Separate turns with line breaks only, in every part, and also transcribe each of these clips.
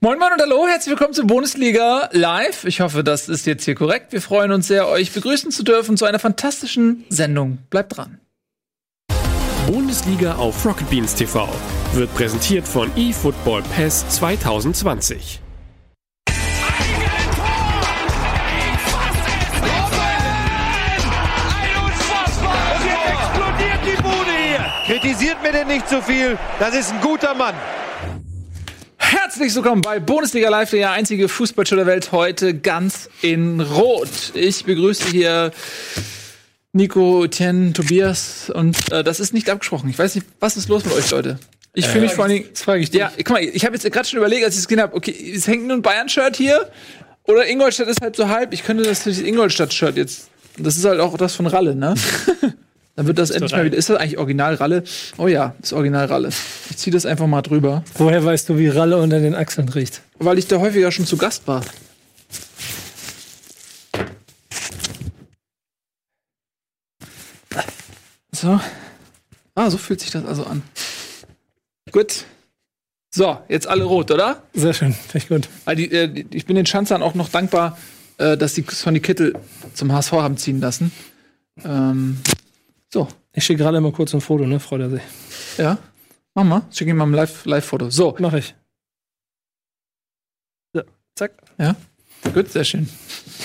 Moin Moin und Hallo, herzlich willkommen zur Bundesliga Live. Ich hoffe, das ist jetzt hier korrekt. Wir freuen uns sehr, euch begrüßen zu dürfen zu einer fantastischen Sendung. Bleibt dran.
Bundesliga auf Rocket Beans TV wird präsentiert von eFootball Pass 2020.
explodiert die Bude hier. Kritisiert mir denn nicht so viel. Das ist ein guter Mann.
Herzlich willkommen bei Bundesliga Live, der einzige Fußballshow der Welt, heute ganz in Rot. Ich begrüße hier Nico, Tien, Tobias und äh, das ist nicht abgesprochen. Ich weiß nicht, was ist los mit euch, Leute? Ich fühle mich vor allen Dingen.
Das frage ich dich.
Ja, guck mal, ich habe jetzt gerade schon überlegt, als ich es gesehen habe, okay, es hängt nur ein Bayern-Shirt hier oder Ingolstadt ist halt so halb. Ich könnte das das Ingolstadt-Shirt jetzt. Das ist halt auch das von Ralle, ne? Dann wird das endlich mal wieder. Ist das eigentlich Original Ralle? Oh ja, ist Original Ralle. Ich ziehe das einfach mal drüber,
Woher weißt du, wie Ralle unter den Achseln riecht?
weil ich da häufiger schon zu Gast war. So. Ah, so fühlt sich das also an. Gut. So, jetzt alle rot, oder?
Sehr schön, finde ich gut.
Weil die, äh, ich bin den Schanzern auch noch dankbar, äh, dass die Sonny Kittel zum HSV haben ziehen lassen. Ähm, so,
Ich schicke gerade mal kurz ein Foto, ne? Freut er sich.
ja. Mach mal. Schick ihm mal ein Live- Live-Foto. so,
Mach ich. So, zack.
ja. Gut, sehr schön.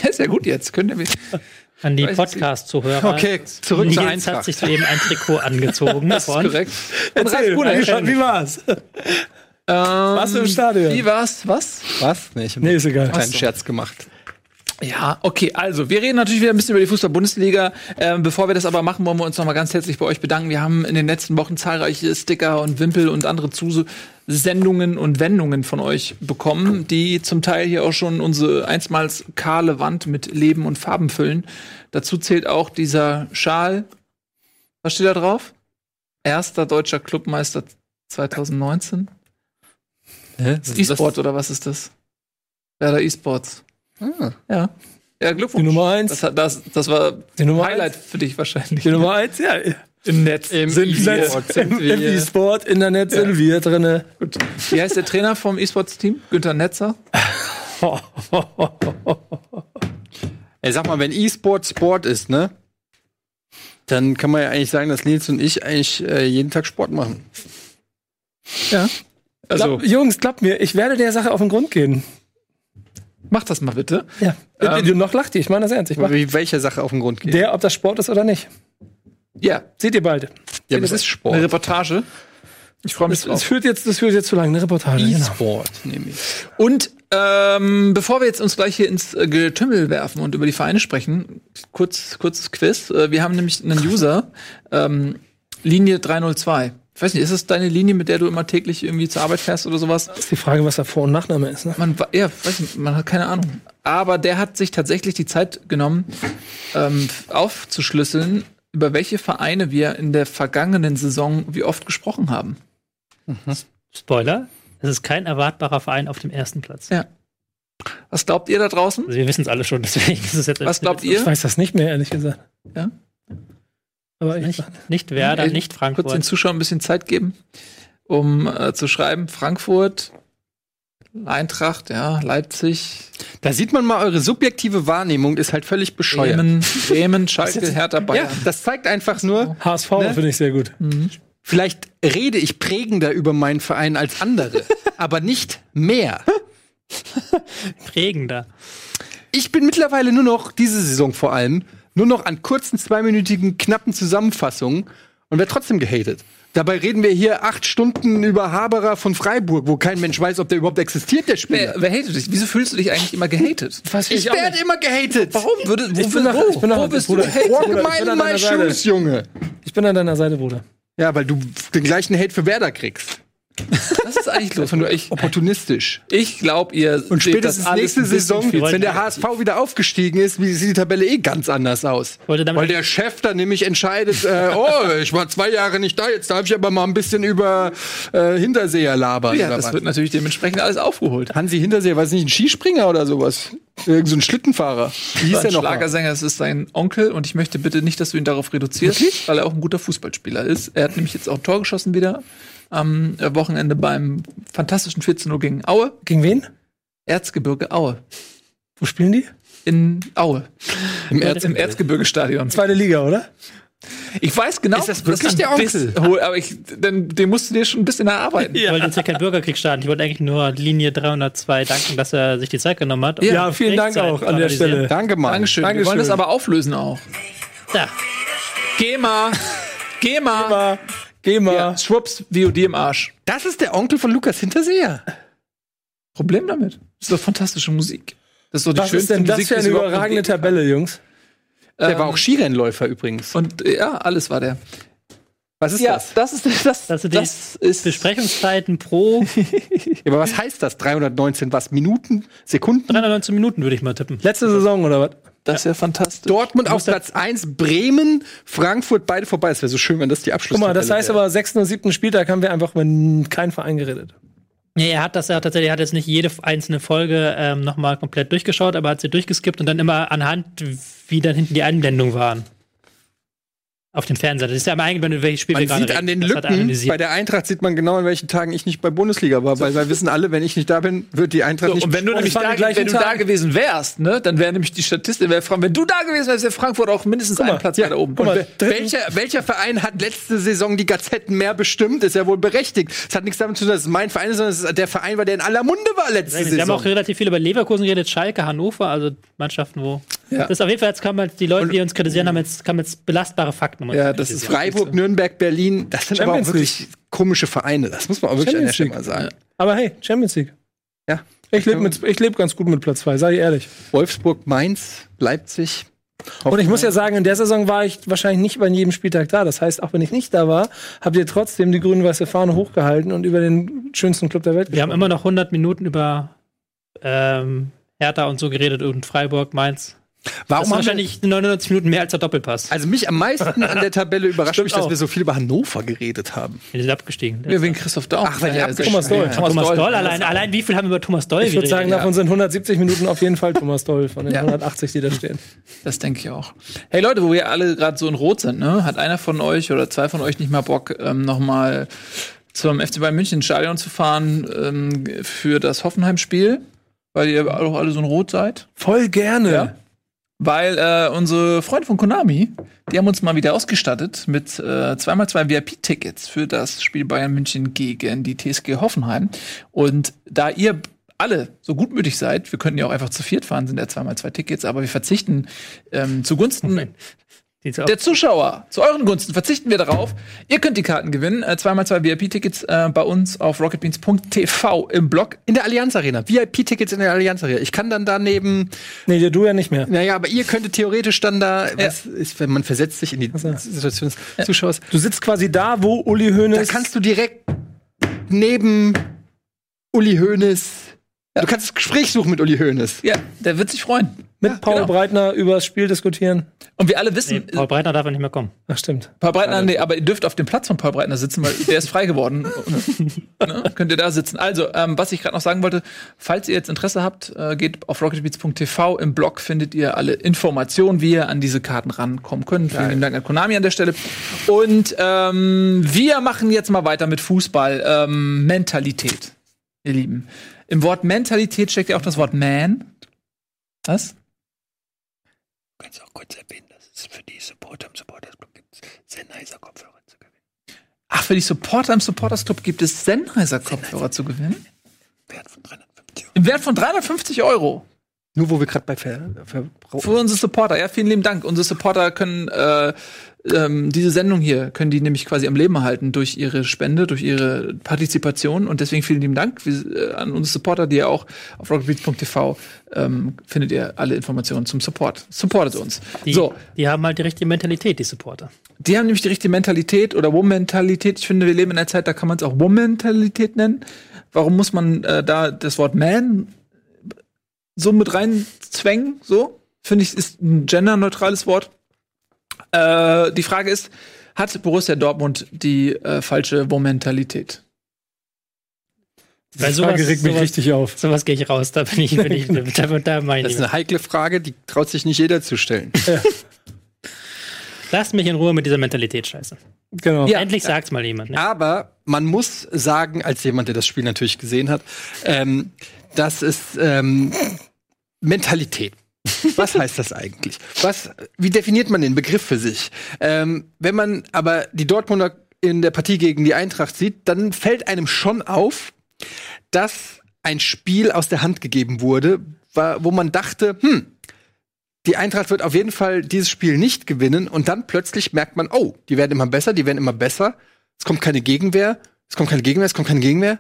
Ja, sehr gut jetzt. Könnt ihr mich.
An die Podcast-Zuhörer.
Okay, zurück zur
Nils hat
Eintracht.
sich soeben ein Trikot angezogen.
Das ist korrekt. Und Ralf
Erzähl,
Gunesch.
wie, wie war's?
Ähm,
Warst du im Stadion?
Wie war's? Was?
Was? Nee, ich hab
Nee, ist egal.
einen kleinen
Ach so.
Scherz gemacht.
Ja, okay, also wir reden natürlich wieder ein bisschen über die Fußball-Bundesliga. Ähm, bevor wir das aber machen, wollen wir uns noch mal ganz herzlich bei euch bedanken. Wir haben in den letzten Wochen zahlreiche Sticker und Wimpel und andere Zusendungen und Wendungen von euch bekommen, die zum Teil hier auch schon unsere einstmals kahle Wand mit Leben und Farben füllen. Dazu zählt auch dieser Schal. Was steht da drauf? Erster deutscher Clubmeister 2019. E-Sport oder was ist das? Werder E-Sports.
Ah.
Ja. Ja, Glückwunsch.
Die Nummer eins.
Das, das, das war
Die Nummer
Highlight
eins.
für dich wahrscheinlich.
Die Nummer eins, ja.
Im Netz
Im
sind wir.
E-Sport sind
Im
wir.
im E-Sport, Internet sind wir drinne.
Gut. Wie heißt der Trainer vom E-Sports-Team? Günther Netzer.
Ey, sag mal, wenn E-Sport Sport ist, ne? Dann kann man ja eigentlich sagen, dass Nils und ich eigentlich äh, jeden Tag Sport machen.
Ja. Also,
Glaub, Jungs, glaubt mir, ich werde der Sache auf den Grund gehen.
Mach das mal bitte.
Ja.
Ähm,
du noch lacht ihr, ich meine das ernst. Ich mach
Wie welcher Sache auf den Grund geht.
der, ob das Sport ist oder nicht.
Ja.
Seht ihr bald.
ja, aber es ist
Eine
Sport.
Reportage. Ich freue mich
Das,
drauf.
das, führt jetzt, das führt jetzt zu lang, eine Reportage. Genau.
E-Sport, nehme ich.
Und ähm, bevor wir jetzt uns gleich hier ins äh, Getümmel werfen und über die Vereine sprechen, kurz, kurzes Quiz. Äh, wir haben nämlich einen User, ähm, Linie 302. Ich weiß nicht, ist das deine Linie, mit der du immer täglich irgendwie zur Arbeit fährst oder sowas?
Das ist die Frage, was da Vor- und Nachname ist. Ne?
Man, ja, weiß nicht, man hat keine Ahnung. Aber der hat sich tatsächlich die Zeit genommen, ähm, aufzuschlüsseln, über welche Vereine wir in der vergangenen Saison wie oft gesprochen haben.
Spoiler: Es ist kein erwartbarer Verein auf dem ersten Platz.
Ja. Was glaubt ihr da draußen?
Also wir wissen es alle schon, deswegen ist es jetzt.
Was glaubt
Ich
ihr?
weiß das nicht mehr, ehrlich gesagt.
Ja?
Aber ich,
Nicht, nicht Werder,
Äh,
nicht
Kurz
Frankfurt.
den Zuschauern ein bisschen Zeit geben, um äh, zu schreiben. Frankfurt, Eintracht, ja, Leipzig,
Da sieht man mal, eure subjektive Wahrnehmung ist halt völlig bescheuert.
Bremen, Bremen, Schalke, Hertha,
Ja,
Bayern.
das zeigt einfach nur,
HSV
Ne?
finde ich sehr gut.
vielleicht rede ich prägender über meinen Verein als andere, aber nicht mehr.
Prägender.
Ich bin mittlerweile nur noch, diese Saison vor allem, nur noch an kurzen, zweiminütigen, knappen Zusammenfassungen und werde trotzdem gehatet. Dabei reden wir hier acht Stunden über Haberer von Freiburg, wo kein Mensch weiß, ob der überhaupt existiert, der Spieler.
Wer, wer hatet dich? Wieso fühlst du dich eigentlich immer gehatet?
Ich werde immer gehatet.
Warum? Würde, wo,
Ich bin nach- ich bin nach-
wo bist du
Bruder.
gehatet?
Ich an
my
deiner Seite.
shoes, Junge.
Ich bin an deiner Seite, Bruder.
Ja, weil du den gleichen Hate für Werder kriegst.
Was ist eigentlich los? Nur ich,
Opportunistisch.
ich glaube, ihr
Und
seht
spätestens
das alles
nächste Saison, wenn der HSV wieder aufgestiegen ist, wie sieht die Tabelle eh ganz anders aus. Weil der Chef dann nämlich entscheidet, äh, oh, ich war zwei Jahre nicht da, jetzt darf ich aber mal ein bisschen über äh, Hinterseher labern.
Ja,
oder
das
was?
wird natürlich dementsprechend alles aufgeholt.
Hansi Hinterseher, weiß nicht, ein Skispringer oder sowas. Irgend so ein Schlittenfahrer. Wie hieß
ein
der noch?
Schlagersänger, es ist sein Onkel und ich möchte bitte nicht, dass du ihn darauf reduzierst, weil er auch ein guter Fußballspieler ist. Er hat nämlich jetzt auch ein Tor geschossen wieder am Wochenende beim fantastischen 14 Uhr gegen Aue.
Gegen wen?
Erzgebirge Aue.
Wo spielen die?
In Aue.
Im
Erz, Im Erzgebirgestadion.
Zweite Liga, oder?
Ich weiß genau.
Ist das wirklich
ist
der Onkel?
Aber ich, den, den musst du dir schon ein bisschen erarbeiten.
Ich wollte jetzt ja keinen Bürgerkrieg starten. Ich wollte eigentlich nur Linie 302 danken, dass er sich die Zeit genommen hat.
Ja, vielen Dank auch an der. Stelle.
Danke, Mann.
Dankeschön. Wir
Dankeschön.
wollen das aber auflösen auch.
Da.
Geh mal. Geh mal. Ja, schwupps, VOD im Arsch.
Das ist der Onkel von Lukas Hinterseher.
Problem damit. Das ist doch fantastische Musik. Das ist doch die
Was ist
schönste
denn das
Musik,
für eine überragende. Tabelle, Jungs?
Der
Ähm,
war auch Skirennläufer übrigens.
Und ja, alles war der.
Was ist
Ja,
das?
das ist das.
Das die
das ist
Besprechungszeiten pro
Ja, aber was heißt das? 319 was? Minuten? Sekunden?
319 Minuten, würde ich mal tippen.
Letzte Saison oder was?
Das ist ja fantastisch.
Dortmund auf Platz 1, Bremen, Frankfurt beide vorbei. Es wäre so schön, wenn das die Abschluss
Guck mal, das heißt aber, sechsten und siebten Spieltag haben wir einfach mit keinem Verein geredet.
Ja, er hat das ja tatsächlich, er hat jetzt nicht jede einzelne Folge ähm, nochmal komplett durchgeschaut, aber hat sie durchgeskippt und dann immer anhand, wie dann hinten die Einblendungen waren. Auf dem Fernseher. Das ist ja immer eingeblendet, welches Spiel
Man
wir gerade
sieht an den Lücken, bei der Eintracht sieht man genau, an welchen Tagen ich nicht bei Bundesliga war, weil wir wissen alle, wenn ich nicht da bin, wird die Eintracht
So,
nicht
und wenn du nämlich da, wenn du da gewesen wärst, ne, dann wäre nämlich die Statistik, wäre wenn du da gewesen wärst, wäre Frankfurt auch mindestens
mal,
einen Platz
ja,
weiter oben.
mal,
Welcher, welcher Verein hat letzte Saison die Gazetten mehr bestimmt? Ist ja wohl berechtigt. Es hat nichts damit zu tun, dass es mein Verein ist, sondern es ist der Verein war, der in aller Munde war letzte
Wir haben
Saison.
auch relativ viel über Leverkusen geredet, Schalke, Hannover, also Mannschaften, wo.
Ja.
Das ist auf jeden Fall, jetzt kann man, die Leute, die uns kritisieren, haben jetzt, haben jetzt belastbare Fakten. Uns
Ja, das ist.
Freiburg, Nürnberg, Berlin, das sind aber auch
Champions
wirklich komische Vereine. Das muss man auch wirklich an der
Champions
Stelle mal
League.
sagen.
Aber hey, Champions League.
Ja.
Ich lebe leb ganz gut mit Platz zwei, sei ich ehrlich.
Wolfsburg, Mainz, Leipzig.
Und ich muss ja sagen, in der Saison war ich wahrscheinlich nicht bei jedem Spieltag da. Das heißt, auch wenn ich nicht da war, habt ihr trotzdem die grün-weiße Fahne hochgehalten und über den schönsten Club der Welt
Wir haben immer noch 100 Minuten über ähm, Hertha und so geredet und Freiburg, Mainz. Das
Warum
ist
haben wir,
wahrscheinlich 99 Minuten mehr als der Doppelpass.
also mich am meisten an der Tabelle überrascht
Stimmt
mich, dass
auch.
wir so viel über Hannover geredet haben.
Die sind abgestiegen.
Ja, wegen Christoph Daum.
Ach, weil
Ja,
abgeschossen
Thomas Doll.
haben.
Thomas Doll,
Doll.
allein, allein wie viel haben wir über Thomas Doll
Ich würde sagen, davon sind 170 Minuten auf jeden Fall Thomas Doll von den
Ja.
180, die da stehen.
Das denke ich auch. Hey Leute, wo wir alle gerade so in Rot sind, ne? Hat einer von euch oder zwei von euch nicht mal Bock, ähm, noch mal zum FC Bayern München ins Stadion zu fahren ähm, für das Hoffenheim-Spiel? Weil ihr auch alle so in Rot seid?
Voll gerne.
Ja. Weil äh, unsere Freunde von Konami, die haben uns mal wieder ausgestattet mit äh, zweimal zwei VIP-Tickets für das Spiel Bayern München gegen die TSG Hoffenheim. Und da ihr alle so gutmütig seid, wir könnten ja auch einfach zu viert fahren, sind ja zweimal zwei Tickets, aber wir verzichten ähm, zugunsten
Die zu-
der Zuschauer, zu euren Gunsten, verzichten wir darauf. Ihr könnt die Karten gewinnen. Äh, zweimal zwei VIP-Tickets äh, bei uns auf rocketbeans.tv im Blog.
In der Allianz Arena. VIP-Tickets in der Allianz Arena. Ich kann dann daneben,
Nee, du ja nicht mehr.
naja, aber ihr könntet theoretisch dann da, was ist, wenn man versetzt sich in die Situation des Zuschauers.
Du sitzt quasi da, wo Uli
Da
Hoeneß.
kannst du direkt neben Uli Hoeneß, du kannst das Gespräch suchen mit Uli Hoeneß.
Ja, der wird sich freuen.
Mit Paul
genau.
Breitner über das Spiel diskutieren.
Und wir alle
Nee,
wissen,
Paul Breitner darf ja nicht mehr kommen.
Ach, stimmt.
Paul Breitner, nee, aber ihr dürft auf dem Platz von Paul Breitner sitzen, weil der ist frei geworden. ne? Könnt ihr da sitzen. Also, ähm, was ich gerade noch sagen wollte, falls ihr jetzt Interesse habt, äh, geht auf rocketbeats.tv. Im Blog findet ihr alle Informationen, wie ihr an diese Karten rankommen könnt. Vielen Dank an Konami an der Stelle. Und ähm, wir machen jetzt mal weiter mit Fußball. Ähm, Mentalität, ihr Lieben. Im Wort Mentalität steckt ja auch das Wort Man. Was?
Du kannst auch kurz erwähnen, dass es für die Supporter im Supporters Club gibt Sennheiser Kopfhörer zu gewinnen.
Ach, für die Supporter im Supporters Club gibt es Sennheiser Kopfhörer zu gewinnen.
Wert von 350 Euro.
Im Wert von 350 Euro.
Nur wo wir gerade bei Ver Verbrauch.
Für unsere Supporter. Ja, vielen lieben Dank. Unsere Supporter können äh, ähm, diese Sendung hier, können die nämlich quasi am Leben erhalten durch ihre Spende, durch ihre Partizipation. Und deswegen vielen lieben Dank wir, äh, an unsere Supporter, die ihr auch auf rocketbeats.tv ähm, findet ihr alle Informationen zum Support. Supportet uns.
Die,
so,
die haben halt die richtige Mentalität, die Supporter.
die haben nämlich die richtige Mentalität oder Woman-Mentalität. Ich finde, wir leben in einer Zeit, da kann man es auch Woman-Mentalität nennen. Warum muss man äh, da das Wort Man so mit reinzwängen? So finde ich, ist ein genderneutrales Wort. Äh, die Frage ist, hat Borussia Dortmund die äh, falsche Woman-Mentalität?
Bei
Die Frage regt mich
sowas,
richtig auf.
sowas gehe ich raus. Da bin ich, bin ich, da, da meine
Das ist eine heikle Frage, die traut sich nicht jeder zu stellen.
Lasst mich in Ruhe mit dieser Mentalität scheiße.
Genau.
Ja.
Endlich sagt's mal jemand. Ne?
Aber man muss sagen, als jemand, der das Spiel natürlich gesehen hat, ähm, dass es ähm, Mentalität. Was heißt das eigentlich? Was, wie definiert man den Begriff für sich? Ähm, wenn man aber die Dortmunder in der Partie gegen die Eintracht sieht, dann fällt einem schon auf, dass ein Spiel aus der Hand gegeben wurde, wo man dachte, hm, die Eintracht wird auf jeden Fall dieses Spiel nicht gewinnen und dann plötzlich merkt man, oh, die werden immer besser, die werden immer besser. Es kommt keine Gegenwehr, es kommt keine Gegenwehr, es kommt keine Gegenwehr.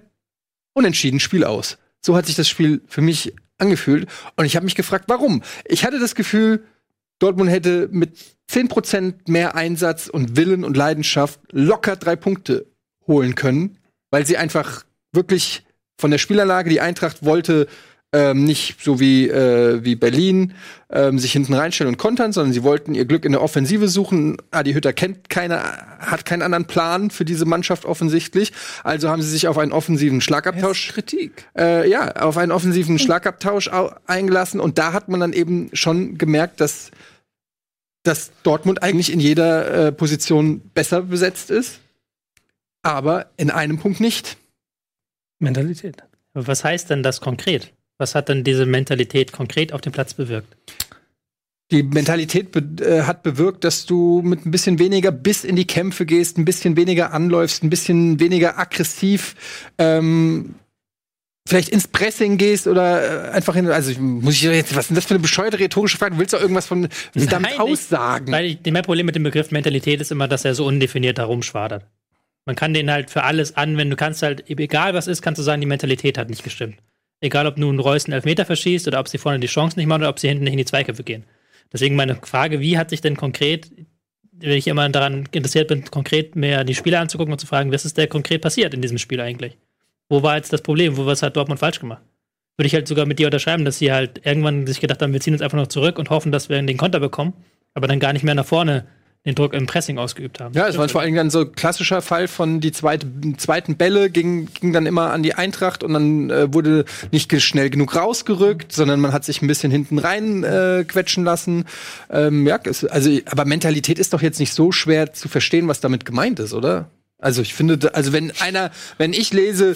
Unentschieden Spiel aus. So hat sich das Spiel für mich angefühlt und ich habe mich gefragt, warum? Ich hatte das Gefühl, Dortmund hätte mit 10% mehr Einsatz und Willen und Leidenschaft locker drei Punkte holen können, weil sie einfach wirklich von der Spielanlage, die Eintracht wollte ähm, nicht so wie, äh, wie Berlin ähm, sich hinten reinstellen und kontern, sondern sie wollten ihr Glück in der Offensive suchen. Adi Hütter kennt keine, hat keinen anderen Plan für diese Mannschaft offensichtlich. Also haben sie sich auf einen offensiven Schlagabtausch
Kritik.
äh, ja, auf einen offensiven Schlagabtausch au- eingelassen. Und da hat man dann eben schon gemerkt, dass, dass Dortmund eigentlich in jeder äh, Position besser besetzt ist, aber in einem Punkt nicht.
Mentalität.
Aber Was heißt denn das konkret? Was hat denn diese Mentalität konkret auf dem Platz bewirkt?
Die Mentalität be äh, hat bewirkt, dass du mit ein bisschen weniger Biss in die Kämpfe gehst, ein bisschen weniger anläufst, ein bisschen weniger aggressiv, ähm, vielleicht ins Pressing gehst oder äh, einfach in, also muss ich jetzt, was ist denn das für eine bescheuerte rhetorische Frage? Du willst doch irgendwas von damit
Nein,
aussagen.
Weil ich, mein Problem mit dem Begriff Mentalität ist immer, dass er so undefiniert herumschwadert. Man kann den halt für alles anwenden. Du kannst halt, egal was ist, kannst du sagen, die Mentalität hat nicht gestimmt. Egal, ob nun Reus einen Elfmeter verschießt oder ob sie vorne die Chance nicht machen oder ob sie hinten nicht in die Zweikämpfe gehen. Deswegen meine Frage, wie hat sich denn konkret, wenn ich immer daran interessiert bin, konkret mehr die Spieler anzugucken und zu fragen, was ist da konkret passiert in diesem Spiel eigentlich? Wo war jetzt das Problem? Wo was hat Dortmund falsch gemacht? Würde ich halt sogar mit dir unterschreiben, dass sie halt irgendwann sich gedacht haben, wir ziehen uns einfach noch zurück und hoffen, dass wir den Konter bekommen, aber dann gar nicht mehr nach vorne den Druck im Pressing ausgeübt haben.
Ja, es war vor allem dann so ein klassischer Fall von die zweite, zweiten Bälle ging, ging dann immer an die Eintracht und dann äh, wurde nicht schnell genug rausgerückt, sondern man hat sich ein bisschen hinten rein äh, quetschen lassen. Ähm, ja, es, also, aber Mentalität ist doch jetzt nicht so schwer zu verstehen, was damit gemeint ist, oder? Also ich finde, da- also wenn einer, wenn ich lese,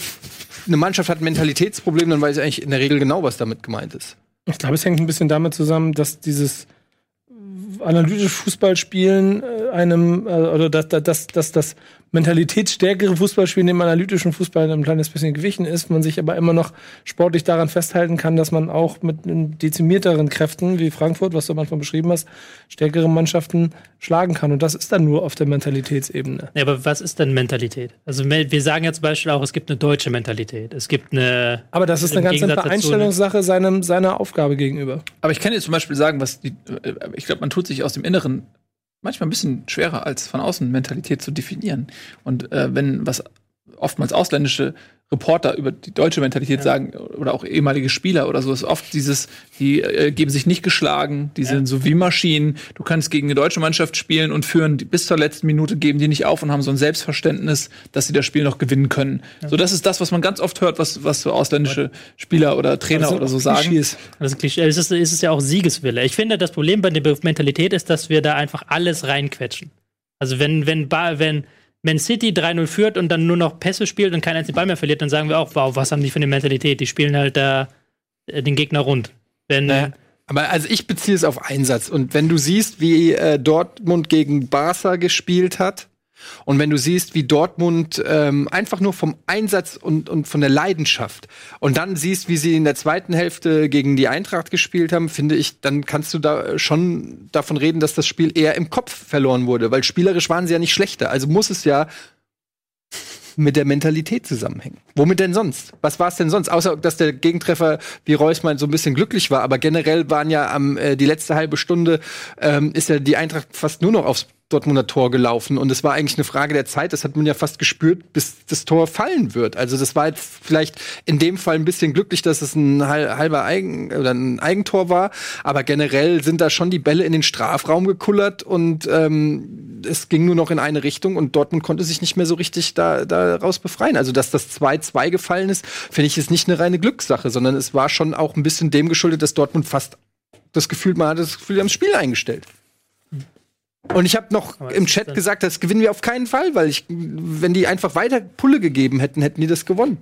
eine Mannschaft hat ein Mentalitätsproblem, dann weiß ich eigentlich in der Regel genau, was damit gemeint ist.
Ich glaube, es hängt ein bisschen damit zusammen, dass dieses analytische Fußballspielen äh, einem, äh, oder dass, dass, dass das mentalitätsstärkere Fußballspielen dem analytischen Fußball ein kleines bisschen gewichen ist, man sich aber immer noch sportlich daran festhalten kann, dass man auch mit dezimierteren Kräften wie Frankfurt, was du am Anfang beschrieben hast, stärkere Mannschaften schlagen kann. Und das ist dann nur auf der Mentalitätsebene.
Ja, aber was ist denn Mentalität? Also wir sagen ja zum Beispiel auch, es gibt eine deutsche Mentalität. Es gibt eine.
Aber das ist eine ganz simple Einstellungssache seinem, seiner Aufgabe gegenüber.
Aber ich kann dir zum Beispiel sagen, was die, äh, ich glaube, man tut sich aus dem Inneren manchmal ein bisschen schwerer als von außen Mentalität zu definieren. Und äh, wenn was oftmals ausländische Reporter über die deutsche Mentalität sagen oder auch ehemalige Spieler oder so, ist oft dieses, die äh, geben sich nicht geschlagen, die sind so wie Maschinen. Du kannst gegen eine deutsche Mannschaft spielen und führen die, bis zur letzten Minute, geben die nicht auf und haben so ein Selbstverständnis, dass sie das Spiel noch gewinnen können. So, das ist das, was man ganz oft hört, was, was so ausländische Spieler oder Trainer oder so sagen.
Klischees.
Das ist, Klischee. es ist, es ist ja auch Siegeswille. Ich finde, das Problem bei der Mentalität ist, dass wir da einfach alles reinquetschen. Also wenn, wenn, wenn Man City 3-0 führt und dann nur noch Pässe spielt und keinen einzigen Ball mehr verliert, dann sagen wir auch, wow, was haben die für eine Mentalität? Die spielen halt da äh, den Gegner rund. Wenn,
Naja, aber also ich beziehe es auf Einsatz. Und wenn du siehst, wie äh, Dortmund gegen Barca gespielt hat, und wenn du siehst, wie Dortmund ähm, einfach nur vom Einsatz und, und von der Leidenschaft und dann siehst, wie sie in der zweiten Hälfte gegen die Eintracht gespielt haben, finde ich, dann kannst du da schon davon reden, dass das Spiel eher im Kopf verloren wurde, weil spielerisch waren sie ja nicht schlechter. Also muss es ja mit der Mentalität zusammenhängen. Womit denn sonst? Was war es denn sonst? Außer, dass der Gegentreffer, wie Reus meint, so ein bisschen glücklich war. Aber generell waren ja am äh, die letzte halbe Stunde ähm, ist ja die Eintracht fast nur noch aufs Dortmunder Tor gelaufen. Und es war eigentlich eine Frage der Zeit. Das hat man ja fast gespürt, bis das Tor fallen wird. Also das war jetzt vielleicht in dem Fall ein bisschen glücklich, dass es ein hal- halber Eigen oder ein Eigentor war. Aber generell sind da schon die Bälle in den Strafraum gekullert und ähm, es ging nur noch in eine Richtung und Dortmund konnte sich nicht mehr so richtig da daraus befreien. Also dass das 2-2 gefallen ist, finde ich ist nicht eine reine Glückssache, sondern es war schon auch ein bisschen dem geschuldet, dass Dortmund fast das Gefühl, man hat das Gefühl, die haben das Spiel eingestellt. Und ich habe noch
Aber
im Chat gesagt, das gewinnen wir auf keinen Fall, weil ich, wenn die einfach weiter Pulle gegeben hätten, hätten die das gewonnen.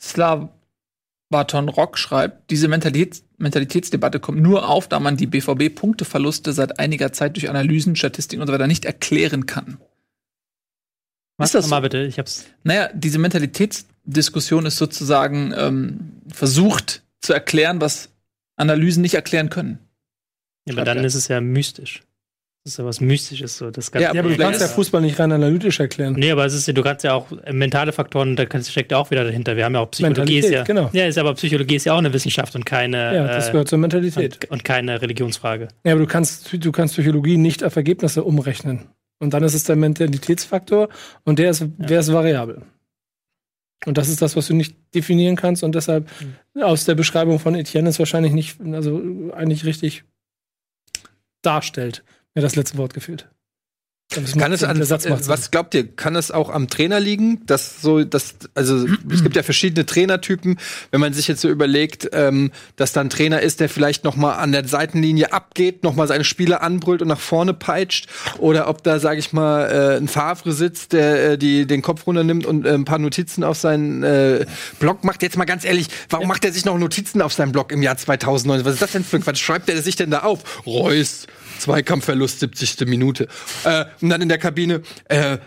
Slavaton Rock schreibt, diese Mentalitäts Mentalitätsdebatte kommt nur auf, da man die BVB-Punkteverluste seit einiger Zeit durch Analysen, Statistiken und so weiter nicht erklären kann.
Was
Ist das
mal bitte? Ich hab's.
Naja, diese Mentalitätsdiskussion ist sozusagen ähm, versucht zu erklären, was Analysen nicht erklären können.
Ja, aber dann ist es ja mystisch. Das ist ja was Mystisches. So. Das
Ja,
Ja, aber du kannst ja Fußball nicht rein analytisch erklären.
Nee, aber es ist, ja- du kannst ja auch äh, mentale Faktoren, da kannst- steckt ja auch wieder dahinter. Wir haben ja auch Psychologie ist ja.
Genau.
Ja, ist aber Psychologie ist ja auch eine Wissenschaft und keine
Ja, das
äh,
gehört zur Mentalität.
und, und keine Religionsfrage.
Ja, aber du kannst, du kannst Psychologie nicht auf Ergebnisse umrechnen. Und dann ist es der Mentalitätsfaktor und der ist, der ist variabel. Und das ist das, was du nicht definieren kannst und deshalb aus der Beschreibung von Etienne ist wahrscheinlich nicht, also eigentlich richtig darstellt. Mir das letzte Wort gefehlt. Das
Kann es an, äh, was glaubt ihr, kann es auch am Trainer liegen? Dass so, dass, also es gibt ja verschiedene Trainertypen. Wenn man sich jetzt so überlegt, ähm, dass da ein Trainer ist, der vielleicht noch mal an der Seitenlinie abgeht, noch mal seine Spieler anbrüllt und nach vorne peitscht, oder ob da, sage ich mal, äh, ein Favre sitzt, der äh, die den Kopf runternimmt und äh, ein paar Notizen auf seinen äh, Blog macht. Jetzt mal ganz ehrlich, warum macht er sich noch Notizen auf seinem Blog im Jahr 2009? Was ist das denn für ein Quatsch? Schreibt er sich denn da auf? Reus, Zweikampfverlust, 70. Minute. Äh, und dann in der Kabine, äh,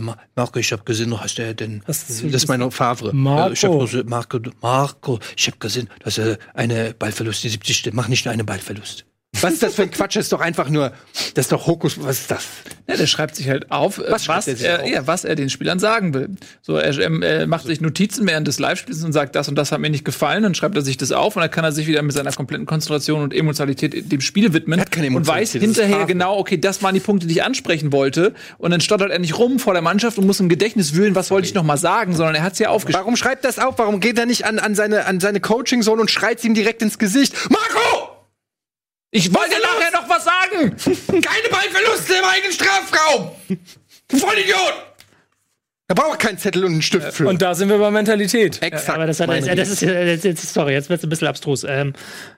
Ma- Marco, ich habe gesehen, du hast ja den, das
ist-
ist mein Favre.
Marco.
Äh, Ich hab gesehen, Marco, Marco, ich habe gesehen, dass er eine Ballverlust, die 70. Mach nicht nur eine Ballverlust. Was ist das für ein Quatsch? Das ist doch einfach nur, das ist doch Hokus, was ist das?
Ja, der schreibt sich halt auf, äh,
Was
was,
er auf?
ja, was er den Spielern sagen will. So, er, er macht sich Notizen während des Live-Spiels und sagt, das und das hat mir nicht gefallen, dann schreibt er sich das auf und dann kann er sich wieder mit seiner kompletten Konzentration und Emotionalität dem Spiel widmen
Er hat keine
und weiß hinterher genau, okay, das waren die Punkte, die ich ansprechen wollte und dann stottert er nicht rum vor der Mannschaft und muss im Gedächtnis wühlen, was wollte ich noch mal sagen, sondern er hat es ja aufgeschrieben.
Warum schreibt das auf? Warum geht er nicht an, an seine, an seine Coaching-Zone und schreit ihm direkt ins Gesicht? Marco!
Ich wollte nachher noch was sagen!
Keine Ballverluste im eigenen Strafraum! Du Vollidiot! Da braucht er keinen Zettel und einen Stift für.
Und da sind wir bei Mentalität.
Exakt.
aber das, hat, das, das ist jetzt, jetzt, sorry, jetzt wird's ein bisschen abstrus. Ähm,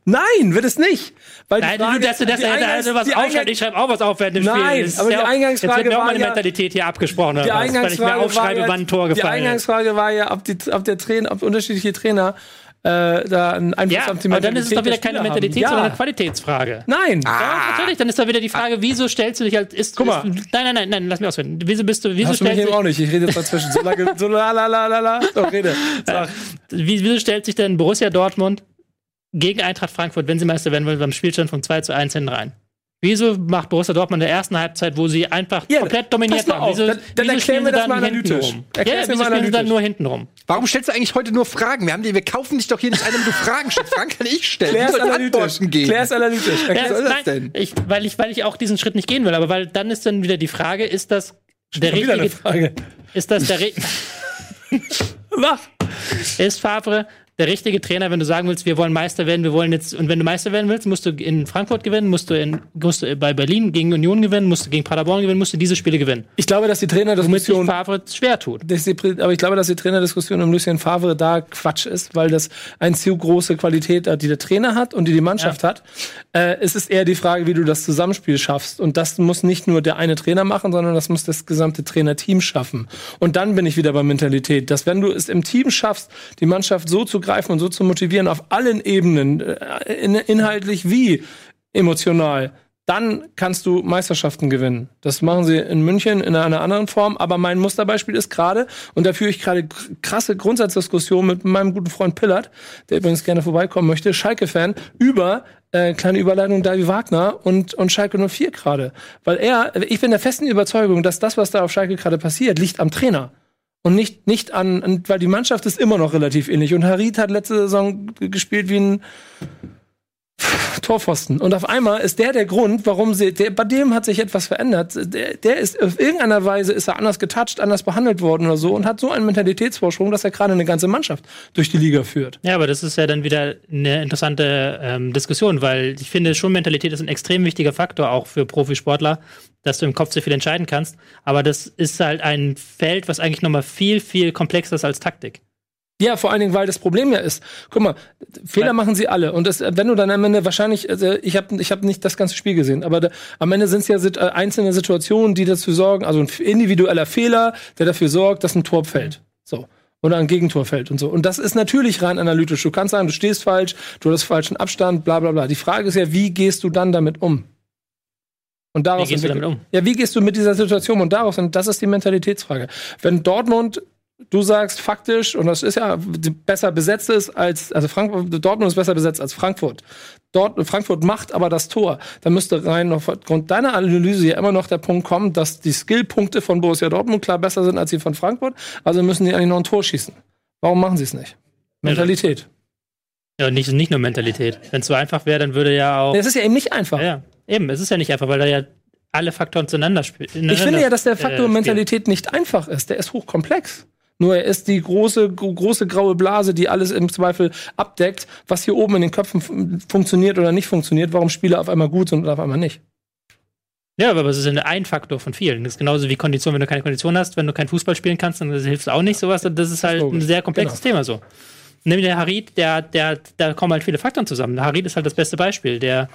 Nein, wird es nicht. Weil die
nein,
Frage-
du, dass du das,
die
da,
Eingangs-
was
die
aufschreibst, ich schreibe auch was auf während dem Spiel.
Nein,
Das ist
aber die
ja auch-
Eingangsfrage
Jetzt wird mir auch
war
meine
ja-
Mentalität hier abgesprochen.
Die
was, weil ich
Eingangsfrage,
mir aufschreibe,
war ja,
wann ein Tor
die
gefallen ist.
Eingangsfrage war ja, ob, die, ob der Trainer, ob unterschiedliche Trainer äh, da einen Einfluss
Ja,
die
aber dann ist es doch wieder
der
keine Mentalität,
haben.
sondern
Ja.
eine Qualitätsfrage.
Nein.
Ja, natürlich, dann ist da wieder die Frage, wieso stellst du dich als ist,
Guck mal.
ist nein, nein, nein, nein, lass mich ausreden. Wieso bist du wieso
Hast du mich
stellst
eben
dich,
auch nicht. Ich rede jetzt dazwischen. So lange, so la la la la la. So, rede. Sag.
wie, wieso stellt sich denn Borussia Dortmund gegen Eintracht Frankfurt, wenn sie Meister werden wollen, beim Spielstand von 2 zu 1 hinten rein? Wieso macht Borussia Dortmund in der ersten Halbzeit, wo sie einfach
Ja,
komplett dominiert haben? Wieso,
dann- dann
wieso
erklären
spielen
wir
sie
das
dann
mal
hinten
analytisch.
Ja, wieso
mal
spielen sie dann
analytisch.
nur hinten rum?
Warum stellst du eigentlich heute nur Fragen? Wir, haben die, wir kaufen dich doch hier nicht ein, damit du Fragen stellst. Fragen kann ich stellen.
Klär's analytisch.
Geben.
Klär's analytisch.
Ja,
soll das
nein,
denn?
Ich, weil, ich, weil ich auch diesen Schritt nicht gehen will, aber weil dann ist dann wieder die Frage, ist das der
eine
richtige,
Frage.
ist das der, Re-
Mach.
ist Favre der richtige Trainer, wenn du sagen willst, wir wollen Meister werden, wir wollen jetzt, und wenn du Meister werden willst, musst du in Frankfurt gewinnen, musst du, in, musst du bei Berlin gegen Union gewinnen, musst du gegen Paderborn gewinnen, musst du diese Spiele gewinnen.
Ich glaube, dass die Trainerdiskussion
Favre schwer tut.
die, aber ich glaube, dass die Trainerdiskussion um Lucien Favre da Quatsch ist, weil das eine zu große Qualität hat, die der Trainer hat und die die Mannschaft hat. Äh, es ist eher die Frage, wie du das Zusammenspiel schaffst. Und das muss nicht nur der eine Trainer machen, sondern das muss das gesamte Trainerteam schaffen. Und dann bin ich wieder bei Mentalität, dass wenn du es im Team schaffst, die Mannschaft so zu greifen und so zu motivieren auf allen Ebenen, äh, in, inhaltlich wie emotional, dann kannst du Meisterschaften gewinnen. Das machen sie in München in einer anderen Form, aber mein Musterbeispiel ist gerade, und da führe ich gerade krasse Grundsatzdiskussion mit meinem guten Freund Pillard, der übrigens gerne vorbeikommen möchte, Schalke-Fan, über äh, kleine Überleitung Davi Wagner und, und Schalke 04 gerade. Weil er, ich bin der festen Überzeugung, dass das, was da auf Schalke gerade passiert, liegt am Trainer. Und nicht, nicht an, weil die Mannschaft ist immer noch relativ ähnlich. Und Harit hat letzte Saison gespielt wie ein Torpfosten. Und auf einmal ist der der Grund, warum sie, der, bei dem hat sich etwas verändert. Der, der ist, auf irgendeiner Weise ist er anders getoucht, anders behandelt worden oder so und hat so einen Mentalitätsvorsprung, dass er gerade eine ganze Mannschaft durch die Liga führt.
Ja, aber das ist ja dann wieder eine interessante ähm, Diskussion, weil ich finde schon, Mentalität ist ein extrem wichtiger Faktor auch für Profisportler, dass du im Kopf sehr viel entscheiden kannst. Aber das ist halt ein Feld, was eigentlich nochmal viel, viel komplexer ist als Taktik.
Ja, vor allen Dingen, weil das Problem ja ist, guck mal, Fehler machen sie alle. Und das, wenn du dann am Ende wahrscheinlich, also ich habe ich hab nicht das ganze Spiel gesehen, aber da, am Ende sind es ja sit- äh, einzelne Situationen, die dazu sorgen, also ein individueller Fehler, der dafür sorgt, dass ein Tor fällt. So. Oder ein Gegentor fällt und so. Und das ist natürlich rein analytisch. Du kannst sagen, du stehst falsch, du hast falschen Abstand, bla bla bla. Die Frage ist ja, wie gehst du dann damit um? Und daraus
Wie gehst du damit um?
Ja, wie gehst du mit dieser Situation und daraus? Und das ist die Mentalitätsfrage. Wenn Dortmund, du sagst faktisch, und das ist ja besser besetzt ist als, also Frankfurt, Dortmund ist besser besetzt als Frankfurt. Dort, Frankfurt macht aber das Tor. Dann müsste rein aufgrund deiner Analyse ja immer noch der Punkt kommen, dass die Skillpunkte von Borussia Dortmund klar besser sind als die von Frankfurt. Also müssen die eigentlich noch ein Tor schießen. Warum machen sie es nicht? Mentalität.
Ja, und nicht, nicht nur Mentalität. Wenn es so einfach wäre, dann würde ja auch.
Es ist ja eben nicht einfach.
Ja, eben, es ist ja nicht einfach, weil da ja alle Faktoren zueinander spielen.
Ich finde ja, dass der
äh,
Faktor Mentalität nicht einfach ist. Der ist hochkomplex. Nur er ist die große, gro- große graue Blase, die alles im Zweifel abdeckt, was hier oben in den Köpfen fun- funktioniert oder nicht funktioniert, warum Spieler auf einmal gut sind und auf einmal nicht.
Ja, aber es ist ein- Faktor von vielen. Das ist genauso wie Kondition, wenn du keine Kondition hast, wenn du kein Fußball spielen kannst, dann hilft es auch nicht sowas. Das ist halt ein sehr komplexes Thema so. Nimm der Harid, der, der, da kommen halt viele Faktoren zusammen. Der Harid ist halt das beste Beispiel, der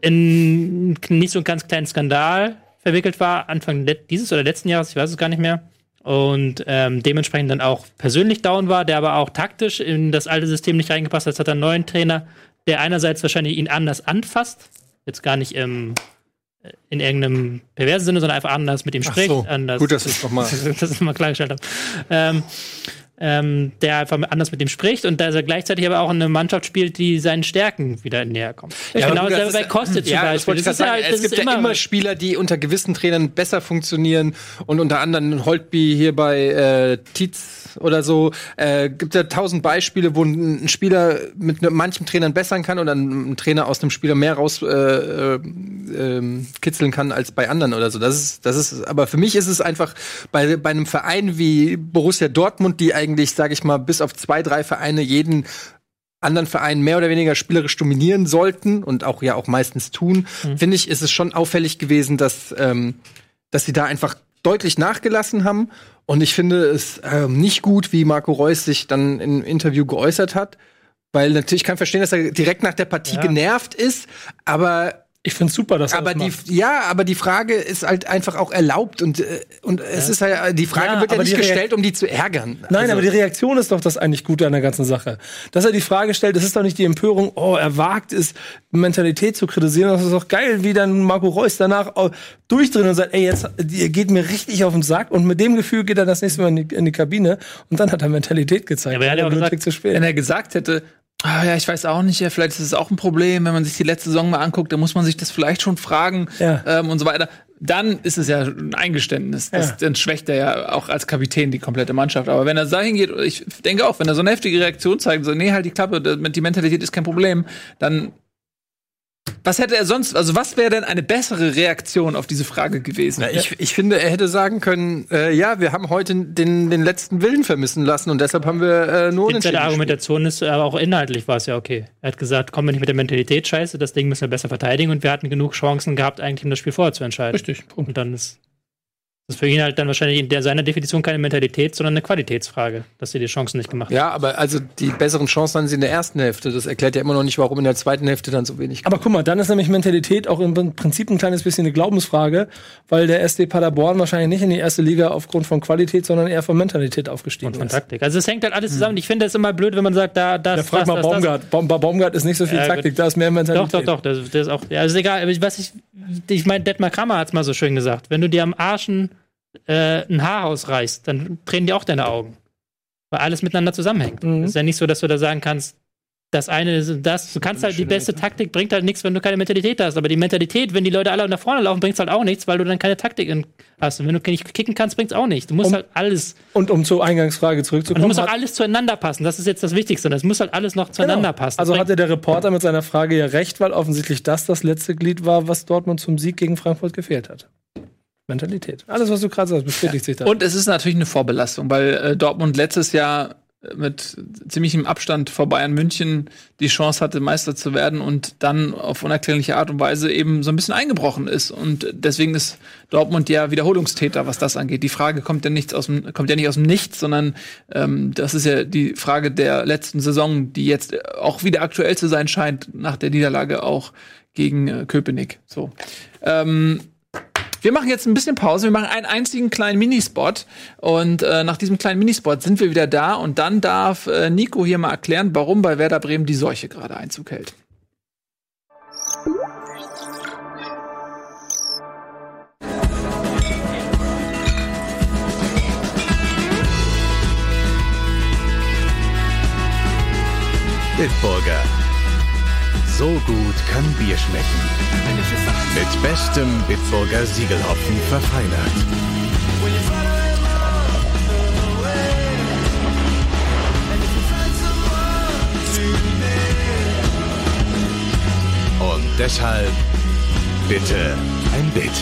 in nicht so einen ganz kleinen Skandal verwickelt war, Anfang dieses oder letzten Jahres, ich weiß es gar nicht mehr. Und ähm, dementsprechend dann auch persönlich down war, der aber auch taktisch in das alte System nicht reingepasst hat. Jetzt hat er einen neuen Trainer, der einerseits wahrscheinlich ihn anders anfasst, jetzt gar nicht im, in irgendeinem perversen Sinne, sondern einfach anders mit ihm spricht.
so,
anders,
gut, dass du es noch mal-
das mal klargestellt habe. Ähm, ähm, der einfach anders mit ihm spricht und dass er gleichzeitig aber auch eine Mannschaft spielt, die seinen Stärken wieder näher kommt.
Ja,
genau dasselbe
das
bei Kostic zum
ja,
Beispiel.
Das
ja
sagen.
halt- das
es gibt
ist
ja immer Spieler, die unter gewissen Trainern besser funktionieren und unter anderem Holtby hier bei äh, Tietz oder so. Äh, gibt ja tausend Beispiele, wo ein, ein Spieler mit ne, manchem Trainern bessern kann oder ein, ein Trainer aus einem Spieler mehr raus äh, äh, ähm, kitzeln kann als bei anderen oder so. Das ist, das ist, aber für mich ist es einfach bei, bei einem Verein wie Borussia Dortmund, die eigentlich, sage ich mal, bis auf zwei, drei Vereine jeden anderen Vereinen mehr oder weniger spielerisch dominieren sollten und auch ja auch meistens tun, finde ich, ist es schon auffällig gewesen, dass, ähm, dass sie da einfach deutlich nachgelassen haben. Und ich finde es ähm, nicht gut, wie Marco Reus sich dann im Interview geäußert hat. Weil natürlich kann ich verstehen, dass er direkt nach der Partie
Ja.
genervt ist, aber
Ich finde super, dass er
aber
das
die,
macht.
ja, aber die Frage ist halt einfach auch erlaubt und, äh, und es ist halt, die Frage
Ja,
wird ja nicht gestellt, um die zu ärgern.
Nein,
Also-
aber die Reaktion ist doch das eigentlich Gute an der ganzen Sache. Dass er die Frage stellt, es ist doch nicht die Empörung, oh, er wagt es, Mentalität zu kritisieren. Das ist doch geil, wie dann Marco Reus danach durchdreht und sagt, ey, jetzt, geht mir richtig auf den Sack. Und mit dem Gefühl geht er das nächste Mal in die, in die Kabine und dann hat er Mentalität gezeigt.
Ja, aber er hat ja auch gesagt,
zu spät.
Wenn er gesagt hätte, ah, ja, ich weiß auch nicht, ja, vielleicht ist es auch ein Problem, wenn man sich die letzte Saison mal anguckt, dann muss man sich das vielleicht schon fragen
Ja.
ähm, und so weiter. Dann ist es ja ein Eingeständnis. Das,
Ja.
Dann schwächt er ja auch als Kapitän die komplette Mannschaft. Aber wenn er dahin geht, ich denke auch, wenn er so eine heftige Reaktion zeigt, so, nee, halt die Klappe, die Mentalität ist kein Problem, dann was hätte er sonst, also was wäre denn eine bessere Reaktion auf diese Frage gewesen?
Na, ich, ich finde, er hätte sagen können, äh, ja, wir haben heute den, den letzten Willen vermissen lassen und deshalb haben wir äh, nur unentschieden gespielt.
Argumentation ist, aber auch inhaltlich war es ja okay. Er hat gesagt, kommen wir nicht mit der Mentalität scheiße, das Ding müssen wir besser verteidigen und wir hatten genug Chancen gehabt, eigentlich um das Spiel vorher zu entscheiden.
Richtig, Punkt.
Und dann ist das ist für ihn halt dann wahrscheinlich in der, seiner Definition keine Mentalität, sondern eine Qualitätsfrage, dass sie die Chancen nicht gemacht haben.
Ja, aber also die besseren Chancen hatten sie in der ersten Hälfte. Das erklärt ja immer noch nicht, warum in der zweiten Hälfte dann so wenig.
Aber guck mal, dann ist nämlich Mentalität auch im Prinzip ein kleines bisschen eine Glaubensfrage, weil der SD Paderborn wahrscheinlich nicht in die erste Liga aufgrund von Qualität, sondern eher von Mentalität aufgestiegen
Und von
ist.
Taktik. Also es hängt halt alles zusammen. Ich finde es immer blöd, wenn man sagt, da, das,
Ja, frag
das,
mal
das, das.
Baumgart. Baum, bei Baumgart ist nicht so viel
Ja,
Taktik,
gut.
da ist mehr
Doch,
Mentalität.
doch, doch. Das, das ist auch. Ja, ist egal. Aber was ich, ich meine, Detmar Kramer hat es mal so schön gesagt. Wenn du dir am Arschen äh, ein Haar ausreißt, dann drehen dir auch deine Augen. Weil alles miteinander zusammenhängt.
Mhm.
Es ist ja nicht so, dass du da sagen kannst, das eine ist das. Du kannst halt die beste Taktik bringt halt nichts, wenn du keine Mentalität hast. Aber die Mentalität, wenn die Leute alle nach vorne laufen, bringt halt auch nichts, weil du dann keine Taktik hast. Und wenn du nicht kicken kannst, bringt es auch nichts. Du musst
Um-
halt alles.
Und um zur Eingangsfrage
Und es
zurückzukommen.
muss auch alles zueinander passen. Das ist jetzt das Wichtigste. Das muss halt alles noch zueinander
Genau.
passen.
Also hatte der Reporter mit seiner Frage ja recht, weil offensichtlich das das letzte Glied war, was Dortmund zum Sieg gegen Frankfurt gefehlt hat. Mentalität. Alles, was du gerade sagst, bestätigt sich da.
Und es ist natürlich eine Vorbelastung, weil äh, Dortmund letztes Jahr mit ziemlichem Abstand vor Bayern München die Chance hatte, Meister zu werden und dann auf unerklärliche Art und Weise eben so ein bisschen eingebrochen ist. Und deswegen ist Dortmund ja Wiederholungstäter, was das angeht. Die Frage kommt ja nicht aus dem, kommt ja nicht aus dem Nichts, sondern ähm, das ist ja die Frage der letzten Saison, die jetzt auch wieder aktuell zu sein scheint, nach der Niederlage auch gegen äh, Köpenick. So. Ähm, wir machen jetzt ein bisschen Pause. Wir machen einen einzigen kleinen Minispot. Und äh, nach diesem kleinen Minispot sind wir wieder da. Und dann darf äh, Nico hier mal erklären, warum bei Werder Bremen die Seuche gerade Einzug hält.
Bitburger. So gut kann Bier schmecken. Mit bestem Bitburger Siegelhopfen verfeinert. Und deshalb bitte ein Bit.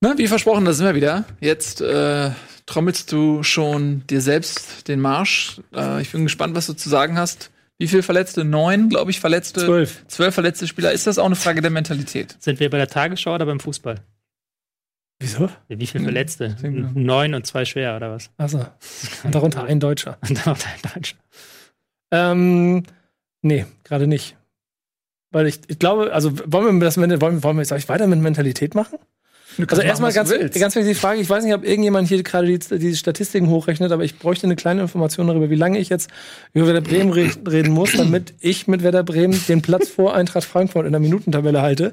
Na, wie versprochen, da sind wir wieder. Jetzt äh, trommelst du schon dir selbst den Marsch. Äh, ich bin gespannt, was du zu sagen hast. Wie viele Verletzte? Neun, glaube ich, Verletzte.
Zwölf.
Zwölf verletzte Spieler. Ist das auch eine Frage der Mentalität?
Sind wir bei der Tagesschau oder beim Fußball?
Wieso?
Wie viele Verletzte?
Hm.
Neun und zwei schwer, oder was?
Also, und darunter ein Deutscher.
Noch ein Deutscher.
Ähm, nee, gerade nicht. Weil ich, ich glaube, also wollen wir das wollen, wir- wollen wir, soll ich weiter mit Mentalität machen? Also erstmal ganz, ganz wichtig die Frage, ich weiß nicht, ob irgendjemand hier gerade die, die Statistiken hochrechnet, aber ich bräuchte eine kleine Information darüber, wie lange ich jetzt über Werder Bremen re reden muss, damit ich mit Werder Bremen den Platz vor Eintracht Frankfurt in der Minutentabelle halte.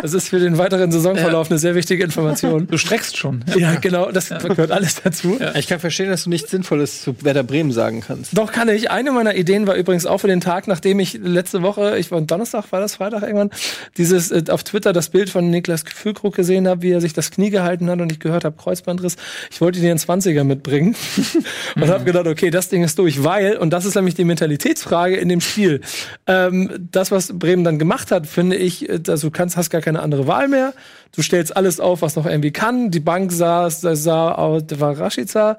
Das ist für den weiteren Saisonverlauf eine sehr wichtige Information.
Du streckst schon.
Ja, genau, das gehört alles dazu.
Ich kann verstehen, dass du nichts Sinnvolles zu Werder Bremen sagen kannst.
Doch kann ich. Eine meiner Ideen war übrigens auch für den Tag, nachdem ich letzte Woche, ich war Donnerstag, war das Freitag irgendwann, dieses äh, auf Twitter das Bild von Niklas Füllkrug gesehen habe, wie er sich das Knie gehalten hat und ich gehört habe Kreuzbandriss. Ich wollte dir einen 20er mitbringen und habe gedacht, okay, das Ding ist durch, weil und das ist nämlich die Mentalitätsfrage in dem Spiel. Ähm, das, was Bremen dann gemacht hat, finde ich, äh, also du kannst, hast gar keine andere Wahl mehr. Du stellst alles auf, was noch irgendwie kann. Die Bank sah, sah, da war Rashica,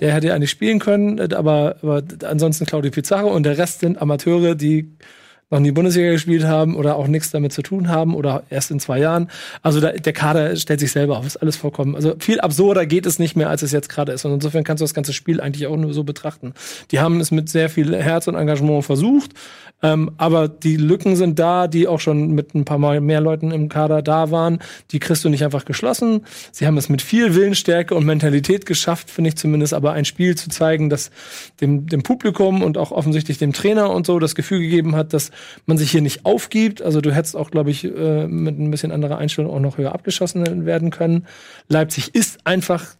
der hätte eigentlich spielen können, äh, aber, aber ansonsten Claudio Pizarro und der Rest sind Amateure, die noch nie Bundesliga gespielt haben oder auch nichts damit zu tun haben oder erst in zwei Jahren. Also da, der Kader stellt sich selber auf, ist alles vollkommen. Also viel absurder geht es nicht mehr, als es jetzt gerade ist. Und insofern kannst du das ganze Spiel eigentlich auch nur so betrachten. Die haben es mit sehr viel Herz und Engagement versucht. Ähm, aber die Lücken sind da, die auch schon mit ein paar Mal mehr Leuten im Kader da waren. Die kriegst du nicht einfach geschlossen. Sie haben es mit viel Willensstärke und Mentalität geschafft, finde ich zumindest, aber ein Spiel zu zeigen, das dem, dem Publikum und auch offensichtlich dem Trainer und so das Gefühl gegeben hat, dass man sich hier nicht aufgibt. Also du hättest auch, glaube ich, äh, mit ein bisschen anderer Einstellung auch noch höher abgeschossen werden können. Leipzig ist einfach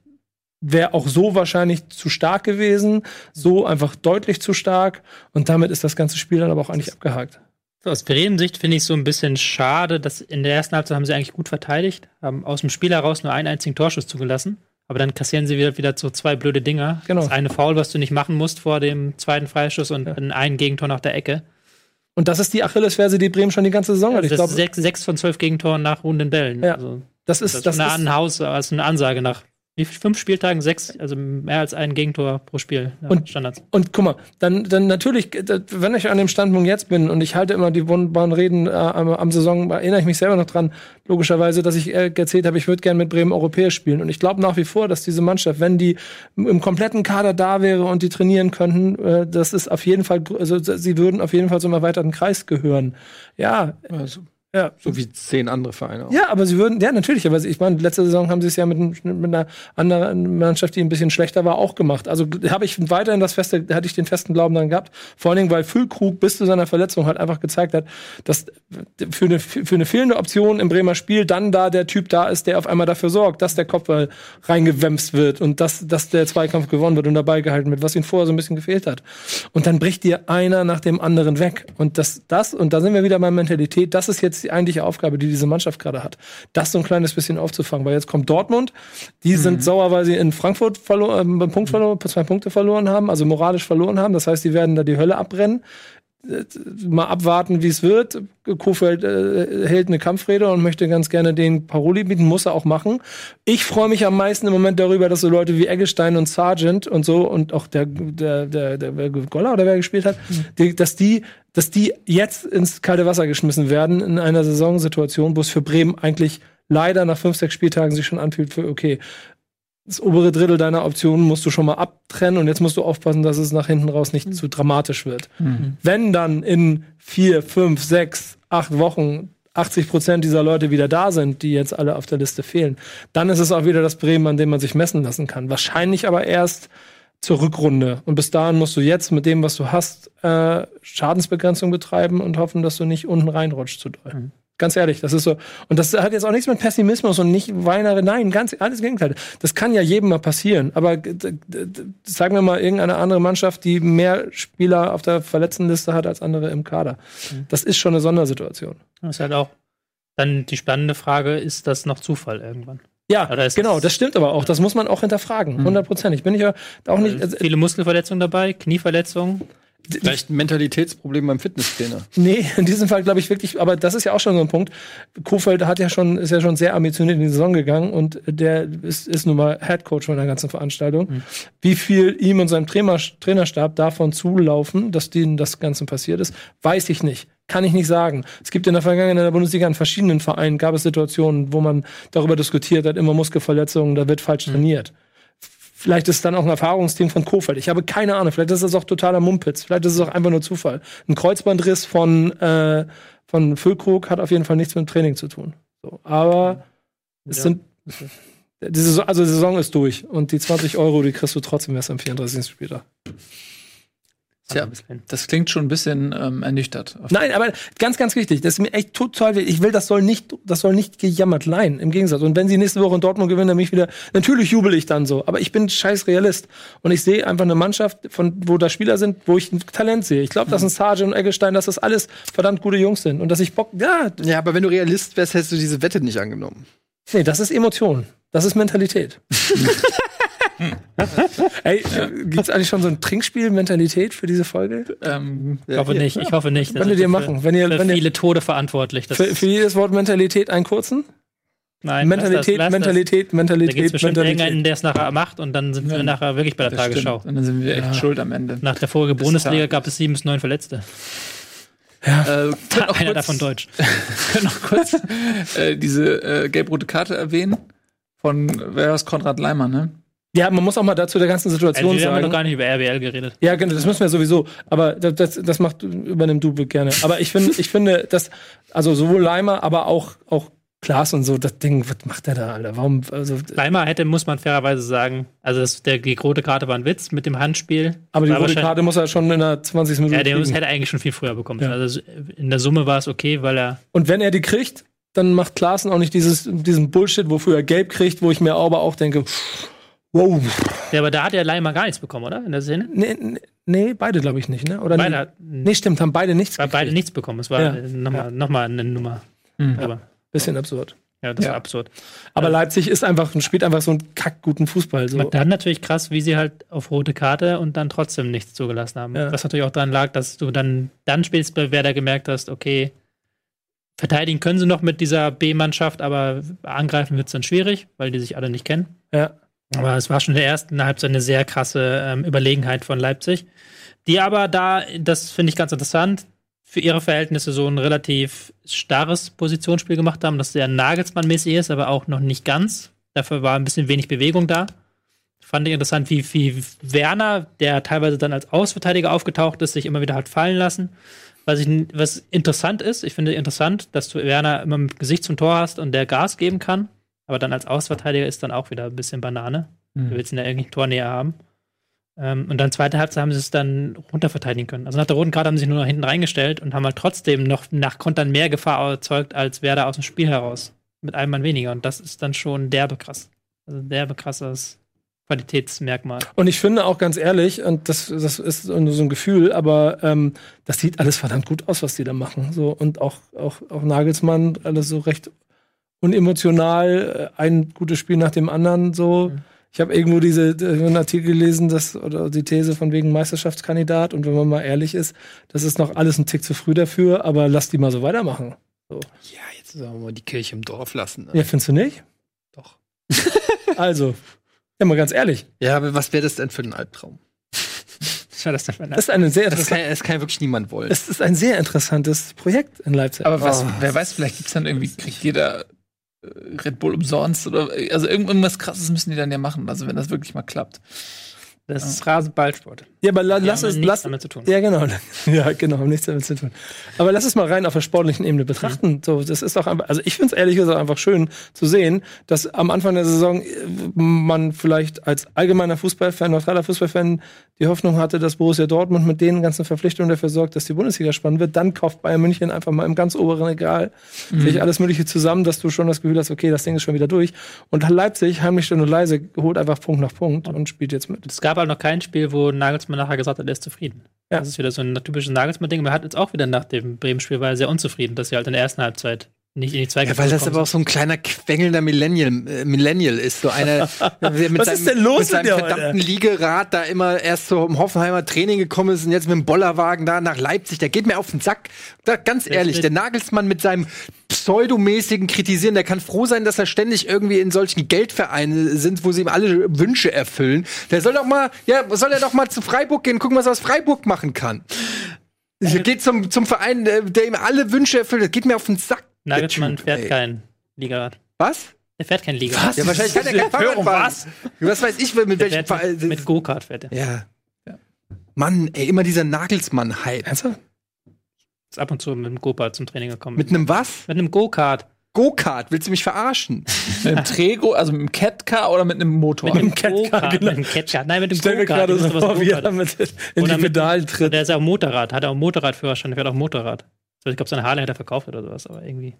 wäre auch so wahrscheinlich zu stark gewesen, so einfach deutlich zu stark und damit ist das ganze Spiel dann aber auch eigentlich abgehakt.
So, aus Bremen-Sicht finde ich so ein bisschen schade, dass in der ersten Halbzeit haben sie eigentlich gut verteidigt, haben aus dem Spiel heraus nur einen einzigen Torschuss zugelassen. Aber dann kassieren sie wieder, wieder so zwei blöde Dinger.
Genau.
Das eine Foul, was du nicht machen musst vor dem zweiten Freischuss und dann ein Gegentor nach der Ecke.
Und das ist die Achillesferse, die Bremen schon die ganze Saison hat.
Also
Ich
das ist
glaube,
sechs, sechs von zwölf Gegentoren nach ruhenden Bällen.
Ja.
Also,
das
das
ist
ist
das
eine,
ist,
ein Haus, also eine Ansage nach wie fünf Spieltagen, sechs, also mehr als ein Gegentor pro Spiel. Ja,
Und-
Standards.
Und guck mal, dann, dann natürlich, äh, wenn ich an dem Standpunkt jetzt bin und ich halte immer die wunderbaren Reden äh, am, am Saison, erinnere ich mich selber noch dran, logischerweise, dass ich äh, erzählt habe, ich würde gerne mit Bremen europäisch spielen. Und ich glaube nach wie vor, dass diese Mannschaft, wenn die im kompletten Kader da wäre und die trainieren könnten, äh, das ist auf jeden Fall, also sie würden auf jeden Fall zum erweiterten Kreis gehören. Ja,
Also,
ja.
so wie zehn andere Vereine auch.
Ja, aber sie würden, ja, natürlich, aber ich meine, letzte Saison haben sie es ja mit, mit einer anderen Mannschaft, die ein bisschen schlechter war, auch gemacht. Also habe ich weiterhin das feste, hatte ich den festen Glauben dann gehabt. Vor allen Dingen, weil Füllkrug bis zu seiner Verletzung halt einfach gezeigt hat, dass für eine, für eine fehlende Option im Bremer Spiel dann da der Typ da ist, der auf einmal dafür sorgt, dass der Kopfball reingewämst wird und dass, dass der Zweikampf gewonnen wird und dabei gehalten wird, was ihm vorher so ein bisschen gefehlt hat. Und dann bricht dir einer nach dem anderen weg. Und das, das, und da sind wir wieder bei Mentalität, das ist jetzt die eigentliche Aufgabe, die diese Mannschaft gerade hat. Das so ein kleines bisschen aufzufangen, weil jetzt kommt Dortmund, die sind sauer, weil sie in Frankfurt verloren, äh, einen Punkt verloren, zwei Punkte verloren haben, also moralisch verloren haben. Das heißt, die werden da die Hölle abbrennen. äh, mal abwarten, wie es wird. Kofeld äh, hält eine Kampfrede und möchte ganz gerne den Paroli bieten, muss er auch machen. Ich freue mich am meisten im Moment darüber, dass so Leute wie Eggestein und Sargent und so und auch der, der, der, der, der Goller oder wer gespielt hat, die, dass die dass die jetzt ins kalte Wasser geschmissen werden in einer Saisonsituation, wo es für Bremen eigentlich leider nach fünf, sechs Spieltagen sich schon anfühlt für, okay, das obere Drittel deiner Optionen musst du schon mal abtrennen und jetzt musst du aufpassen, dass es nach hinten raus nicht zu dramatisch wird. Wenn dann in vier, fünf, sechs, acht Wochen 80 Prozent dieser Leute wieder da sind, die jetzt alle auf der Liste fehlen, dann ist es auch wieder das Bremen, an dem man sich messen lassen kann. Wahrscheinlich aber erst zur Rückrunde. Und bis dahin musst du jetzt mit dem, was du hast, äh, Schadensbegrenzung betreiben und hoffen, dass du nicht unten reinrutscht zu doll. Ganz ehrlich, das ist so. Und das hat jetzt auch nichts mit Pessimismus und nicht Weinere. Nein, ganz alles Gegenteil. Das kann ja jedem mal passieren. Aber sagen wir mal irgendeine andere Mannschaft, die mehr Spieler auf der Verletztenliste hat als andere im Kader. Das ist schon eine Sondersituation.
Das ist halt auch dann die spannende Frage, ist das noch Zufall irgendwann?
Ja, genau,
das-
stimmt aber auch. Das muss man auch hinterfragen. Hundertprozentig. Bin ich ja auch nicht. Also,
Viele Muskelverletzungen dabei, Knieverletzungen.
Vielleicht ein Mentalitätsproblem beim Fitnesstrainer.
Nee, in diesem Fall glaube ich wirklich, aber das ist ja auch schon so ein Punkt. Kofeld hat ja schon, ist ja schon sehr ambitioniert in die Saison gegangen und der ist, ist nun mal Head Coach von der ganzen Veranstaltung. Wie viel ihm und seinem Trainer, Trainerstab davon zulaufen, dass denen das Ganze passiert ist, weiß ich nicht. Kann ich nicht sagen. Es gibt in der Vergangenheit in der Bundesliga in verschiedenen Vereinen gab es Situationen, wo man darüber diskutiert hat, immer Muskelverletzungen, da wird falsch trainiert. Vielleicht ist es dann auch ein Erfahrungsteam von Kofeld. Ich habe keine Ahnung. Vielleicht ist es auch totaler Mumpitz. Vielleicht ist es auch einfach nur Zufall. Ein Kreuzbandriss von, äh, von Füllkrug hat auf jeden Fall nichts mit dem Training zu tun. So, aber es
Ja.
sind. Die Saison, also die Saison ist durch und die 20 Euro, die kriegst du trotzdem erst am 34. Spieltag.
Tja, das klingt schon ein bisschen ähm, ernüchtert.
Nein, aber ganz, ganz wichtig. Das ist mir echt total wichtig. Ich will, das soll nicht, das soll nicht gejammert leihen. Im Gegensatz. Und wenn sie nächste Woche in Dortmund gewinnen, dann bin ich wieder, natürlich jubel ich dann so. Aber ich bin scheiß Realist. Und ich sehe einfach eine Mannschaft, von, wo da Spieler sind, wo ich ein Talent sehe. Ich glaube, dass ein Sargent und Eggestein, dass das alles verdammt gute Jungs sind. Und dass ich Bock, ja,
Ja, aber wenn du Realist wärst, hättest du diese Wette nicht angenommen.
nee, das ist Emotion. Das ist Mentalität. Ey, äh, gibt's eigentlich schon so ein Trinkspiel Mentalität für diese Folge?
Ähm,
Ich hoffe nicht, ich hoffe nicht. Das
Könntet
ist
ihr
für-
machen. Wenn ihr,
Für
wenn ihr,
viele Tode verantwortlich. Das
für, für jedes Wort Mentalität einen kurzen?
Nein,
Mentalität,
lass das, lass
Mentalität,
Das. Da gibt es
Mentalität,
bestimmt
Mentalität.
irgendeinen, der es nachher macht und dann sind wir
Ja.
nachher wirklich bei der Tagesschau.
stimmt. Und dann sind wir echt schuld am Ende.
Nach der Folge
Das
Bundesliga
ist
gab es sieben bis neun Verletzte.
Äh, können auch
Einer
kurz-
davon Deutsch.
können noch kurz äh, diese äh, gelb-rote Karte erwähnen von wer war's? Konrad Leimer, ne?
Ja, man muss auch mal dazu der ganzen
Also,
Situation
wir haben doch
sagen.
gar nicht über RBL geredet.
Ja, genau, das müssen wir sowieso. Aber das, das, macht, übernimm du gerne. Aber ich finde, ich finde, dass, also sowohl Leimer, aber auch, auch Klaas und so, das Ding, was macht der da, Alter? Warum, also,
Leimer hätte, muss man fairerweise sagen, also das, der, die rote Karte war ein Witz mit dem Handspiel.
aber die rote Karte muss er schon in der 20. Minute
Ja, der
kriegen.
hätte eigentlich schon viel früher bekommen.
Ja.
Also in der Summe war es okay, weil er
Und wenn er die kriegt, dann macht Klaassen auch nicht dieses, diesen Bullshit, wofür er gelb kriegt, wo ich mir aber auch denke, wow.
Ja, aber da hat der Leimer gar nichts bekommen, oder? In der Szene?
Nee, nee, nee beide glaube ich nicht, ne? Oder
Beide,
nee?
hat-
nee, stimmt, haben beide nichts
weil beide nichts bekommen. Es war
Ja.
äh, nochmal noch mal eine Nummer.
Mhm.
Aber
Bisschen absurd.
ja, das
Ja.
war absurd.
Aber Leipzig ist einfach, spielt einfach so einen kackguten Fußball. So.
Dann natürlich krass, wie sie halt auf rote Karte und dann trotzdem nichts zugelassen haben.
Ja.
Was natürlich auch daran lag, dass du dann, dann spätestens bei Werder gemerkt hast, okay, verteidigen können sie noch mit dieser B-Mannschaft, aber angreifen wird es dann schwierig, weil die sich alle nicht kennen.
Ja.
Aber es war schon in der ersten Halbzeit eine sehr krasse ähm, Überlegenheit von Leipzig. Die aber da, das finde ich ganz interessant, für ihre Verhältnisse so ein relativ starres Positionsspiel gemacht haben, das sehr Nagelsmann-mäßig ist, aber auch noch nicht ganz. Dafür war ein bisschen wenig Bewegung da. Fand ich interessant, wie, wie Werner, der teilweise dann als Außenverteidiger aufgetaucht ist, sich immer wieder hat fallen lassen. Was, ich, was interessant ist, ich finde interessant, dass du Werner immer mit Gesicht zum Tor hast und der Gas geben kann. Aber dann als Außenverteidiger ist dann auch wieder ein bisschen Banane. Du willst ihn ja irgendwie Tornähe haben. Ähm, und dann zweite Halbzeit haben sie es dann runterverteidigen können. Also nach der roten Karte haben sie sich nur noch hinten reingestellt und haben halt trotzdem noch nach Kontern mehr Gefahr erzeugt als Werder aus dem Spiel heraus. Mit einem Mann weniger. Und das ist dann schon derbe krass. Also derbe krasses Qualitätsmerkmal.
Und ich finde auch ganz ehrlich, und das, das ist nur so ein Gefühl, aber ähm, das sieht alles verdammt gut aus, was die da machen. So, und auch, auch, auch Nagelsmann, alles so recht unemotional, äh, ein gutes Spiel nach dem anderen. So. Ich habe irgendwo diese äh, einen Artikel gelesen, dass, oder die These von wegen Meisterschaftskandidat. Und wenn man mal ehrlich ist, das ist noch alles ein Tick zu früh dafür, aber lass die mal so weitermachen.
Ja, jetzt sagen wir mal die Kirche im Dorf lassen. Ne?
Ja, findest du nicht?
Doch.
Also, ja, mal ganz ehrlich.
Ja, aber was wäre das denn für ein Albtraum?
Das
Das ist, eine sehr
Das kann, das kann ja wirklich niemand wollen.
es ist ein sehr interessantes Projekt in Leipzig.
Aber was,
Oh.
wer weiß, vielleicht gibt's dann irgendwie, kriegt jeder Red Bull umsonst oder also irgend- irgendwas krasses müssen die dann ja machen, also wenn das wirklich mal klappt.
Das ist Rasenballsport.
ja, aber la, lass es, lass,
damit zu tun.
Ja, genau. Ja, genau, haben nichts damit zu tun. Aber lass es mal rein auf der sportlichen Ebene betrachten. So, das ist doch einfach, also ich finde es ehrlich gesagt einfach schön zu sehen, dass am Anfang der Saison äh, man vielleicht als allgemeiner Fußballfan, neutraler Fußballfan die Hoffnung hatte, dass Borussia Dortmund mit den ganzen Verpflichtungen dafür sorgt, dass die Bundesliga spannend wird. Dann kauft Bayern München einfach mal im ganz oberen Regal sich alles Mögliche zusammen, dass du schon das Gefühl hast, okay, das Ding ist schon wieder durch. Und Leipzig, heimlich still und leise, holt einfach Punkt nach Punkt und spielt jetzt mit.
Es gab halt noch kein Spiel, wo Nagelsmann nachher gesagt hat, er ist zufrieden.
Ja.
Das ist wieder so ein typisches Nagelsmann-Ding. Man hat jetzt auch wieder nach dem Bremen-Spiel war er sehr unzufrieden, dass sie halt in der ersten Halbzeit nicht in die Zweikämpfe
Ja, weil das aber auch so ein kleiner quengelnder Millennial, äh, Millennial ist. So einer, der mit
Was ist denn los
mit seinem
mit dir heute?
verdammten Liegerad da immer erst so im Hoffenheimer Training gekommen ist und jetzt mit dem Bollerwagen da nach Leipzig. Der geht mir auf den Sack. Da, ganz ehrlich, der Nagelsmann mit seinem pseudomäßigen Kritisieren, der kann froh sein, dass er ständig irgendwie in solchen Geldvereinen sind, wo sie ihm alle Wünsche erfüllen. Der soll doch mal, ja, soll er doch mal zu Freiburg gehen, gucken, was er aus Freiburg machen kann. Er geht zum, zum Verein, der der ihm alle Wünsche erfüllt. Das geht mir auf den Sack.
Nagelsmann
Typ,
fährt
ey.
kein Liegerad.
Was?
Er fährt kein Liegerad.
Ja, wahrscheinlich kann er kein Fahrrad fahren. Was? was weiß ich, mit welchem Verein.
mit, mit Go-Kart fährt er.
ja. Mann, ey, immer dieser Nagelsmann-Hype.
Ernsthaft?
Ist ab und zu mit dem Go-Kart zum Training gekommen.
Mit einem was?
mit einem Go-Kart.
Go-Kart. Willst du mich verarschen?
Mit einem Trego, also mit einem Catcar oder mit einem Motor?
Mit dem
Catcar,
Go-Kart.
genau.
Mit dem Catcar. Nein, mit dem
Stell mir gerade so
was
vor, wie er
ist.
mit in
Oder
die Pedalen tritt.
Der ist ja auch Motorrad, hat auch Motorradführerschein, der fährt auch Motorrad. Ich glaube, seine Harley hat er verkauft oder sowas, aber irgendwie.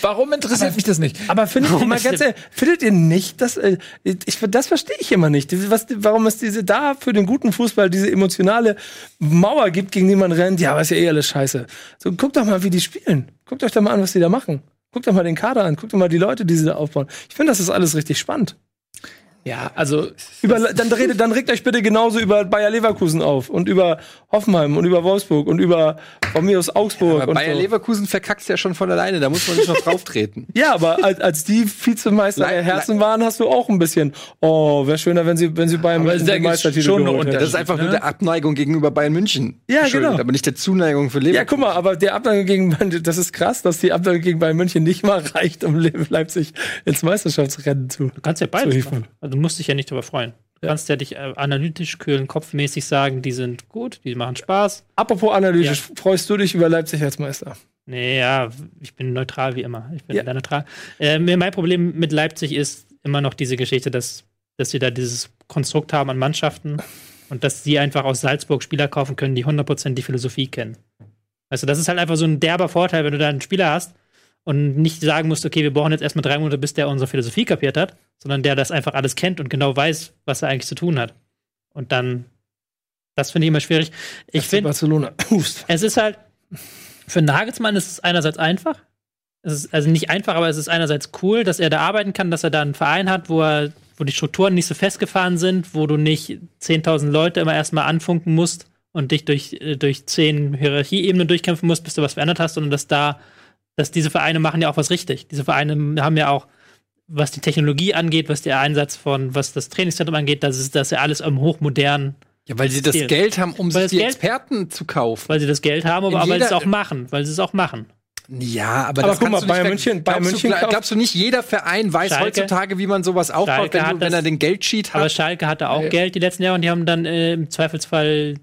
Warum interessiert mich das nicht?
Aber findet ihr mal ganz ehrlich, findet ihr nicht, dass äh, ich das verstehe ich immer nicht. Was, warum es diese da für den guten Fußball diese emotionale Mauer gibt, gegen die man rennt? Ja, aber ist ja eh alles scheiße. So guckt doch mal, wie die spielen. Guckt euch doch mal an, was die da machen. Guckt doch mal den Kader an. Guckt doch mal die Leute, die sie da aufbauen. Ich finde, das ist alles richtig spannend.
Ja, also
Über, dann, redet, dann regt euch bitte genauso über Bayer Leverkusen auf und über Hoffenheim und über Wolfsburg und über von mir aus Augsburg.
Aber
und
Bayer
so.
Leverkusen verkackt's ja schon von alleine. Da muss man nicht noch drauf treten.
Ja, aber als, als die Vizemeister
Le-
Herzen waren, hast du auch ein bisschen. Oh, wäre schöner, wenn sie, wenn sie
Aber da
den Meistertitel
schon
geholt hätten.
Das ist einfach nur
ne?
der Abneigung gegenüber Bayern München.
Ja, genau.
Aber nicht der Zuneigung für Leverkusen.
Ja, guck mal, aber der Abneigung gegen Bayern, das ist krass, dass die Abneigung gegen Bayern München nicht mal reicht, um Le- Leipzig ins Meisterschaftsrennen zu.
Du kannst ja beides machen. Also du musst dich ja nicht darüber freuen. Du kannst ja dich äh, analytisch, kühlen, kopfmäßig sagen, die sind gut, die machen Spaß.
Apropos analytisch, freust du dich über Leipzig als Meister?
Nee, ja, ich bin neutral wie immer. Ich bin
Ja.
da neutral. Äh, mein Problem mit Leipzig ist immer noch diese Geschichte, dass, dass sie da dieses Konstrukt haben an Mannschaften und dass sie einfach aus Salzburg Spieler kaufen können, die 100% die Philosophie kennen. Also, das ist halt einfach so ein derber Vorteil, wenn du da einen Spieler hast und nicht sagen musst, okay, wir brauchen jetzt erstmal drei Monate, bis der unsere Philosophie kapiert hat, sondern der das einfach alles kennt und genau weiß, was er eigentlich zu tun hat. Und dann, das finde ich immer schwierig. Ich finde,
Barcelona.
Es ist halt, für Nagelsmann ist es einerseits einfach. Es ist also nicht einfach, aber es ist einerseits cool, dass er da arbeiten kann, dass er da einen Verein hat, wo er, wo die Strukturen nicht so festgefahren sind, wo du nicht 10.000 Leute immer erstmal anfunken musst und dich durch, äh, durch zehn Hierarchieebenen durchkämpfen musst, bis du was verändert hast, sondern dass da, dass diese Vereine machen ja auch was richtig. Diese Vereine haben ja auch, was die Technologie angeht, was der Einsatz von, was das Trainingszentrum angeht, das ist das ja alles am hochmodern
Ja, weil sie das
Stil.
Geld haben, um
Weil
sich die
Geld-
Experten zu kaufen.
weil sie das Geld haben, aber weil sie es auch machen, weil sie es auch machen.
Ja, aber,
Aber
das
guck mal, Bayern München- Bayern
glaubst
München
du, gla-
kauft-
glaubst du nicht, jeder Verein weiß
Schalke-
heutzutage, wie man sowas aufbaut,
Schalke
wenn, du, wenn
das-
er den Geldsheet
Aber
hat?
Schalke hatte auch
Ja.
Geld die letzten Jahre und die haben dann äh, im Zweifelsfall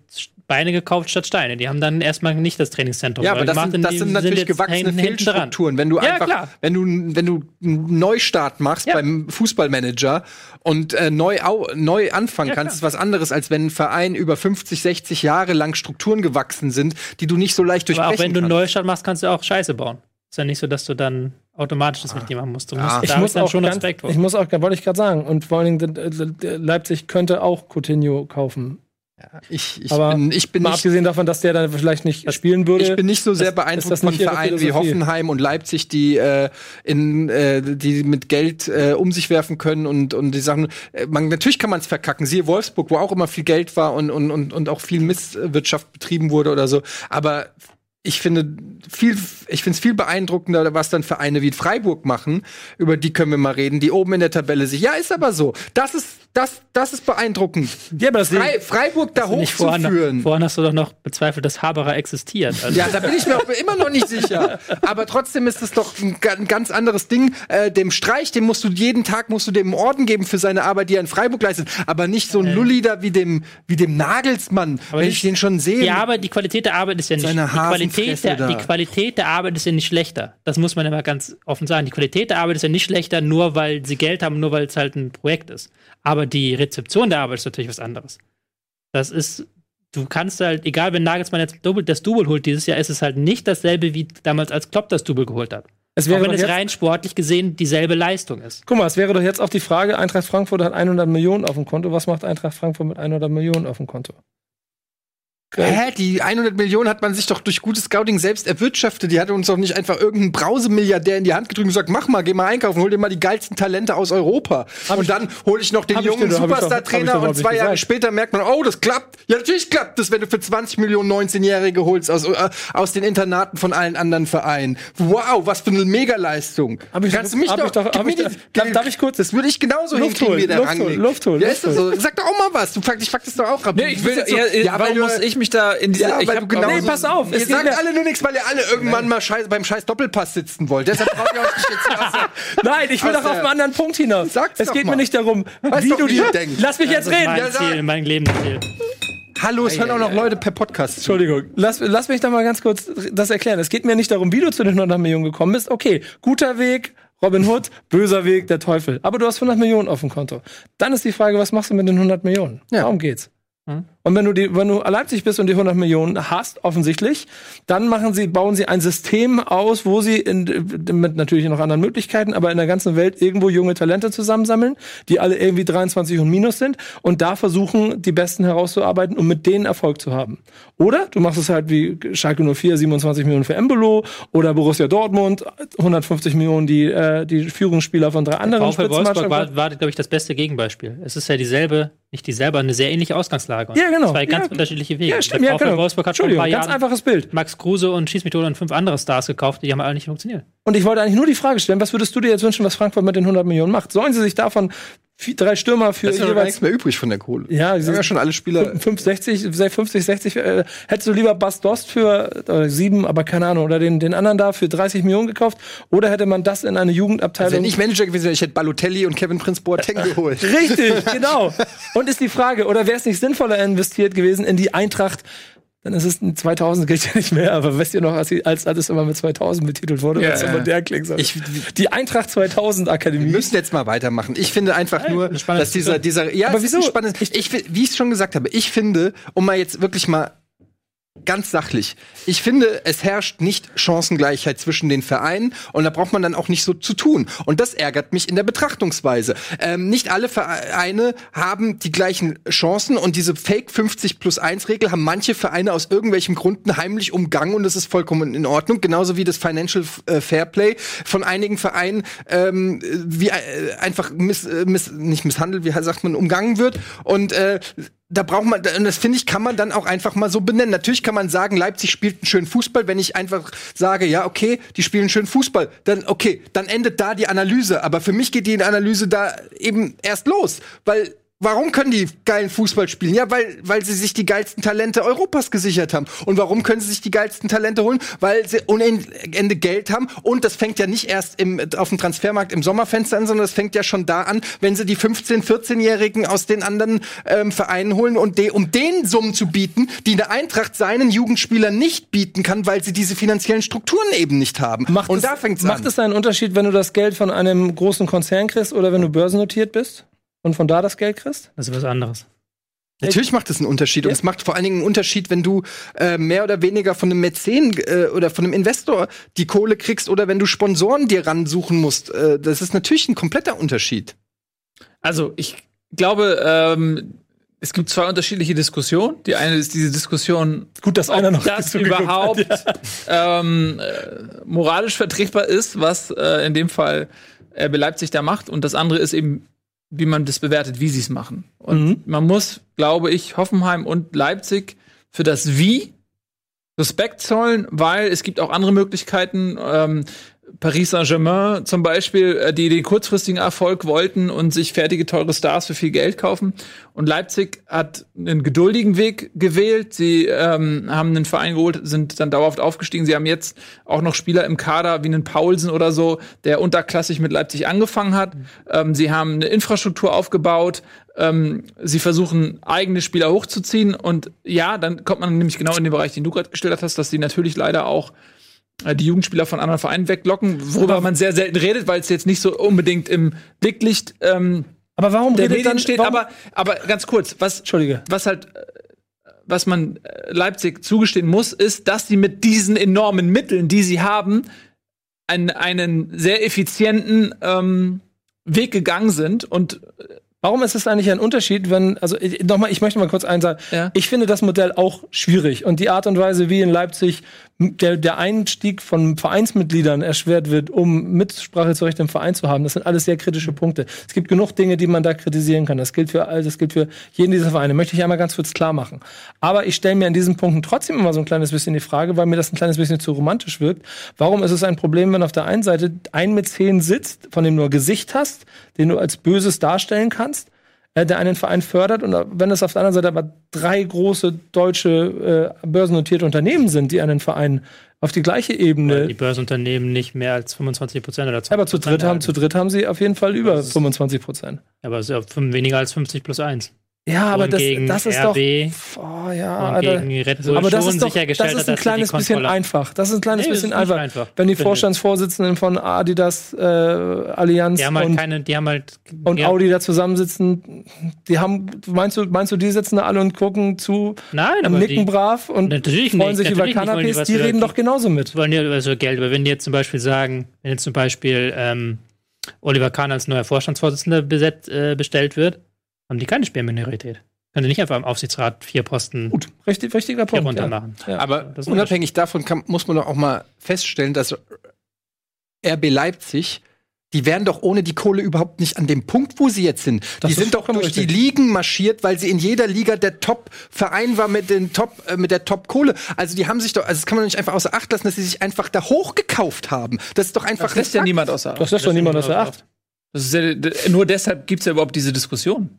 Beine gekauft statt Steine. Die haben dann erstmal nicht das Trainingszentrum.
Ja, aber das sind, das sind natürlich
jetzt
gewachsene. Fehlstrukturen. Wenn du
Ja,
einfach,
klar.
wenn du, wenn du einen Neustart machst
Ja.
beim Fußballmanager und äh, neu, au, neu anfangen
Ja,
kannst, ist was anderes, als wenn ein Verein über 50, 60 Jahre lang Strukturen gewachsen sind, die du nicht so leicht
Aber
durchbrechen
auch wenn du einen
kannst.
Neustart machst, kannst du auch Scheiße bauen. Ist ja nicht so, dass du dann automatisch das richtig machen musst. Du musst
Ah.
da
Ich muss
dann
auch
schon
ganz,
Respekt vor.
ich muss auch, wollte ich gerade sagen. Und vor allen Dingen, äh, äh, Leipzig könnte auch Coutinho kaufen.
Ich, ich,
Aber
bin, ich bin
Mal
nicht
abgesehen davon, dass der dann vielleicht nicht spielen würde.
Ich bin nicht so sehr beeindruckt von Vereinen wie? Hoffenheim und Leipzig, die äh, in äh, die mit Geld äh, um sich werfen können und und die Sachen. Äh, man natürlich kann man es verkacken. Siehe Wolfsburg, wo auch immer viel Geld war und und und und auch viel Misswirtschaft betrieben wurde oder so. Aber ich finde viel, ich finde es viel beeindruckender, was dann Vereine wie Freiburg machen. Über die können wir mal reden, die oben in der Tabelle sich. Ja, ist aber so. Das ist, das, das ist beeindruckend.
Ja, aber das
Frei, Freiburg da hochzuführen.
vorhin hast du doch noch bezweifelt, dass Haberer existiert. Also,
Ja, da bin ich mir auch immer noch nicht sicher. Aber trotzdem ist es doch ein, ein ganz anderes Ding. Äh, dem Streich, dem musst du jeden Tag musst du dem einen Orden geben für seine Arbeit, die er in Freiburg leistet. Aber nicht so ein Lulli da wie dem, wie dem Nagelsmann, wenn ich den schon sehe.
Die Arbeit, die Qualität der Arbeit ist ja nicht
Seine
Qualität, der, die Qualität der Arbeit ist ja nicht schlechter. Das muss man immer ganz offen sagen. Die Qualität der Arbeit ist ja nicht schlechter, nur weil sie Geld haben, nur weil es halt ein Projekt ist. Aber die Rezeption der Arbeit ist natürlich was anderes. Das ist, du kannst halt, egal wenn Nagelsmann jetzt das Double holt dieses Jahr, ist es halt nicht dasselbe wie damals als Klopp das Double geholt hat.
Es
Auch
wäre
wenn
doch
es rein sportlich gesehen dieselbe Leistung ist.
guck mal, es wäre doch jetzt auch die Frage, Eintracht Frankfurt hat 100 Millionen auf dem Konto. Was macht Eintracht Frankfurt mit 100 Millionen auf dem Konto?
Hä, die 100 Millionen hat man sich doch durch gutes Scouting selbst erwirtschaftet. Die hat uns doch nicht einfach irgendeinen Brausemilliardär in die Hand gedrückt und gesagt, mach mal, geh mal einkaufen, hol dir mal die geilsten Talente aus Europa. und dann hole ich noch den
hab ich
jungen
hab ich hab ich
Superstar-Trainer und zwei Jahre später merkt man, oh, das klappt. Ja, natürlich klappt das, wenn du für 20 Millionen 19-Jährige holst aus, äh, aus den Internaten von allen anderen Vereinen. Wow, was für eine Megaleistung.
Hab ich-
Kannst du mich
hab
doch,
ich doch- hab ich doch- darf- darf ich kurz-
Das würde ich genauso
Luft
hinkriegen
holen,
wie der
Luft holen, Luft holen,
Ja,
Luft
ist das so. Sag doch auch mal was. Du fuck, ich fuck das doch auch ab.
Nee, ich will,
so-
ja,
ja,
warum muss ich mich da in diese,
ja,
ich hab
genau
Nee, pass auf, es
Ihr sagt alle nur nichts, weil ihr alle irgendwann mal scheiß, beim scheiß Doppelpass sitzen wollt. Deshalb braucht ihr euch nicht jetzt aus der-
Nein, ich will doch auf einen anderen Punkt hinaus.
Sag's
es
doch
geht
mal.
mir nicht darum,
Weiß
wie
doch,
du dir.
ihr denkt.
Lass mich jetzt
Das
reden.
mein. Ziel, mein Lebensziel.
Hallo, es hören auch noch Leute per Podcast.
Entschuldigung, lass, lass mich da mal ganz kurz das erklären. Es geht mir nicht darum, wie du zu den 100 Millionen gekommen bist. Okay, guter Weg, Robin Hood, böser Weg, der Teufel. Aber du hast 100 Millionen auf dem Konto. Dann ist die Frage, was machst du mit den 100 Millionen?
Ja.
Darum geht's. Und wenn du die, wenn du Leipzig bist und die 100 Millionen hast, offensichtlich, dann machen sie, bauen sie ein System aus, wo sie in, mit natürlich noch anderen Möglichkeiten, aber in der ganzen Welt irgendwo junge Talente zusammensammeln, die alle irgendwie 23 und minus sind und da versuchen, die Besten herauszuarbeiten, um mit denen Erfolg zu haben. Oder du machst es halt wie Schalke 04, 27 Millionen für Embolo oder Borussia Dortmund, 150 Millionen die, äh, die Führungsspieler von drei anderen
VfL Wolfsburg
Spitzenmannschaften.
war, war glaube ich, das beste Gegenbeispiel. Es ist ja dieselbe, nicht dieselbe, eine sehr ähnliche Ausgangslage.
Ja, genau.
Zwei ganz
Ja.
unterschiedliche Wege.
Ja, stimmt,
Der
ja,
VfL
genau.
Wolfsburg hat vor ein paar
ganz
Jahren
einfaches Bild.
Max Kruse und Schießmethode und fünf andere Stars gekauft, die haben alle nicht funktioniert.
Und ich wollte eigentlich nur die Frage stellen, was würdest du dir jetzt wünschen, was Frankfurt mit den 100 Millionen macht? Sollen sie sich davon vi- drei Stürmer für
Da ist
jeweils
nichts mehr übrig von der Kohle.
Ja,
Wir haben ja schon alle Spieler.
5, 60, 50, 60, äh, hättest du lieber Bas Dost für äh, sieben, aber keine Ahnung, oder den, den anderen da für 30 Millionen gekauft? Oder hätte man das in eine Jugendabteilung?
Wenn ich Manager gewesen wäre, ich hätte Balotelli und Kevin Prince Boateng geholt.
Richtig, genau. Und ist die Frage, oder wäre es nicht sinnvoller investiert gewesen in die Eintracht? Dann ist es ein 2000 gilt ja nicht mehr, aber wisst ihr noch, als, als alles immer mit 2000 betitelt wurde,
Ja,
was immer der klingt. so.
Ich-
die Eintracht 2000
Wir
Akademie.
müssen jetzt mal weitermachen. Ich finde einfach nur,
eine spannende
dass dieser, dieser, ja,
Aber wieso?
ein spannendes, ich, wie ich es schon gesagt habe, ich finde, um mal jetzt wirklich mal ganz sachlich, ich finde, es herrscht nicht Chancengleichheit zwischen den Vereinen und da braucht man dann auch nicht so zu tun. Und das ärgert mich in der Betrachtungsweise. Ähm, nicht alle Vereine haben die gleichen Chancen und diese Fake 50 plus 1 Regel haben manche Vereine aus irgendwelchen Gründen heimlich umgangen und das ist vollkommen in Ordnung. Genauso wie das Financial äh, Fairplay von einigen Vereinen ähm, wie äh, einfach miss, äh, miss, nicht misshandelt, wie sagt man, umgangen wird. Und äh, da braucht man, und das finde ich, kann man dann auch einfach mal so benennen. Natürlich kann man sagen, Leipzig spielt einen schönen Fußball. Wenn ich einfach sage, ja, okay, die spielen einen schönen Fußball, dann okay, dann endet da die Analyse. Aber für mich geht die Analyse da eben erst los, weil Warum können die geilen Fußball spielen? Ja, weil, weil sie sich die geilsten Talente Europas gesichert haben. Und warum können sie sich die geilsten Talente holen? Weil sie ohne Ende Geld haben. Und das fängt ja nicht erst im, auf dem Transfermarkt im Sommerfenster an, sondern das fängt ja schon da an, wenn sie die 15-, 14-Jährigen aus den anderen ähm, Vereinen holen und de, um den Summen zu bieten, die eine Eintracht seinen Jugendspielern nicht bieten kann, weil sie diese finanziellen Strukturen eben nicht haben.
Macht
und
es,
da fängt's
macht
an.
es einen Unterschied, wenn du das Geld von einem großen Konzern kriegst oder wenn du börsennotiert bist und von da das Geld kriegst?
Das ist was anderes.
Natürlich macht es einen Unterschied. Und
Ja.
es macht vor allen Dingen einen Unterschied, wenn du äh, mehr oder weniger von einem Mäzen äh, oder von einem Investor die Kohle kriegst oder wenn du Sponsoren dir ransuchen musst. Äh, das ist natürlich ein kompletter Unterschied.
Also ich glaube, ähm, es gibt zwei unterschiedliche Diskussionen. Die eine ist diese Diskussion,
Gut, dass einer noch
das
zugeguckt hat,
überhaupt
ja.
ähm, äh, moralisch vertretbar ist, was äh, in dem Fall RB Leipzig da macht. Und das andere ist eben, wie man das bewertet, wie sie es machen. Und
Mhm.
man muss, glaube ich, Hoffenheim und Leipzig für das Wie Respekt zollen, weil es gibt auch andere Möglichkeiten. Ähm, Paris Saint-Germain zum Beispiel, äh, die den kurzfristigen Erfolg wollten und sich fertige, teure Stars für viel Geld kaufen. Und Leipzig hat einen geduldigen Weg gewählt. Sie ähm, haben einen Verein geholt, sind dann dauerhaft aufgestiegen. Sie haben jetzt auch noch Spieler im Kader wie einen Paulsen oder so, der unterklassig mit Leipzig angefangen hat. Ähm, sie haben eine Infrastruktur aufgebaut. Ähm, sie versuchen, eigene Spieler hochzuziehen. Und ja, dann kommt man nämlich genau in den Bereich, den du gerade gestellt hast, dass sie natürlich leider auch die Jugendspieler von anderen Vereinen weglocken, worüber man sehr selten redet, weil es jetzt nicht so unbedingt im Blicklicht ähm,
Aber warum
der
redet
Medien
dann
steht.
warum,
Aber, aber ganz kurz, was,
Entschuldige.
was halt, äh, was man äh, Leipzig zugestehen muss, ist, dass sie mit diesen enormen Mitteln, die sie haben, einen, einen sehr effizienten ähm, Weg gegangen sind und
Warum ist es eigentlich ein Unterschied, wenn, also ich- nochmal, ich möchte mal kurz eins sagen.
Ja.
Ich finde das Modell auch schwierig und die Art und Weise, wie in Leipzig der, der Einstieg von Vereinsmitgliedern erschwert wird, um Mitsprache zu Recht im Verein zu haben, das sind alles sehr kritische Punkte. Es gibt genug Dinge, die man da kritisieren kann. Das gilt für all, das gilt für jeden dieser Vereine. Möchte ich einmal ganz kurz klar machen. Aber ich stelle mir in diesen Punkten trotzdem immer so ein kleines bisschen die Frage, weil mir das ein kleines bisschen zu romantisch wirkt. Warum ist es ein Problem, wenn auf der einen Seite ein mit zehn sitzt, von dem du ein Gesicht hast, den du als Böses darstellen kannst, äh, der einen Verein fördert und wenn es auf der anderen Seite aber drei große deutsche äh, börsennotierte Unternehmen sind, die einen Verein auf die gleiche Ebene
Die Börsenunternehmen nicht mehr als 25 Prozent oder 20
aber zu dritt haben, zu dritt haben sie auf jeden Fall über
Das ist-
25 Prozent.
Aber es ist ja weniger als 50 plus 1.
Ja, aber das, das ist
RB
doch. Oh, ja, aber das ist doch,
sichergestellt
das ist ein kleines
die
bisschen einfach. Das ist ein kleines
Nee,
bisschen einfach.
einfach,
Wenn die. Vorstandsvorsitzenden von Adidas, äh, Allianz
Die haben halt
und,
keine, die haben halt.
und
ja,
Audi da zusammensitzen, die haben, meinst du, meinst du, die sitzen da alle und gucken zu
Nein,
und nicken
die,
brav und freuen
nicht,
sich über
wollen die
Die reden doch genauso mit.
wollen ja also Geld, aber wenn die jetzt zum Beispiel sagen, wenn jetzt zum Beispiel ähm, Oliver Kahn als neuer Vorstandsvorsitzender besetzt, äh, bestellt wird, haben die keine Sperrminorität. Können die nicht einfach im Aufsichtsrat vier Posten
Gut, richtig, richtiger
hier
Punkt.
runter
Ja.
machen.
Ja.
Aber unabhängig davon kann, muss man doch auch mal feststellen, dass RB Leipzig, die wären doch ohne die Kohle überhaupt nicht an dem Punkt, wo sie jetzt sind.
Das
die sind doch durch die
richtig.
Ligen marschiert, weil sie in jeder Liga der Top-Verein war mit den Top, äh, mit der Top-Kohle. Also die haben sich doch, also das kann man doch nicht einfach außer Acht lassen, dass sie sich einfach da hochgekauft haben. Das ist doch einfach
das lässt ja niemand außer Acht.
Das lässt doch niemand außer Acht.
Das ist ja, d- nur deshalb gibt's ja überhaupt diese Diskussion.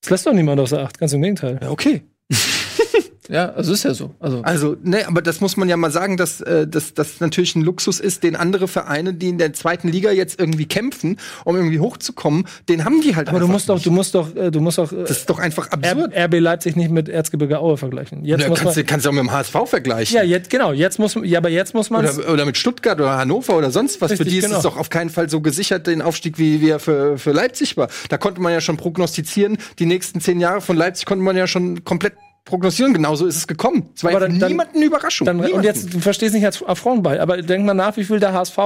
Das lässt doch niemand außer Acht, ganz im Gegenteil.
Ja, okay.
Ja, also ist ja so. Also
Also, ne, aber das muss man ja mal sagen, dass äh, dass das natürlich ein Luxus ist, den andere Vereine, die in der zweiten Liga jetzt irgendwie kämpfen, um irgendwie hochzukommen, den haben die halt
Aber du musst doch,
nicht.
du musst doch, äh, du musst doch äh,
Das ist doch einfach absurd.
R- RB Leipzig nicht mit Erzgebirge Aue vergleichen. Jetzt
Ja,
muss
kannst, du,
man,
kannst du auch mit dem HSV vergleichen.
ja, jetzt genau, jetzt muss ja, aber jetzt muss man
oder, oder mit Stuttgart oder Hannover oder sonst was.
Richtig,
für die ist
genau.
es doch auf keinen Fall so gesichert, den Aufstieg, wie, wie er für, für Leipzig war. Da konnte man ja schon prognostizieren, die nächsten zehn Jahre von Leipzig konnte man ja schon komplett prognostizieren. Genauso ist es gekommen. Es war
Aber dann-
niemanden eine Überraschung.
Dann, und
Niemanden.
jetzt, du verstehst nicht als Affrontball, aber denk mal nach, wie viel der HSV,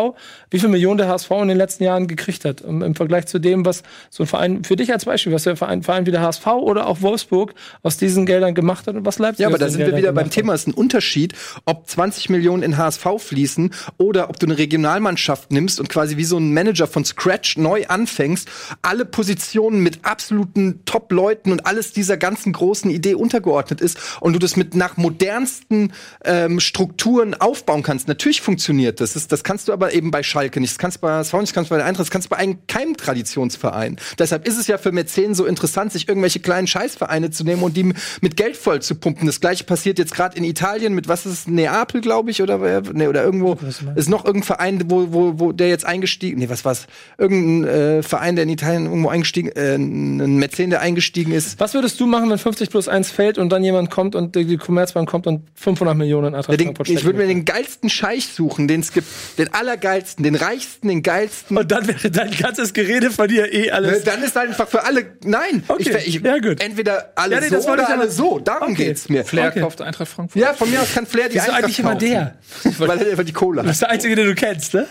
wie viel Millionen der HSV in den letzten Jahren gekriegt hat. Im, im Vergleich zu dem, was so ein Verein, für dich als Beispiel, was der Verein, Verein wie der HSV oder auch Wolfsburg aus diesen Geldern gemacht hat und was Leipzig
Ja, aber da sind wir
Geldern
wieder beim
gemacht
Thema. Es ist ein Unterschied, ob 20 Millionen in HSV fließen oder ob du eine Regionalmannschaft nimmst und quasi wie so ein Manager von Scratch neu anfängst, alle Positionen mit absoluten Top-Leuten und alles dieser ganzen großen Idee untergeordnet ist und du das mit nach modernsten ähm, Strukturen aufbauen kannst. Natürlich funktioniert das. das. Das kannst du aber eben bei Schalke nicht. Das kannst du bei HSV nicht, das kannst du bei der Eintracht, das kannst du bei einem, keinem Traditionsverein. Deshalb ist es ja für Mäzen so interessant, sich irgendwelche kleinen Scheißvereine zu nehmen und die mit Geld voll zu pumpen. Das gleiche passiert jetzt gerade in Italien mit, was ist es, Neapel, glaube ich, oder, nee, oder irgendwo, ist noch irgendein Verein, wo, wo, wo der jetzt eingestiegen, nee, was war's? Irgendein äh, Verein, der in Italien irgendwo eingestiegen, äh, ein Mäzen, der eingestiegen ist.
Was würdest du machen, wenn 50 plus 1 fällt und dann jemand kommt und die Commerzbank kommt und 500 Millionen in
den,
Frankfurt
ich würde mir den geilsten Scheich suchen, den es gibt. Den allergeilsten, den reichsten, den geilsten.
Und dann wäre dein ganzes Gerede von dir eh alles.
Dann ist halt einfach für alle. Nein,
Okay,
ich, ich,
ja, gut.
entweder alle
Ja, nee,
so
das wollte
oder alle so. Darum
Okay.
geht's mir.
Flair
Okay.
kauft Eintracht Frankfurt.
Ja, von mir aus kann Flair die
Wieso
Eintracht
eigentlich immer der?
Weil er einfach die Kohle
Das
hat.
ist der einzige, den du kennst, ne?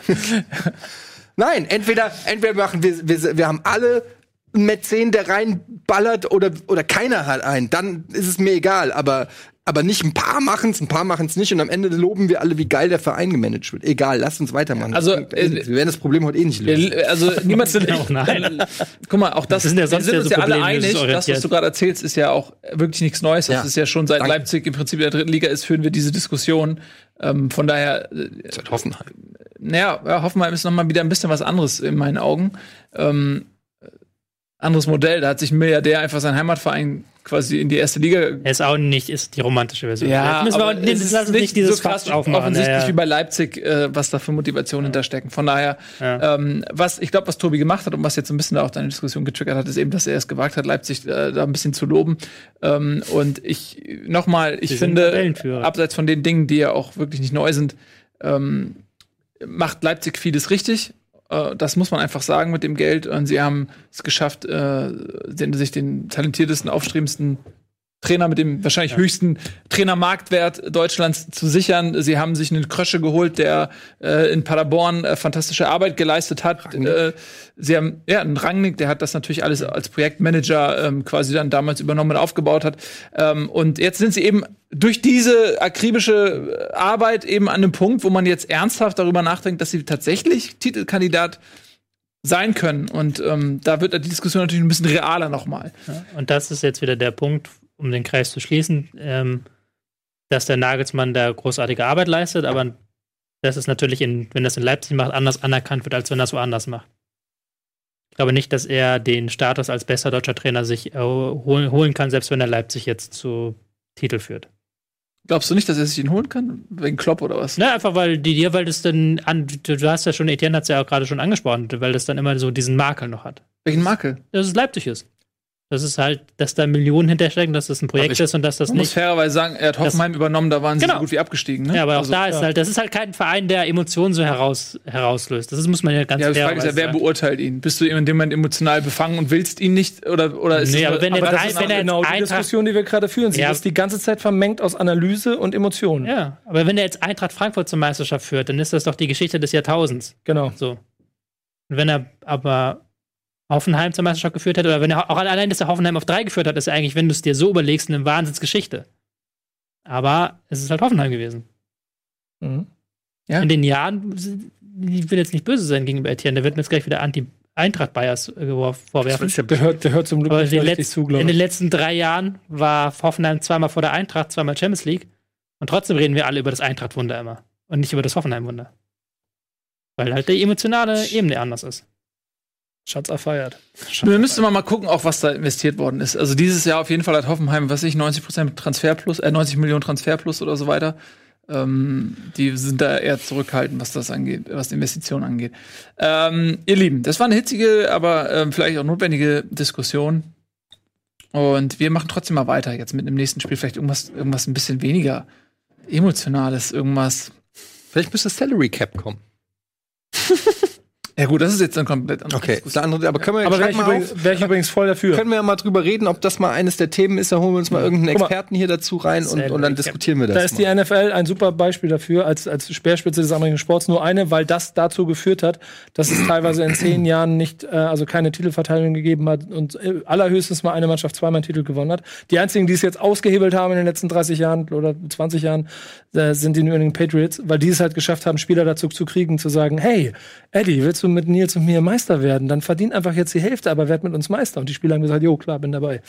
Nein, entweder, entweder machen wir, wir, wir haben alle ein Mäzen, der reinballert oder, oder keiner hat einen, dann ist es mir egal. Aber, aber nicht ein paar machen's, ein paar machen's nicht und am Ende loben wir alle, wie geil der Verein gemanagt wird. Egal, lasst uns weitermachen.
Also,
nichts. wir werden das Problem heute eh nicht lösen.
Also niemand
sind ja auch nein.
Guck mal, auch das,
Das sind ja
wir
sonst
sind
ja
uns
so
ja alle
Probleme,
einig, das, was du gerade erzählst, ist ja auch wirklich nichts Neues. Das
Ja.
ist ja schon seit
Danke.
Leipzig im Prinzip in der dritten Liga ist, führen wir diese Diskussion. Ähm, von daher, äh,
Seit Hoffenheim.
naja, ja, Hoffenheim ist noch mal wieder ein bisschen was anderes in meinen Augen. Ähm, anderes Modell, da hat sich ein Milliardär einfach seinen Heimatverein quasi in die erste Liga
ist auch nicht, ist die romantische Version.
ja,
Jetzt müssen wir
aber
nee,
es ist
lass uns nicht dieses Fass aufmachen.
offensichtlich
Ja, ja.
wie bei Leipzig, äh, was da für Motivationen hinterstecken. Von daher,
Ja.
ähm, was ich glaube, was Tobi gemacht hat und was jetzt so ein bisschen da auch deine Diskussion getriggert hat, ist eben, dass er es gewagt hat, Leipzig äh, da ein bisschen zu loben. Ähm, und ich nochmal, ich finde, abseits von den Dingen, die ja auch wirklich nicht neu sind, ähm, macht Leipzig vieles richtig. Äh, Das muss man einfach sagen mit dem Geld. Und sie haben es geschafft, äh, den, sich den talentiertesten, aufstrebendsten Trainer mit dem wahrscheinlich höchsten Trainermarktwert Deutschlands zu sichern. Sie haben sich einen Krösche geholt, der äh, in Paderborn äh, fantastische Arbeit geleistet hat. Äh, sie haben ja einen Rangnick, der hat das natürlich alles als Projektmanager ähm, quasi dann damals übernommen und aufgebaut hat. Ähm, und jetzt sind sie eben durch diese akribische Arbeit eben an einem Punkt, wo man jetzt ernsthaft darüber nachdenkt, dass sie tatsächlich Titelkandidat sein können. Und ähm, da wird die Diskussion natürlich ein bisschen realer nochmal.
Und das ist jetzt wieder der Punkt, um den Kreis zu schließen, ähm, dass der Nagelsmann da großartige Arbeit leistet, aber das ist natürlich, in, wenn das in Leipzig macht, anders anerkannt wird, als wenn das woanders macht. Ich glaube nicht, dass er den Status als bester deutscher Trainer sich äh, holen, holen kann, selbst wenn er Leipzig jetzt zu Titel führt.
Glaubst du nicht, dass er sich ihn holen kann? Wegen Klopp oder was?
Na, einfach weil die dir, weil das dann an, du, du hast ja schon, Etienne hat es ja auch gerade schon angesprochen, weil das dann immer so diesen Makel noch hat.
Welchen Makel?
Dass es Leipzig ist. Das ist halt, dass da Millionen hinterstecken, dass das ein Projekt
ich-
ist und dass das
Man muss
nicht.
fairerweise sagen, er hat Hoffenheim übernommen, da waren sie
Genau.
so gut wie abgestiegen. Ne?
Ja, aber auch
Also,
da ist
ja.
halt, das ist halt kein Verein, der Emotionen so heraus, herauslöst. Das muss man ja ganz
Ja, die
fair
Frage ist ja, wer beurteilt ihn? Bist du in dem Moment emotional befangen und willst ihn nicht? Oder, oder ist
Nee,
es-
aber wenn
Aber das
ein-
ist
wenn er
genau die Diskussion, die wir gerade führen. Sie
Ja.
ist die ganze Zeit vermengt aus Analyse und Emotionen.
Ja, aber wenn er jetzt Eintracht Frankfurt zur Meisterschaft führt, dann ist das doch die Geschichte des Jahrtausends.
Genau.
So. Und wenn er aber Hoffenheim zur Meisterschaft geführt hätte, oder wenn er auch allein, dass er Hoffenheim auf drei geführt hat, ist er eigentlich, wenn du es dir so überlegst, eine Wahnsinnsgeschichte. Aber es ist halt Hoffenheim gewesen.
Mhm.
Ja.
In den Jahren, ich will jetzt nicht böse sein gegenüber Etienne, der wird mir jetzt gleich wieder Anti-Eintracht-Bias äh, vorwerfen.
Der hört, der hört zum Glück nicht
in den,
richtig zu, glaube
in den
ich.
letzten drei Jahren war Hoffenheim zweimal vor der Eintracht, zweimal Champions League. Und trotzdem reden wir alle über das Eintracht-Wunder immer. Und nicht über das Hoffenheim-Wunder. Weil halt die emotionale Ebene anders ist.
Schatz erfeiert.
Wir müssten mal gucken, auch was da investiert worden ist. Also dieses Jahr auf jeden Fall hat Hoffenheim, was weiß ich, 90 Prozent Transfer plus, äh, 90 Millionen Transfer plus oder so weiter. Ähm, die sind da eher zurückhaltend, was das angeht, was die Investitionen angeht. Ähm, ihr Lieben, das war eine hitzige, aber ähm, vielleicht auch notwendige Diskussion. Und wir machen trotzdem mal weiter jetzt mit dem nächsten Spiel. Vielleicht irgendwas, irgendwas ein bisschen weniger emotionales, irgendwas.
Vielleicht müsste Salary Cap kommen.
Ja gut, das ist jetzt ein komplett anderes.
Okay, eine andere, aber können wir
Aber wäre ich,
mal
übrigens,
auf,
wär ich übrigens voll dafür.
können wir ja mal drüber reden, ob das mal eines der Themen ist. Da holen wir uns mal irgendeinen
mal.
Experten hier dazu rein und, und dann diskutieren wir das.
Da ist die
mal.
NFL ein super Beispiel dafür, als, als Speerspitze des amerikanischen Sports. Nur eine, weil das dazu geführt hat, dass es teilweise in zehn Jahren nicht, äh, also keine Titelverteilung gegeben hat und äh, allerhöchstens mal eine Mannschaft zweimal einen Titel gewonnen hat. Die einzigen, die es jetzt ausgehebelt haben in den letzten 30 Jahren oder 20 Jahren, äh, sind die New England Patriots, weil die es halt geschafft haben, Spieler dazu zu kriegen, zu sagen, hey, Eddie, willst du mit Nils und mir Meister werden? Dann verdien einfach jetzt die Hälfte, aber werd mit uns Meister. Und die Spieler haben gesagt, jo, klar, bin dabei.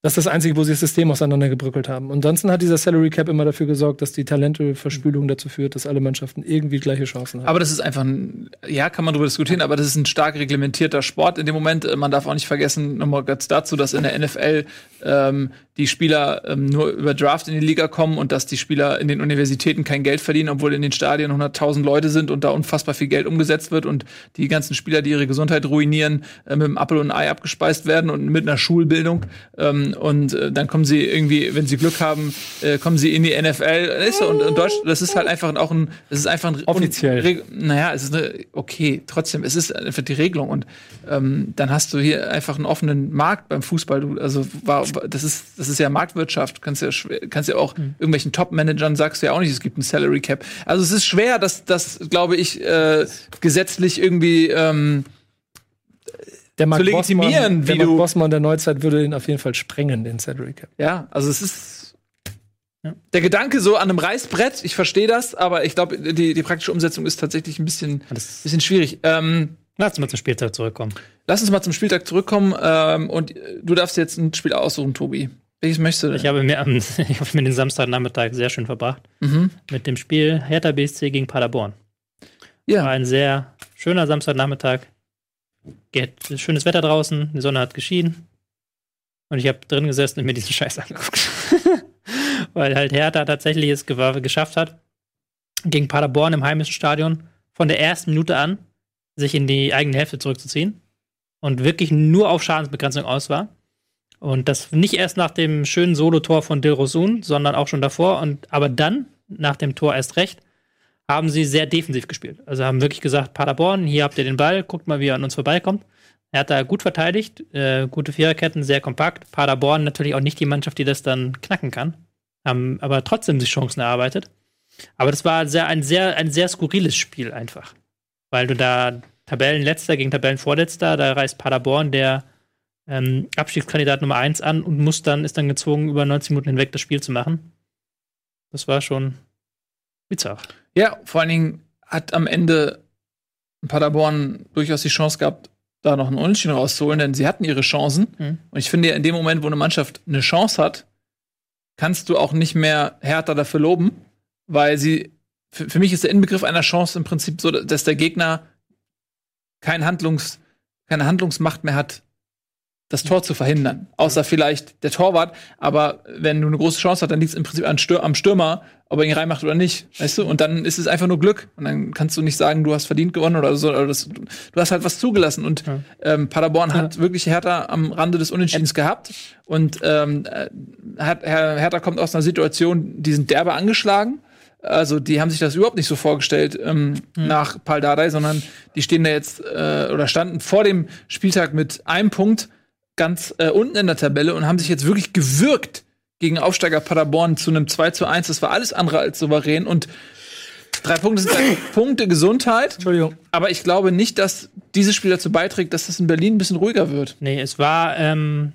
Das ist das Einzige, wo sie das System auseinandergebröckelt haben. Ansonsten hat dieser Salary Cap immer dafür gesorgt, dass die Talenteverspülung dazu führt, dass alle Mannschaften irgendwie gleiche Chancen haben.
Aber das ist einfach ein, ja, kann man darüber diskutieren, aber das ist ein stark reglementierter Sport in dem Moment. Äh, Man darf auch nicht vergessen, nochmal ganz dazu, dass in der NFL ähm, die Spieler ähm, nur über Draft in die Liga kommen und dass die Spieler in den Universitäten kein Geld verdienen, obwohl in den Stadien 100.000 Leute sind und da unfassbar viel Geld umgesetzt wird und die ganzen Spieler, die ihre Gesundheit ruinieren, äh, mit einem Apfel und ein Ei abgespeist werden und mit einer Schulbildung. Ähm, und äh, dann kommen sie irgendwie, wenn sie Glück haben, äh, kommen sie in die NFL. Ist so, und, und Deutsch, das ist halt einfach auch ein, das ist einfach ein
Offiziell.
Reg- naja, es ist eine, okay, trotzdem, es ist einfach die Regelung und ähm, dann hast du hier einfach einen offenen Markt beim Fußball. Du, also war, das ist das ist ja Marktwirtschaft. Kannst ja schwer, kannst ja auch irgendwelchen Top-Managern sagst du ja auch nicht, es gibt ein Salary Cap. Also es ist schwer, dass das glaube ich äh, gesetzlich irgendwie ähm,
Der Mark
zu legitimieren,
Bossmann, der
wie
Mark
du.
Bossmann der Neuzeit würde ihn auf jeden Fall sprengen, den Cap.
Ja, also es ist der Gedanke so an einem Reißbrett, ich verstehe das, aber ich glaube, die, die praktische Umsetzung ist tatsächlich ein bisschen, bisschen schwierig. Ähm,
Lass uns mal zum Spieltag zurückkommen.
lass uns mal zum Spieltag zurückkommen ähm, und äh, du darfst jetzt ein Spiel aussuchen, Tobi. Welches möchtest du denn?
Ich habe mir, am- ich habe mir den Samstagnachmittag sehr schön verbracht
mhm.
mit dem Spiel Hertha BSC gegen Paderborn. War
Ja,
ein sehr schöner Samstagnachmittag. Schönes Wetter draußen, die Sonne hat geschienen. Und ich habe drin gesessen und mir diesen Scheiß angeguckt. Weil halt Hertha tatsächlich es geschafft hat, gegen Paderborn im heimischen Stadion von der ersten Minute an sich in die eigene Hälfte zurückzuziehen und wirklich nur auf Schadensbegrenzung aus war. Und das nicht erst nach dem schönen Solotor von Dilrosun, sondern auch schon davor. Und aber dann, nach dem Tor erst recht, haben sie sehr defensiv gespielt. Also haben wirklich gesagt, Paderborn, hier habt ihr den Ball, guckt mal, wie er an uns vorbeikommt. Er hat da gut verteidigt, äh, gute Viererketten, sehr kompakt. Paderborn natürlich auch nicht die Mannschaft, die das dann knacken kann. Haben aber trotzdem sich Chancen erarbeitet. Aber das war sehr, ein, sehr, ein sehr skurriles Spiel einfach. Weil du da Tabellenletzter gegen Tabellenvorletzter, da reist Paderborn, der ähm, Abstiegskandidat Nummer 1 an und muss dann, ist dann gezwungen, über 90 Minuten hinweg das Spiel zu machen. Das war schon bizarr.
Ja, vor allen Dingen hat am Ende Paderborn durchaus die Chance gehabt, da noch einen Unentschieden rauszuholen, denn sie hatten ihre Chancen.
Mhm.
Und ich finde, in dem Moment, wo eine Mannschaft eine Chance hat, kannst du auch nicht mehr härter dafür loben, weil sie, für, für mich ist der Inbegriff einer Chance im Prinzip so, dass der Gegner kein Handlungs, keine Handlungsmacht mehr hat, das Tor zu verhindern. Außer vielleicht der Torwart. Aber wenn du eine große Chance hast, dann liegt es im Prinzip an Stür am Stürmer, ob er ihn reinmacht oder nicht. Weißt du? Und dann ist es einfach nur Glück. Und dann kannst du nicht sagen, du hast verdient gewonnen oder so. Oder das, du hast halt was zugelassen. Und
Ja.
ähm, Paderborn hat wirklich Hertha am Rande des Unentschiedens gehabt. Und ähm, äh, hat, Her Hertha kommt aus einer Situation, die sind derbe angeschlagen. Also die haben sich das überhaupt nicht so vorgestellt ähm, nach Pal Dardai, sondern die stehen da jetzt äh, oder standen vor dem Spieltag mit einem Punkt ganz äh, unten in der Tabelle und haben sich jetzt wirklich gewürgt gegen Aufsteiger Paderborn zu einem 2 zu 1. Das war alles andere als souverän und drei Punkte sind drei Punkte Gesundheit.
Entschuldigung.
Aber ich glaube nicht, dass dieses Spiel dazu beiträgt, dass es in Berlin ein bisschen ruhiger wird.
Nee, es war, ähm,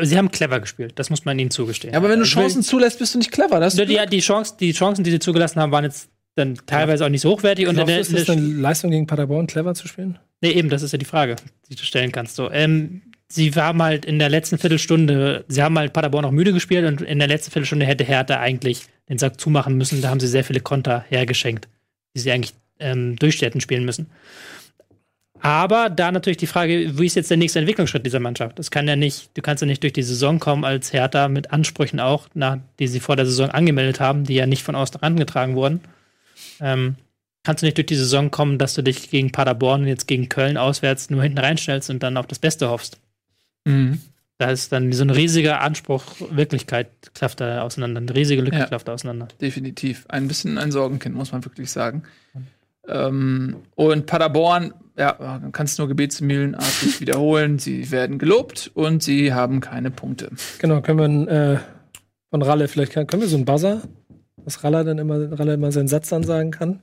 sie haben clever gespielt, das muss man ihnen zugestehen.
Ja, aber wenn du
will-
Chancen zulässt, bist du nicht clever. Das
Ja, die, die, Chance, die Chancen, die sie zugelassen haben, waren jetzt dann teilweise auch nicht so hochwertig. Und
Glaubst ist das eine Leistung gegen Paderborn, clever zu spielen?
Nee, eben, das ist ja die Frage, die du stellen kannst. So, ähm, sie haben halt in der letzten Viertelstunde, sie haben halt Paderborn auch müde gespielt und in der letzten Viertelstunde hätte Hertha eigentlich den Sack zumachen müssen. Da haben sie sehr viele Konter hergeschenkt, die sie eigentlich ähm, durch spielen müssen. Aber da natürlich die Frage, wie ist jetzt der nächste Entwicklungsschritt dieser Mannschaft? Das kann ja nicht, du kannst ja nicht durch die Saison kommen als Hertha mit Ansprüchen auch, nach, die sie vor der Saison angemeldet haben, die ja nicht von außen herangetragen wurden. Ähm, kannst du nicht durch die Saison kommen, dass du dich gegen Paderborn und jetzt gegen Köln auswärts nur hinten reinstellst und dann auf das Beste hoffst.
Mhm.
Da ist dann so ein riesiger Anspruch, Wirklichkeit klafft da auseinander, eine riesige Lücke
Ja.
klafft da auseinander.
definitiv. Ein bisschen ein Sorgenkind, muss man wirklich sagen. Ähm, und Paderborn, ja, man kann es nur gebetsmühlenartig wiederholen. Sie werden gelobt und sie haben keine Punkte.
Genau, können wir äh, von Ralle vielleicht können wir so einen Buzzer, dass Ralle dann immer, Ralle immer seinen Satz dann sagen kann.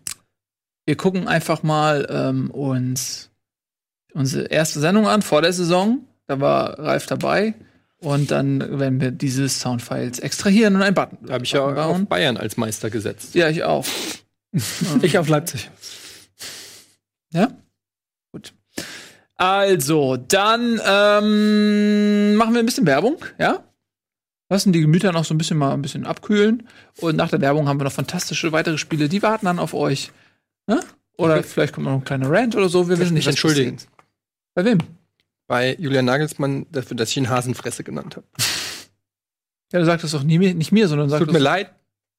Wir gucken einfach mal ähm, uns unsere erste Sendung an vor der Saison. Da war Ralf dabei. Und dann werden wir diese Soundfiles extrahieren und einen Button.
Da habe ich ja
Button
auf. Bayern als Meister gesetzt.
Ja, ich auch.
Ich auf Leipzig.
Ja? Gut. Also, dann ähm, machen wir ein bisschen Werbung, ja? Lassen die Gemüter noch so ein bisschen mal ein bisschen abkühlen. Und nach der Werbung haben wir noch fantastische weitere Spiele, die warten dann auf euch. Ne? Oder vielleicht kommt noch ein kleiner Rant oder so. Wir wissen nicht,
entschuldigen.
Bei wem?
Bei Julian Nagelsmann dafür, dass ich ihn Hasenfresse genannt habe.
Ja, du sagst das doch nie, nicht mir, sondern sagst
Tut mir leid,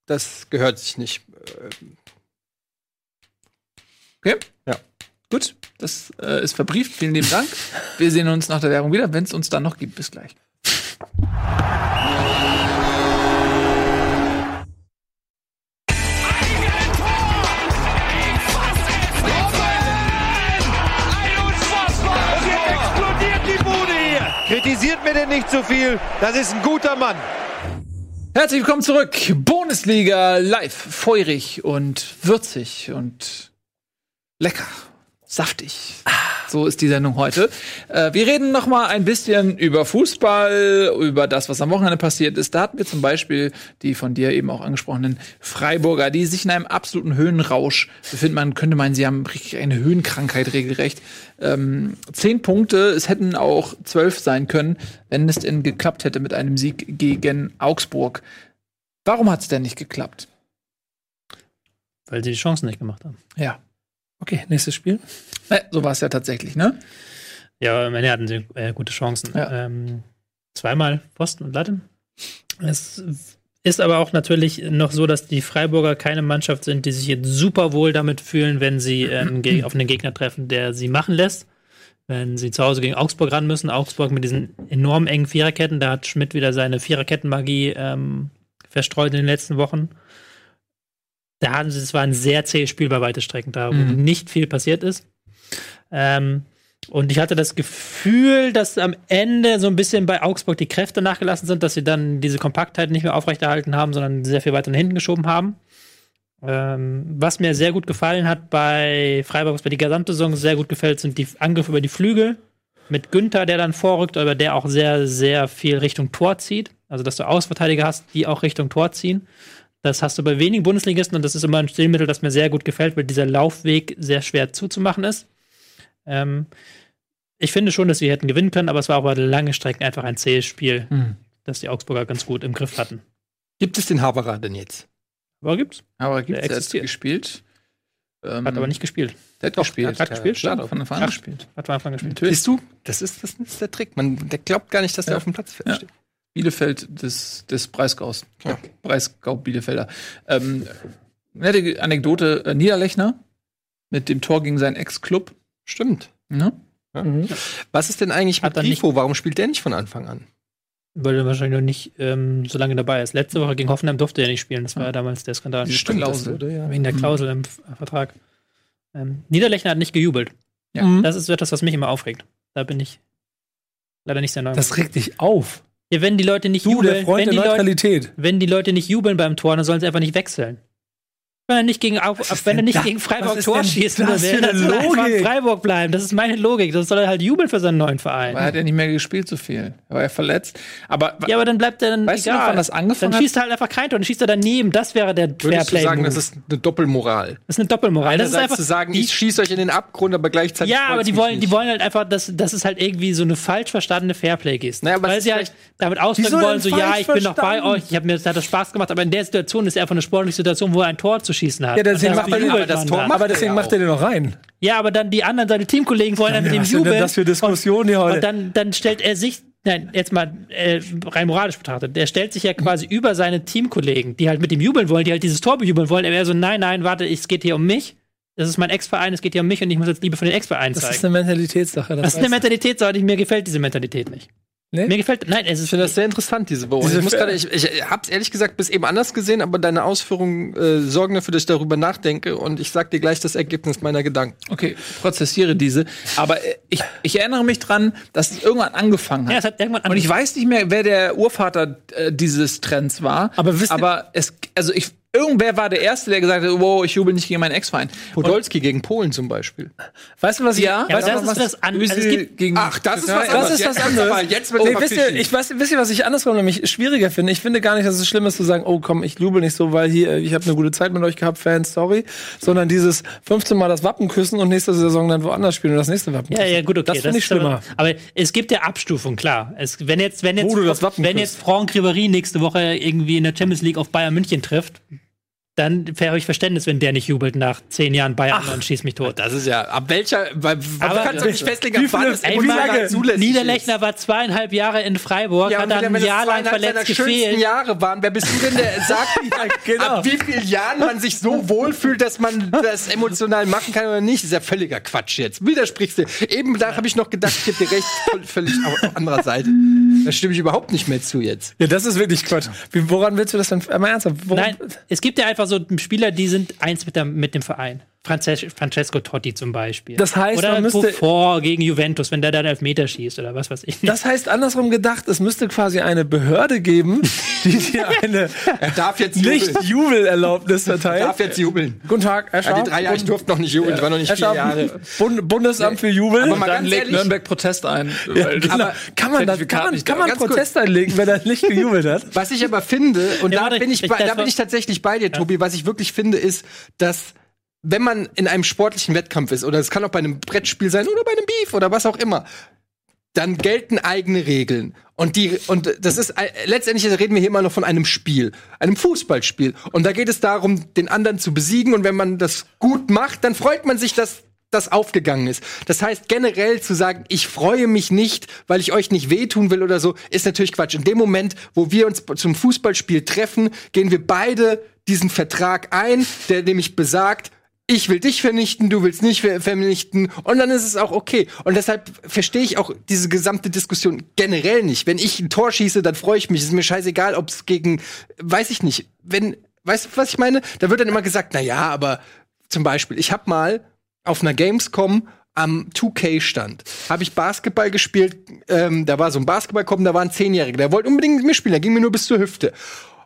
das gehört sich nicht. Äh,
Okay?
Ja.
Gut, das äh, ist verbrieft. Vielen lieben Dank. Wir sehen uns nach der Werbung wieder, wenn es uns dann noch gibt. Bis gleich.
Nicht zu viel. Das ist ein guter Mann.
Herzlich willkommen zurück. Bundesliga live, feurig und würzig und lecker, saftig. So ist die Sendung heute. Äh, wir reden noch mal ein bisschen über Fußball, über das, was am Wochenende passiert ist. Da hatten wir zum Beispiel die von dir eben auch angesprochenen Freiburger, die sich in einem absoluten Höhenrausch befinden. Man könnte meinen, sie haben richtig eine Höhenkrankheit regelrecht. Ähm, zehn Punkte, es hätten auch zwölf sein können, wenn es denn geklappt hätte mit einem Sieg gegen Augsburg. Warum hat es denn nicht geklappt?
Weil sie die Chancen nicht gemacht haben.
Ja.
Okay, nächstes Spiel.
Äh, so war es ja tatsächlich, ne?
Ja, am Ende hatten sie äh, gute Chancen.
Ja.
Ähm, zweimal Pfosten und Latte. Es ist aber auch natürlich noch so, dass die Freiburger keine Mannschaft sind, die sich jetzt super wohl damit fühlen, wenn sie ähm, auf einen Gegner treffen, der sie machen lässt. Wenn sie zu Hause gegen Augsburg ran müssen, Augsburg mit diesen enorm engen Viererketten, da hat Schmidt wieder seine Viererkettenmagie ähm, verstreut in den letzten Wochen. Da hatten sie, es war ein sehr zähes Spiel bei weite Strecken, da wo
Mhm.
nicht viel passiert ist. Ähm, und ich hatte das Gefühl, dass am Ende so ein bisschen bei Augsburg die Kräfte nachgelassen sind, dass sie dann diese Kompaktheit nicht mehr aufrechterhalten haben, sondern sehr viel weiter nach hinten geschoben haben. Ähm, was mir sehr gut gefallen hat bei Freiburg, was mir die gesamte Saison sehr gut gefällt, sind die Angriffe über die Flügel. Mit Günther, der dann vorrückt, aber der auch sehr, sehr viel Richtung Tor zieht. Also, dass du Ausverteidiger hast, die auch Richtung Tor ziehen. Das hast du bei wenigen Bundesligisten und das ist immer ein Stilmittel, das mir sehr gut gefällt, weil dieser Laufweg sehr schwer zuzumachen ist. Ähm, ich finde schon, dass sie hätten gewinnen können, aber es war auch über lange Strecken einfach ein zähes Spiel,
Hm.
das die Augsburger ganz gut im Griff hatten.
Gibt es den Haberer denn jetzt?
Aber gibt's.
Aber gibt
Der
es
existiert.
gespielt? Ähm,
Hat aber nicht gespielt.
Der hat gespielt.
hat gespielt,
Ja,
stimmt.
von Anfang an gespielt.
Hat von Anfang gespielt.
Siehst du? Das ist, das ist der Trick. Man, der glaubt gar nicht, dass
Ja.
er auf dem Platz
Ja.
steht.
Bielefeld des, des Breisgaus.
Ja.
Breisgau Bielefelder. Ähm, nette Anekdote: äh, Niederlechner mit dem Tor gegen seinen Ex-Club.
Stimmt.
Ne?
Was ist denn eigentlich
Hat
mit Grifo? Warum spielt der nicht von Anfang an?
Weil er wahrscheinlich noch nicht ähm, so lange dabei ist. Letzte Woche gegen Hoffenheim durfte er nicht spielen. Das war ja damals der Skandal.
Diese
Stimmt,
Klausel.
wurde, ja.
Wegen der Klausel im F- Vertrag. Ähm, Niederlechner hat nicht gejubelt.
Ja.
Mhm.
Das ist etwas, was mich immer aufregt. Da bin ich leider nicht sehr neu.
Das regt dich auf.
Ja, wenn die Leute nicht
Du,
jubeln, wenn die, Leute, wenn die Leute nicht jubeln beim Tor, dann sollen sie einfach nicht wechseln. Wenn er nicht gegen,
ist
wenn er nicht gegen Freiburg
ist
Tor schießt,
das eine
dann soll er einfach? Freiburg bleiben. Das ist meine Logik. Das soll er halt jubeln für seinen neuen Verein.
Aber er hat ja nicht mehr gespielt so viel. Er war ja verletzt. Aber
Ja, aber dann bleibt er dann
Weißt du noch,
egal.
wann das angefangen
dann schießt er halt einfach kein Tor, dann schießt er daneben. Das wäre der
Würdest du
Fairplay.
sagen, das ist eine Doppelmoral?
Das ist eine Doppelmoral. Das ist einfach
zu sagen,
die,
ich schieße euch in den Abgrund, aber gleichzeitig
Ja, aber die wollen, die
nicht.
wollen halt einfach, dass, dass es halt irgendwie so eine falsch verstandene Fairplay-Geste
Naja, aber es
Weil
ist
sie halt damit ausdrücken wollen, so, ja, ich bin noch bei euch, ich hab mir, das hat das Spaß gemacht, aber in der Situation ist er einfach eine sportliche Situation, wo er ein Tor zu schießen hat.
Ja, deswegen
Und
macht
das
er-
aber das Tor
Aber deswegen macht er den noch rein.
Ja, aber dann die anderen, seine Teamkollegen wollen dann mit
sind denn
jubeln.
das für Diskussionen hier heute?
Und dann, dann stellt er sich, nein, jetzt mal äh, rein moralisch betrachtet, der stellt sich ja quasi über seine Teamkollegen, die halt mit ihm jubeln wollen, die halt dieses Tor bejubeln wollen. Er wäre so, nein, nein, warte, es geht hier um mich. Das ist mein Ex-Verein, es geht hier um mich und ich muss jetzt Liebe von den Ex-Verein
Das
zeigen.
ist eine Mentalitätssache.
Das ist eine. Mentalitätssache, die mir gefällt, diese Mentalität nicht.
Nee?
Mir gefällt, nein, es ist
Ich finde das sehr interessant, diese Beobachtung.
Diese
Ich, gerade, ich, ich hab's ehrlich gesagt bis eben anders gesehen, aber deine Ausführungen äh, sorgen dafür, dass ich darüber nachdenke und ich sag dir gleich das Ergebnis meiner Gedanken.
okay, prozessiere diese. Aber äh, ich, ich erinnere mich dran, dass es irgendwann angefangen hat.
Ja, es hat irgendwann
Und ich weiß nicht mehr, wer der Urvater äh, dieses Trends war.
Aber wisst ihr-
aber es, also ich, irgendwer war der Erste, der gesagt hat, wow, ich jubel nicht gegen meinen Ex-Verein.
Podolski gegen Polen zum Beispiel.
Weißt du, was ich.
Ja,
Ja,
weißt
das
noch,
ist das an- also gibt-
gegen
Ach, das ist was anderes.
Das ist was
Jetzt-
anderes.
jetzt wird's
Nee,
aber
wisst ihr, ich weiß, wisst ihr, was ich andersrum nämlich schwieriger finde? Ich finde gar nicht, dass es schlimm ist zu sagen, oh komm, ich jubel nicht so, weil hier, ich habe eine gute Zeit mit euch gehabt, Fans, sorry. Sondern dieses 15 Mal das Wappen küssen und nächste Saison dann woanders spielen und das nächste Wappen
Ja,
küssen.
ja, gut, okay.
Das finde ich
aber-
schlimmer.
Aber es gibt ja Abstufung, klar. Es, wenn jetzt, wenn jetzt,
das
wenn
küsst.
jetzt Franck Ribéry nächste Woche irgendwie in der Champions League auf Bayern München trifft, dann wäre ich Verständnis, wenn der nicht jubelt nach zehn Jahren Bayern und schießt mich tot.
Das ist ja, ab welcher, weil,
Aber-
kannst du nicht festlegen, ab wann es emotional
Niederlechner war zweieinhalb Jahre in Freiburg.
Ja,
hat dann ein Jahr lang verletzt gefehlt.
Jahre waren, wer bist du denn, der sagt,
genau.
ab wie vielen Jahren man sich so wohlfühlt, dass man das emotional machen kann oder nicht? Das ist ja völliger Quatsch jetzt. Widersprichst du. Eben da habe ich noch gedacht, ich gebe dir recht, völlig auf anderer Seite. Da stimme ich überhaupt nicht mehr zu jetzt.
Ja, das ist wirklich Quatsch. Woran willst du das denn? Einmal ernsthaft. Woran,
Nein, es gibt ja einfach so Spieler, die sind eins mit, der, mit dem Verein. Frances Francesco Totti zum Beispiel.
Das heißt,
oder
man müsste-
Buffon gegen Juventus, wenn der dann Elfmeter schießt oder was weiß ich.
Das heißt andersrum gedacht, es müsste quasi eine Behörde geben, die dir eine
Er darf jetzt jubeln.
Nicht-Jubel-Erlaubnis
Er
verteilt.
darf jetzt jubeln.
Guten Tag, Herr
Ja,
Schaaf.
die drei Jahre, ich durfte noch nicht jubeln, ich war noch nicht
Herr
vier Jahre.
Bund Bundesamt für Jubel.
Aber mal
Dann
ganz
legt
ehrlich,
Nürnberg Protest ein.
Ja, genau. kann man, das, kann man,
nicht
kann man. Protest einlegen, wenn er nicht gejubelt hat?
Was ich aber finde, und
Ja,
da,
warte,
bin ich,
ich-
bei, da bin ich tatsächlich bei dir, Tobi, was ich wirklich finde, ist, dass wenn man in einem sportlichen Wettkampf ist, oder es kann auch bei einem Brettspiel sein oder bei einem Beef oder was auch immer, dann gelten eigene Regeln. Und die, und das ist, äh, letztendlich reden wir hier immer noch von einem Spiel, einem Fußballspiel. Und da geht es darum, den anderen zu besiegen. Und wenn man das gut macht, dann freut man sich, dass das aufgegangen ist. Das heißt, generell zu sagen, ich freue mich nicht, weil ich euch nicht wehtun will oder so, ist natürlich Quatsch. In dem Moment, wo wir uns zum Fußballspiel treffen, gehen wir beide diesen Vertrag ein, der nämlich besagt, ich will dich vernichten, du willst nicht ver vernichten und dann ist es auch okay. Und deshalb verstehe ich auch diese gesamte Diskussion generell nicht. Wenn ich ein Tor schieße, dann freue ich mich. Ist mir scheißegal, ob es gegen, weiß ich nicht. Wenn, weißt du, was ich meine? Da wird dann immer gesagt, na ja, aber zum Beispiel, ich habe mal auf einer Gamescom am 2K-Stand habe ich Basketball gespielt. Ähm, da war so ein Basketballkommen, da war ein Zehnjähriger, der wollte unbedingt mit mir spielen, der ging mir nur bis zur Hüfte.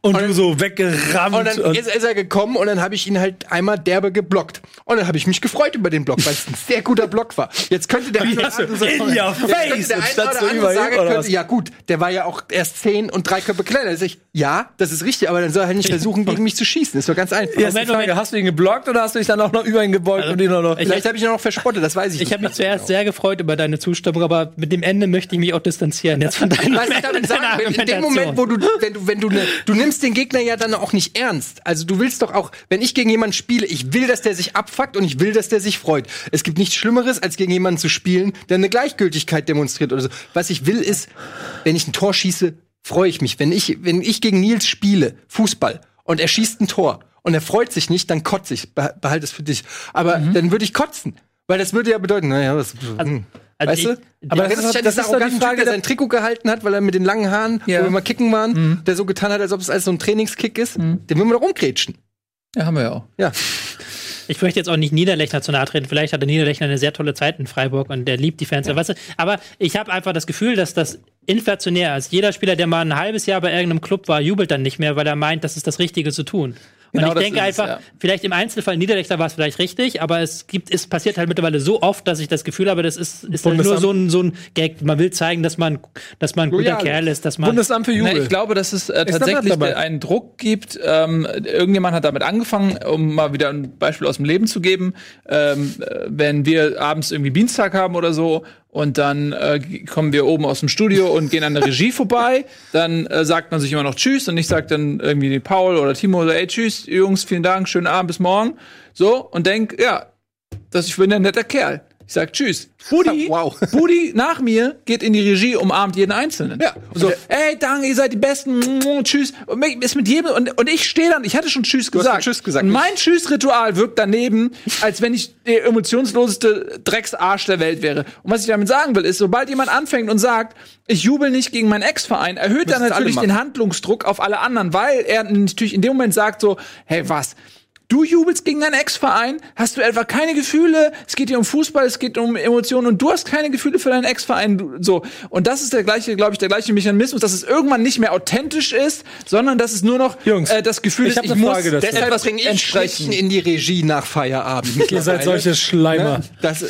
Und, du so weggerammt.
Und dann ist, ist er gekommen und dann habe ich ihn halt einmal derbe geblockt. Und dann habe ich mich gefreut über den Block, weil es ein sehr guter Block war. Jetzt könnte der eine oder andere sagen,
in your
jetzt könnte
face
der
und
eine oder andere sagen könnte, ja gut, der war ja auch erst zehn und drei Köpfe kleiner. Sag ich, ja, das ist richtig, aber dann soll er halt nicht versuchen, gegen mich zu schießen. ist doch ganz einfach.
Jetzt die
Moment, Moment.
hast du ihn geblockt oder hast du dich dann auch noch über ihn gebeugt und ihn auch noch...
Vielleicht habe ich ihn auch noch verspottet, das weiß ich,
Ich
nicht.
habe mich zuerst sehr gefreut über deine Zustimmung, aber mit dem Ende möchte ich mich auch distanzieren jetzt von deiner,
Was ich damit sagen will, in dem Moment, wo du, wenn du, wenn du, ne, du nimmst den Gegner ja dann auch nicht ernst. Also du willst doch auch, wenn ich gegen jemanden spiele, ich will, dass der sich abfuckt und ich will, dass der sich freut. Es gibt nichts Schlimmeres, als gegen jemanden zu spielen, der eine Gleichgültigkeit demonstriert oder so. Was ich will, ist, wenn ich ein Tor schieße, freue ich mich. Wenn ich, wenn ich gegen Nils spiele, Fußball, und er schießt ein Tor und er freut sich nicht, dann kotze ich. Beh- Behalte es für dich. Aber dann würde ich kotzen. Weil das würde ja bedeuten, naja, was, hm.
Also
weißt
ich-
du?
aber das
das,
ist
ja
das ist doch die Frage
Typ,
der
sein Trikot gehalten hat, weil er mit den langen Haaren,
Ja.
wo wir mal kicken waren, der so getan hat, als ob es alles so ein Trainingskick ist, den will man doch umgrätschen.
Ja, haben wir ja auch.
Ja.
Ich möchte jetzt auch nicht Niederlechner zu nahe treten. Vielleicht hatte Niederlechner eine sehr tolle Zeit in Freiburg und der liebt die Fans. Weißt du? Aber ich habe einfach das Gefühl, dass das inflationär ist. Jeder Spieler, der mal ein halbes Jahr bei irgendeinem Club war, jubelt dann nicht mehr, weil er meint, das ist das Richtige zu tun. Und
Genau
ich
das
denke
ist es,
einfach,
ja.
vielleicht im Einzelfall Niederlechner war es vielleicht richtig, aber es gibt, es passiert halt mittlerweile so oft, dass ich das Gefühl habe, das ist, ist halt nur so ein, so ein Gag. Man will zeigen, dass man, dass man ein guter
Loyal.
Kerl ist, dass man.
Bundesamt für
Na,
Jubel.
ich glaube, dass es äh, tatsächlich einen Druck gibt. Ähm, irgendjemand hat damit angefangen, um mal wieder ein Beispiel aus dem Leben zu geben. Ähm, äh, wenn wir abends irgendwie Dienstag haben oder so und dann äh, kommen wir oben aus dem Studio und gehen an der Regie vorbei, dann äh, sagt man sich immer noch Tschüss und ich sag dann irgendwie Paul oder Timo so, ey Tschüss Jungs, vielen Dank, schönen Abend, bis morgen. So und denk, ja, dass ich bin ein netter Kerl. Ich sag Tschüss. Budi,
Wow.
Budi nach mir geht in die Regie, umarmt jeden Einzelnen.
Ja.
So, ey, danke, ihr seid die Besten. mm, Tschüss. Und ist mit jedem und, und ich stehe dann, ich hatte schon Tschüss
hast
gesagt.
schon Tschüss gesagt.
Und mein Tschüss-Ritual wirkt daneben, als wenn ich der emotionsloseste Drecksarsch der Welt wäre. Und was ich damit sagen will, ist, sobald jemand anfängt und sagt, ich jubel nicht gegen meinen Ex-Verein, erhöht er natürlich den Handlungsdruck auf alle anderen, weil er natürlich in dem Moment sagt so, hey, was? Du jubelst gegen deinen Ex-Verein, hast du etwa keine Gefühle, es geht hier um Fußball, es geht um Emotionen und du hast keine Gefühle für deinen Ex-Verein, du- so. Und das ist der gleiche, glaube ich, der gleiche Mechanismus, dass es irgendwann nicht mehr authentisch ist, sondern dass es nur noch
Jungs,
äh, das Gefühl
ich
ist, ich muss
Frage dazu.
deshalb
bringe ich
entsprechen.
Schrittchen in die Regie nach Feierabend.
Ihr seid solche Schleimer.
Das,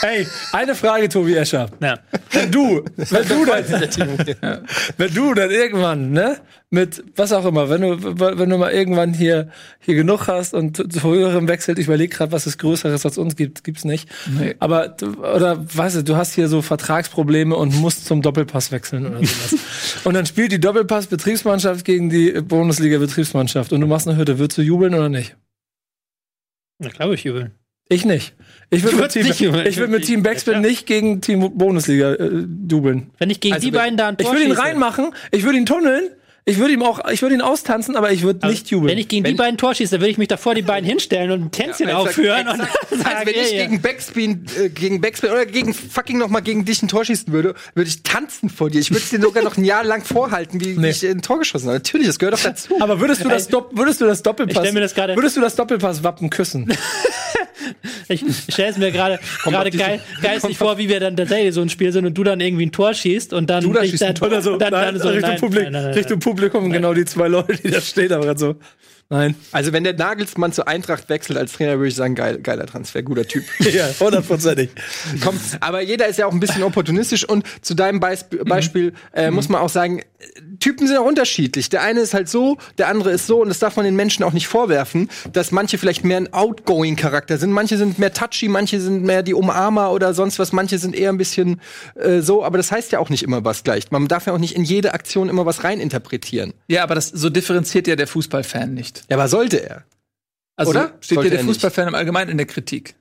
Hey, eine Frage, Tobi Escher.
ja.
Wenn du, wenn du dann, wenn du dann irgendwann, ne, mit was auch immer, wenn du, wenn du mal irgendwann hier, hier genug hast und zu höherem wechselt, ich überlege gerade, was es Größeres als uns gibt, gibt's nicht.
Nee.
Aber, oder, weißt du, du hast hier so Vertragsprobleme und musst zum Doppelpass wechseln oder sowas. und dann spielt die Doppelpass-Betriebsmannschaft gegen die Bundesliga-Betriebsmannschaft und du machst eine Hütte. Würdest du jubeln oder nicht?
Na klar, ich jubeln.
Ich nicht. Ich würde mit, Team, ich würd mit Team Backspin
Ja,
nicht gegen Team Bundesliga äh, dubeln.
Wenn ich gegen
Also
die beiden da ein
Ich
Tor
würde ihn reinmachen, ich würde ihn tunneln, ich würde ihm auch, ich würde ihn austanzen, aber ich würde
Aber
nicht jubeln.
Wenn ich gegen die beiden Tor schieße, dann würde ich mich davor die beiden hinstellen und ein Tänzchen
Ja, exakt,
aufführen und
exakt.
dann sagen,
also wenn ich gegen Backspin, äh, gegen Backspin oder gegen fucking noch mal gegen dich ein Tor schießen würde, würde ich tanzen vor dir. Ich würde es dir sogar noch ein Jahr lang vorhalten, wie, wie ich ein Tor geschossen habe. Natürlich, das gehört doch dazu.
aber würdest du das, Dopp- würdest du das Doppelpass,
Ich stell mir das gerade-
würdest du das Doppelpass-Wappen küssen?
ich, ich stelle es mir gerade gerade geil, geistig vor, wie wir dann tatsächlich so ein Spiel sind und du dann irgendwie ein Tor schießt und dann
Du da
ich
schießt
dann,
ein Tor oder so.
dann,
nein,
dann so
Richtung,
nein,
Richtung Publikum genau die zwei Leute, die da stehen, aber gerade so. Nein.
Also wenn der Nagelsmann zur Eintracht wechselt als Trainer, würde ich sagen, geil, geiler Transfer, guter Typ.
Ja, hundertprozentig.
Komm, aber jeder ist ja auch ein bisschen opportunistisch und zu deinem Beisp Beispiel äh, muss man auch sagen, Typen sind auch unterschiedlich. Der eine ist halt so, der andere ist so und das darf man den Menschen auch nicht vorwerfen, dass manche vielleicht mehr ein outgoing Charakter sind, manche sind mehr touchy, manche sind mehr die Umarmer oder sonst was, manche sind eher ein bisschen äh, so, aber das heißt ja auch nicht immer was gleich. Man darf ja auch nicht in jede Aktion immer was reininterpretieren.
Ja, aber das, so differenziert ja der Fußballfan nicht.
Ja, aber sollte er?
Also
Oder?
steht ja der
er nicht.
Fußballfan im Allgemeinen in der Kritik.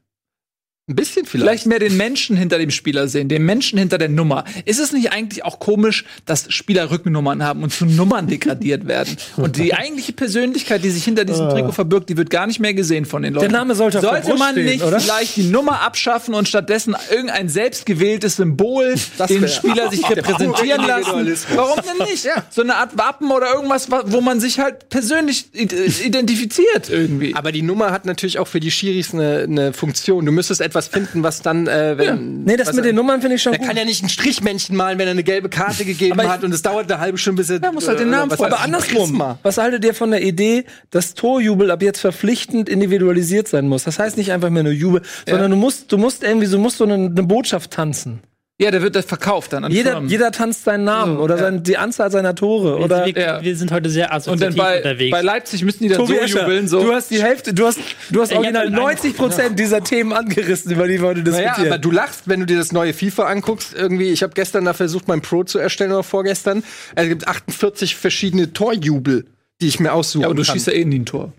Ein bisschen
Vielleicht
vielleicht.
mehr den Menschen hinter dem Spieler sehen, den Menschen hinter der Nummer. Ist es nicht eigentlich auch komisch, dass Spieler Rückennummern haben und zu Nummern degradiert werden? Und die eigentliche Persönlichkeit, die sich hinter diesem Trikot verbirgt, die wird gar nicht mehr gesehen von den Leuten.
Der Name sollte auf der
Sollte
Brust
man
stehen,
nicht
oder?
vielleicht die Nummer abschaffen und stattdessen irgendein selbstgewähltes Symbol, den
wär-
Spieler sich repräsentieren lassen?
Individualismus.
Warum denn nicht? So eine Art Wappen oder irgendwas, wa- wo man sich halt persönlich id- identifiziert irgendwie.
Aber die Nummer hat natürlich auch für die Schiris eine, eine Funktion. Du müsstest etwas finden, was dann, äh, wenn.
Nee, das mit
er-
den Nummern finde ich schon gut.
kann ja nicht ein Strichmännchen malen, wenn er eine gelbe Karte gegeben
ich-
hat und es dauert eine halbe Stunde, bis er.
Ja, muss halt den Namen
weiß
Aber andersrum,
Prisma.
was haltet ihr von der Idee, dass Torjubel ab jetzt verpflichtend individualisiert sein muss? Das heißt nicht einfach mehr nur Jubel, sondern du musst, du musst irgendwie, du musst so eine, eine Botschaft tanzen.
Ja, der wird das verkauft dann an
Jeder,
Firmen.
jeder tanzt seinen Namen oder sein, die Anzahl seiner Tore
Wir,
oder.
wir,
Ja.
wir sind heute sehr
Und dann
assoziativ
bei,
unterwegs.
bei Leipzig müssen die dann
Tobi
so
Escher,
jubeln, so.
du hast die Hälfte, du hast, du hast original
den
90 Prozent dieser Themen angerissen, über die wir heute
Naja,
diskutieren.
aber du lachst, wenn du dir das neue FIFA anguckst. Irgendwie, ich habe gestern da versucht, mein Pro zu erstellen oder vorgestern. Es gibt 48 verschiedene Torjubel, die ich mir aussuchen
ja, aber du
kann.
schießt ja eh nie ein Tor.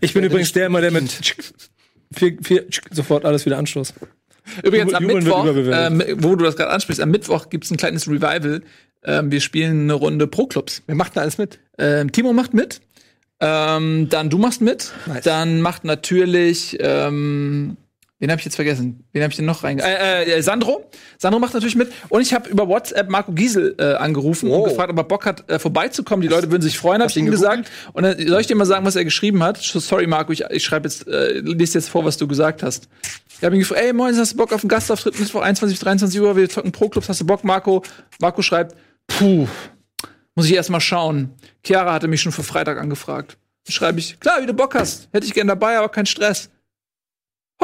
ich bin übrigens der immer, der mit vier, vier, sofort alles wieder Anstoß.
Übrigens am
Jubeln
Mittwoch, ähm, wo du das gerade ansprichst, am Mittwoch gibt's ein kleines Revival. Ähm, wir spielen eine Runde Pro-Clubs.
Wer macht denn alles mit?
Ähm, Timo macht mit. Ähm, dann du machst mit.
Nice.
Dann macht natürlich ähm, Wen habe ich jetzt vergessen? Wen habe ich denn noch reinge... Äh, äh, Sandro. Sandro macht natürlich mit. Und ich habe über WhatsApp Marco Giesel äh, angerufen und
Wow.
gefragt, ob er Bock hat, äh, vorbeizukommen. Die Leute würden sich freuen, habe ich ihm gesagt. Und dann soll ich dir mal sagen, was er geschrieben hat? Sorry, Marco, ich, ich schreibe jetzt, äh, lese jetzt vor, was du gesagt hast. Ich habe ihn gefragt, ey, moin, hast du Bock auf einen Gastauftritt Mittwoch 21 bis 23 Uhr? Wir zocken Pro-Clubs, hast du Bock, Marco? Marco schreibt, puh, muss ich erst mal schauen. Chiara hatte mich schon für Freitag angefragt. Dann schreibe ich, klar, wie du Bock hast. Hätte ich gern dabei, aber kein Stress.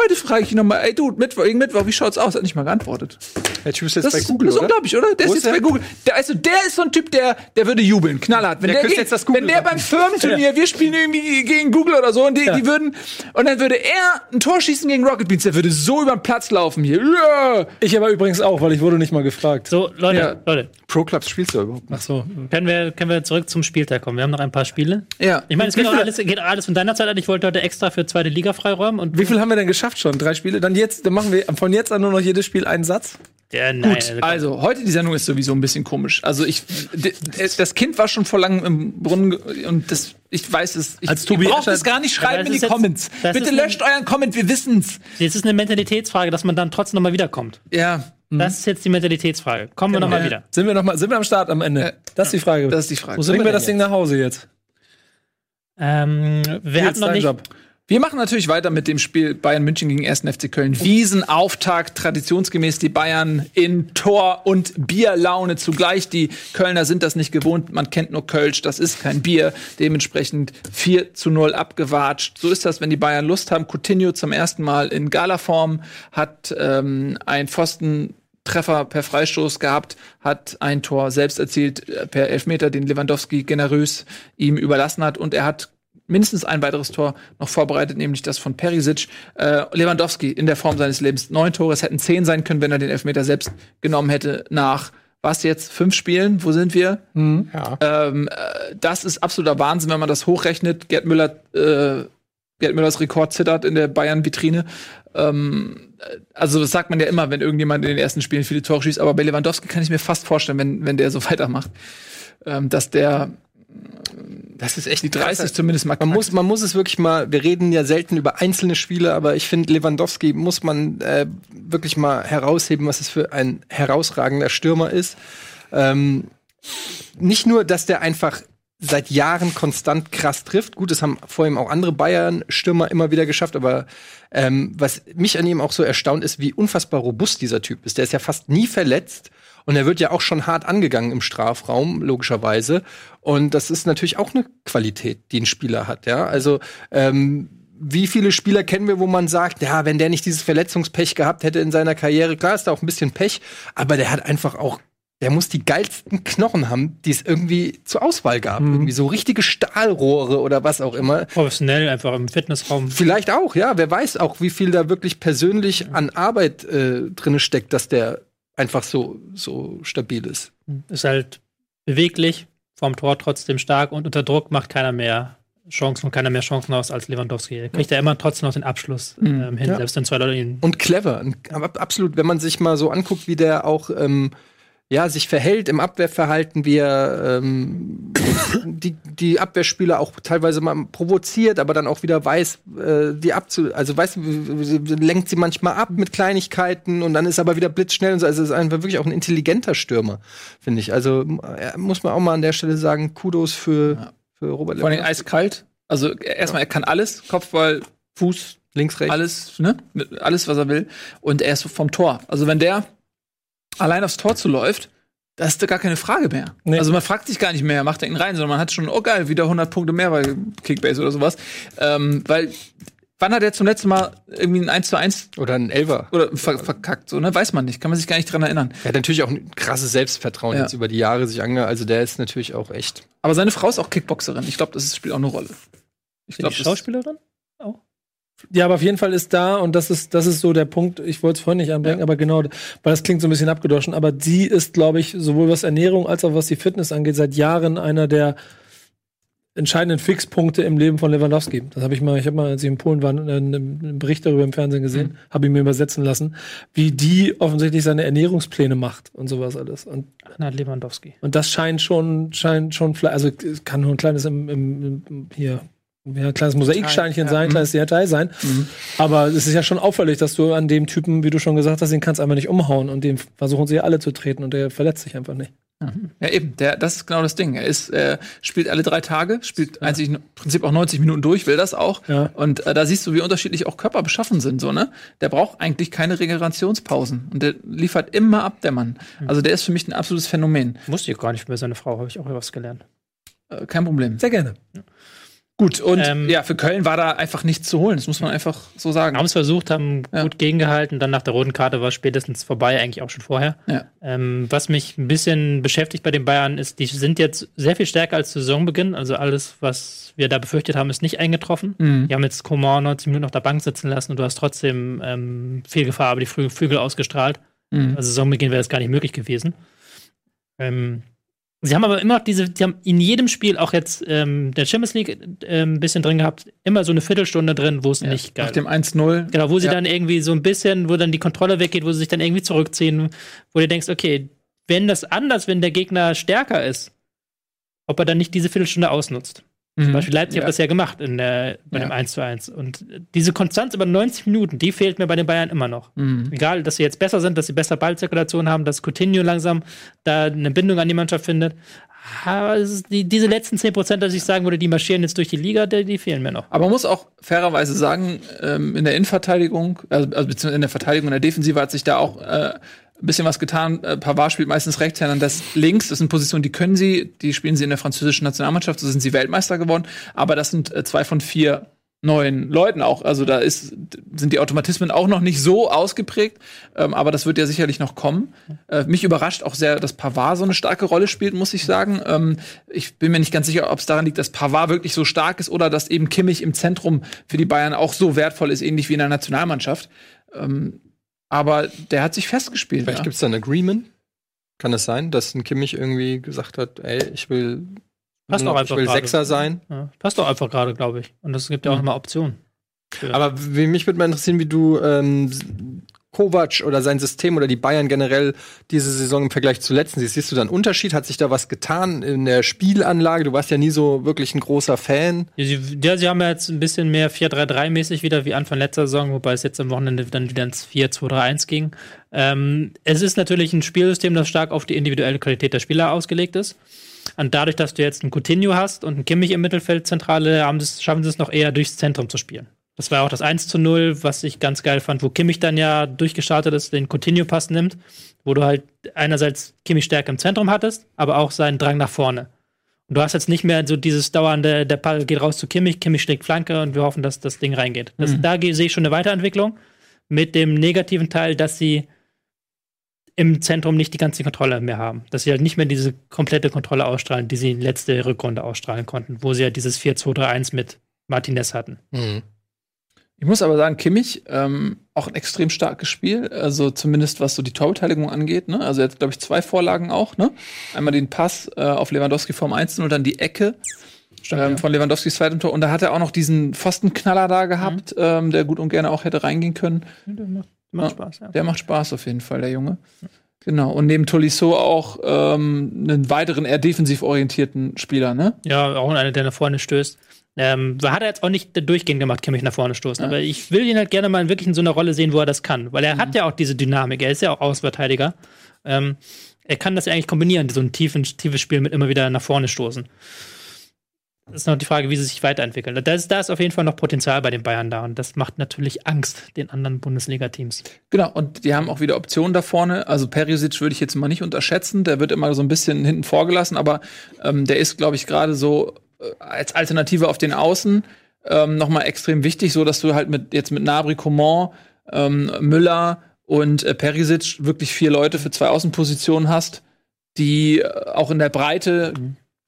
Heute frage ich ihn nochmal, ey du, Mittwoch, gegen Mittwoch, wie schaut's aus? Hat nicht mal geantwortet.
Der Typ ist jetzt
Das
bei
ist,
Google,
das ist unglaublich, oder? Der
Wo
ist
ist
jetzt
der?
bei Google. Der, also, der ist so ein Typ, der, der würde jubeln, knallhart. Wenn
Der
der, gegen,
jetzt das Google
wenn der beim Firmenturnier, wir spielen irgendwie gegen Google oder so, und die, die würden, und dann würde er ein Tor schießen gegen Rocket Beans, der würde so über den Platz laufen hier. Ja.
Ich aber übrigens auch, weil ich wurde nicht mal gefragt.
So, Leute,
Ja.
Leute,
Pro Clubs spielst du überhaupt?
Ach so.
können wir, können wir zurück zum Spieltag kommen? Wir haben noch ein paar Spiele.
Ja.
Ich meine, es geht auch alles, geht alles von deiner Zeit an. Ich wollte heute extra für zweite Liga freiräumen und
Wie viel haben wir denn geschafft schon? Drei Spiele? Dann jetzt, dann machen wir von jetzt an nur noch jedes Spiel einen Satz.
Ja, nein,
Gut, also heute die Sendung ist sowieso ein bisschen komisch. Also ich, das Kind war schon vor langem im Brunnen und das, ich weiß es. Ich,
Als Tobi
ihr braucht es gar nicht schreiben in die
jetzt-
Comments. Bitte löscht euren Comment, wir wissen's.
Jetzt ist eine Mentalitätsfrage, dass man dann trotzdem nochmal wiederkommt.
Ja,
Das ist jetzt die Mentalitätsfrage. Kommen wir nochmal wieder.
Sind wir noch mal, sind wir am Start am Ende?
Ja.
Das ist die Frage.
das ist die Frage.
Wo bringen wir das Ding nach Hause jetzt?
Ähm, wir
Jetzt
hatten noch nicht.
Job.
Wir machen natürlich weiter mit dem Spiel Bayern München gegen 1. FC Köln. Wiesenauftakt, traditionsgemäß die Bayern in Tor- und Bierlaune zugleich. Die Kölner sind das nicht gewohnt. Man kennt nur Kölsch, das ist kein Bier. Dementsprechend 4 zu 0 abgewatscht. So ist das, wenn die Bayern Lust haben. Coutinho zum ersten Mal in Galaform hat ähm, ein Pfosten Treffer per Freistoß gehabt, hat ein Tor selbst erzielt äh, per Elfmeter, den Lewandowski generös ihm überlassen hat und er hat mindestens ein weiteres Tor noch vorbereitet, nämlich das von Perisic. Äh, Lewandowski in der Form seines Lebens. Neun Tore, es hätten zehn sein können, wenn er den Elfmeter selbst genommen hätte nach was jetzt? Fünf Spielen? Wo sind wir?
Ja.
Ähm, äh, das ist absoluter Wahnsinn, wenn man das hochrechnet. Gerd Müller, äh, Gerd Müllers Rekord zittert in der Bayern-Vitrine. Ähm, äh, also das sagt man ja immer, wenn irgendjemand in den ersten Spielen viele Tore schießt. Aber bei Lewandowski kann ich mir fast vorstellen, wenn, wenn der so weitermacht, ähm, dass der
Das ist echt
die 30 zumindest mal
Man muss, man muss es wirklich mal, wir reden ja selten über einzelne Spiele, aber ich finde, Lewandowski muss man äh, wirklich mal herausheben, was es für ein herausragender Stürmer ist. Ähm, nicht nur, dass der einfach seit Jahren konstant krass trifft. Gut, das haben vor ihm auch andere Bayern-Stürmer immer wieder geschafft, aber ähm, was mich an ihm auch so erstaunt ist, wie unfassbar robust dieser Typ ist. Der ist ja fast nie verletzt und er wird ja auch schon hart angegangen im Strafraum, logischerweise. Und das ist natürlich auch eine Qualität, die ein Spieler hat, ja. Also ähm, wie viele Spieler kennen wir, wo man sagt, ja, wenn der nicht dieses Verletzungspech gehabt hätte in seiner Karriere, klar ist da auch ein bisschen Pech, aber der hat einfach auch der muss die geilsten Knochen haben, die es irgendwie zur Auswahl gab.
Mhm.
Irgendwie so richtige Stahlrohre oder was auch immer.
Professionell einfach im Fitnessraum.
Vielleicht auch, ja. Wer weiß auch, wie viel da wirklich persönlich an Arbeit äh, drin steckt, dass der einfach so, so stabil ist.
Ist halt beweglich, vorm Tor trotzdem stark und unter Druck macht keiner mehr Chancen und keiner mehr Chancen aus als Lewandowski. Er kriegt ja immer trotzdem noch den Abschluss ähm, hin,
Ja.
selbst wenn zwei Leute ihn.
Und clever. Absolut, wenn man sich mal so anguckt, wie der auch ähm, ja, sich verhält im Abwehrverhalten, wie er ähm, die, die Abwehrspieler auch teilweise mal provoziert, aber dann auch wieder weiß, äh, die abzu, also weiß, lenkt sie manchmal ab mit Kleinigkeiten und dann ist er aber wieder blitzschnell und so. Also ist einfach wirklich auch ein intelligenter Stürmer, finde ich. Also äh, muss man auch mal an der Stelle sagen, Kudos für, für Robert
Vor allem
Lewandowski.
eiskalt. Also erstmal, er kann alles, Kopfball, Fuß,
links, rechts.
alles, ne? Alles, was er will. Und er ist vom Tor. Also wenn der allein aufs Tor zuläuft, da ist da gar keine Frage mehr.
Nee.
Also man fragt sich gar nicht mehr, macht er ihn rein, sondern man hat schon, oh geil, wieder 100 Punkte mehr bei Kickbase oder sowas. Ähm, weil, wann hat er zum letzten Mal irgendwie ein 1 zu 1
Oder ein Elfer.
oder ver verkackt? So, ne? Weiß man nicht, kann man sich gar nicht dran erinnern.
Er hat natürlich auch ein krasses Selbstvertrauen
Ja.
jetzt über die Jahre sich ange, also der ist natürlich auch echt.
Aber seine Frau ist auch Kickboxerin. Ich glaube, das spielt auch eine Rolle. Ich glaube,
Schauspielerin?
Ja, aber auf jeden Fall ist da, und das ist, das ist so der Punkt, ich wollte es vorhin nicht anbringen, aber genau, weil das klingt so ein bisschen abgedroschen, aber sie ist, glaube ich, sowohl was Ernährung als auch was die Fitness angeht, seit Jahren einer der entscheidenden Fixpunkte im Leben von Lewandowski. Das habe ich mal, ich habe mal, als ich in Polen war, einen, Bericht darüber im Fernsehen gesehen, habe ich mir übersetzen lassen, wie die offensichtlich seine Ernährungspläne macht und sowas alles. Und
Anna Lewandowski.
und das scheint schon, scheint schon, also kann nur ein kleines im, im, im hier, ja, ein kleines Mosaiksteinchen sein, ein kleines Detail sein. Aber es ist ja schon auffällig, dass du an dem Typen, wie du schon gesagt hast, den kannst einfach nicht umhauen und den versuchen sie ja alle zu treten und der verletzt sich einfach nicht.
Ja, eben, der, das ist genau das Ding. Er ist, äh, spielt alle drei Tage, spielt eigentlich im Prinzip auch 90 Minuten durch, will das auch.
Ja.
Und äh, da siehst du, wie unterschiedlich auch Körper beschaffen sind, so, ne? Der braucht eigentlich keine Regenerationspausen. Und der liefert immer ab, der Mann. Also der ist für mich ein absolutes Phänomen.
Wusste ich gar nicht über seine Frau, habe ich auch was gelernt.
Äh, kein Problem.
Sehr gerne.
Gut, und
Ähm,
ja, für Köln war da einfach nichts zu holen. Das muss man einfach so sagen.
Haben es versucht, haben
Ja.
gut gegengehalten, dann nach der roten Karte war spätestens vorbei, eigentlich auch schon vorher.
Ja.
Ähm, was mich ein bisschen beschäftigt bei den Bayern ist, die sind jetzt sehr viel stärker als zu Saisonbeginn. Also alles, was wir da befürchtet haben, ist nicht eingetroffen.
Mhm.
Die haben jetzt Coman 90 Minuten auf der Bank sitzen lassen und du hast trotzdem ähm, viel Gefahr über die Flü Flügel ausgestrahlt.
Mhm.
Also Saisonbeginn wäre das gar nicht möglich gewesen. Ähm, sie haben aber immer noch diese, die haben in jedem Spiel, auch jetzt ähm, der Champions League äh, ein bisschen drin gehabt, immer so eine Viertelstunde drin, wo es
Ja,
nicht geil
Nach dem 1-0.
Genau, wo sie
Ja.
dann irgendwie so ein bisschen, wo dann die Kontrolle weggeht, wo sie sich dann irgendwie zurückziehen, wo du denkst, okay, wenn das anders, wenn der Gegner stärker ist, ob er dann nicht diese Viertelstunde ausnutzt. Zum Beispiel Leipzig
Ja.
hat das ja gemacht in der, bei
Ja.
dem 1 zu 1. Und diese Konstanz über 90 Minuten, die fehlt mir bei den Bayern immer noch.
Mhm.
Egal, dass sie jetzt besser sind, dass sie besser Ballzirkulation haben, dass Coutinho langsam da eine Bindung an die Mannschaft findet. Aber die, diese letzten 10 Prozent, dass ich sagen würde, die marschieren jetzt durch die Liga, die, die fehlen mir noch.
Aber man muss auch fairerweise sagen, ähm, in der Innenverteidigung, also, also beziehungsweise in der Verteidigung, in der Defensive hat sich da auch äh, ein bisschen was getan. Äh, Pavard spielt meistens rechts, Hernandez links. Das sind Positionen, die können sie, die spielen sie in der französischen Nationalmannschaft, so sind sie Weltmeister geworden. Aber das sind äh, zwei von vier neuen Leuten auch. Also da ist, sind die Automatismen auch noch nicht so ausgeprägt, ähm, aber das wird ja sicherlich noch kommen. Äh, mich überrascht auch sehr, dass Pavard so eine starke Rolle spielt, muss ich sagen. Ähm, ich bin mir nicht ganz sicher, ob es daran liegt, dass Pavard wirklich so stark ist oder dass eben Kimmich im Zentrum für die Bayern auch so wertvoll ist, ähnlich wie in der Nationalmannschaft. Ähm, aber der hat sich festgespielt.
Vielleicht
ja.
gibt es da ein Agreement. Kann es sein, dass ein Kimmich irgendwie gesagt hat, ey, ich will,
Passt auch
ich will. Sechser sein?
Ja, passt doch einfach gerade, glaube ich. Und es gibt ja auch
Mhm.
nochmal Optionen.
Aber wie, mich würde mal interessieren, wie du ähm, Kovac oder sein System oder die Bayern generell diese Saison im Vergleich zu letzten siehst. Du da einen Unterschied? Hat sich da was getan in der Spielanlage? Du warst ja nie so wirklich ein großer Fan.
Ja, sie, ja, sie haben ja jetzt ein bisschen mehr 4-3-3-mäßig wieder wie Anfang letzter Saison, wobei es jetzt am Wochenende dann wieder ins 4-2-3-1 ging. Ähm, es ist natürlich ein Spielsystem, das stark auf die individuelle Qualität der Spieler ausgelegt ist. Und dadurch, dass du jetzt einen Coutinho hast und einen Kimmich im Mittelfeldzentrale, haben das, schaffen sie es noch eher durchs Zentrum zu spielen. Das war auch das 1 zu 0, was ich ganz geil fand, wo Kimmich dann ja durchgestartet ist, den Coutinho-Pass nimmt, wo du halt einerseits Kimmich stärker im Zentrum hattest, aber auch seinen Drang nach vorne. Und du hast jetzt nicht mehr so dieses dauernde, der Ball geht raus zu Kimmich, Kimmich schlägt Flanke und wir hoffen, dass das Ding reingeht. Das, Da ge- sehe ich schon eine Weiterentwicklung mit dem negativen Teil, dass sie im Zentrum nicht die ganze Kontrolle mehr haben. Dass sie halt nicht mehr diese komplette Kontrolle ausstrahlen, die sie in letzte Rückrunde ausstrahlen konnten, wo sie ja dieses 4-2-3-1 mit Martinez hatten.
Mhm.
Ich muss aber sagen, Kimmich, ähm, auch ein extrem starkes Spiel. Also zumindest was so die Torbeteiligung angeht. Ne? Also er hat, glaube ich, zwei Vorlagen auch. Ne? Einmal den Pass äh, auf Lewandowski vorm 1 und dann die Ecke ähm, von Lewandowskis zweitem Tor. Und da hat er auch noch diesen Pfostenknaller da gehabt, ähm, der gut und gerne auch hätte reingehen können.
Macht
Ja.
Spaß, ja.
Der macht Spaß auf jeden Fall, der Junge. Genau. Und neben Tolisso auch ähm, einen weiteren eher defensiv orientierten Spieler, ne?
Ja, auch einer, der nach vorne stößt. Ähm, hat er jetzt auch nicht durchgehend gemacht, Kimmich nach vorne stoßen. Aber ich will ihn halt gerne mal wirklich in so einer Rolle sehen, wo er das kann. Weil er hat ja auch diese Dynamik. Er ist ja auch Außenverteidiger. Ähm, er kann das ja eigentlich kombinieren, so ein tiefen, tiefes Spiel mit immer wieder nach vorne stoßen. Das ist noch die Frage, wie sie sich weiterentwickeln. Da ist, da ist auf jeden Fall noch Potenzial bei den Bayern da. Und das macht natürlich Angst den anderen Bundesliga-Teams.
Genau, und die haben auch wieder Optionen da vorne. Also Perisic würde ich jetzt mal nicht unterschätzen. Der wird immer so ein bisschen hinten vorgelassen, aber ähm, der ist, glaube ich, gerade so als Alternative auf den Außen ähm, nochmal extrem wichtig, so dass du halt mit jetzt mit Nabri, Coman, ähm, Müller und äh, Perisic wirklich vier Leute für zwei Außenpositionen hast, die äh, auch in der Breite,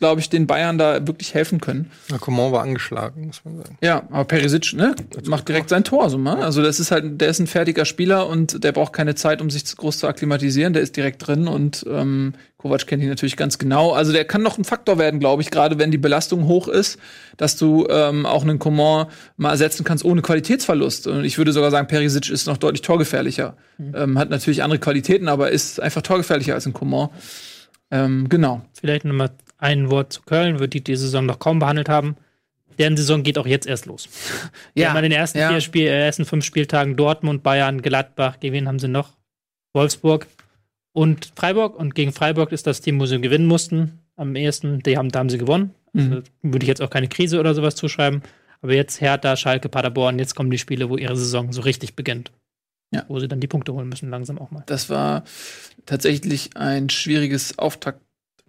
glaube ich, den Bayern da wirklich helfen können.
Na, Coman war angeschlagen, muss man sagen.
Ja, aber Perisic, ne, macht direkt sein Tor, so mal. Also das ist halt, der ist ein fertiger Spieler und der braucht keine Zeit, um sich zu groß zu akklimatisieren. Der ist direkt drin und ähm, Kovac kennt ihn natürlich ganz genau. Also der kann noch ein Faktor werden, glaube ich, gerade wenn die Belastung hoch ist, dass du ähm, auch einen Coman mal ersetzen kannst ohne Qualitätsverlust. Und ich würde sogar sagen, Perisic ist noch deutlich torgefährlicher. Ähm, hat natürlich andere Qualitäten, aber ist einfach torgefährlicher als ein Coman. Ähm, genau.
Vielleicht noch mal ein Wort zu Köln, wird die die Saison noch kaum behandelt haben. Deren Saison geht auch jetzt erst los. Ja, haben in den ersten
ja.
vier Spiel, äh, ersten fünf Spieltagen Dortmund, Bayern, Gladbach, gegen wen haben sie noch? Wolfsburg und Freiburg. Und gegen Freiburg ist das Team, wo sie gewinnen mussten. Am ehesten, die haben, da haben sie gewonnen.
Mhm.
Also, würde ich jetzt auch keine Krise oder sowas zuschreiben. Aber jetzt Hertha, Schalke, Paderborn, jetzt kommen die Spiele, wo ihre Saison so richtig beginnt.
Ja.
Wo sie dann die Punkte holen müssen, langsam auch mal.
Das war tatsächlich ein schwieriges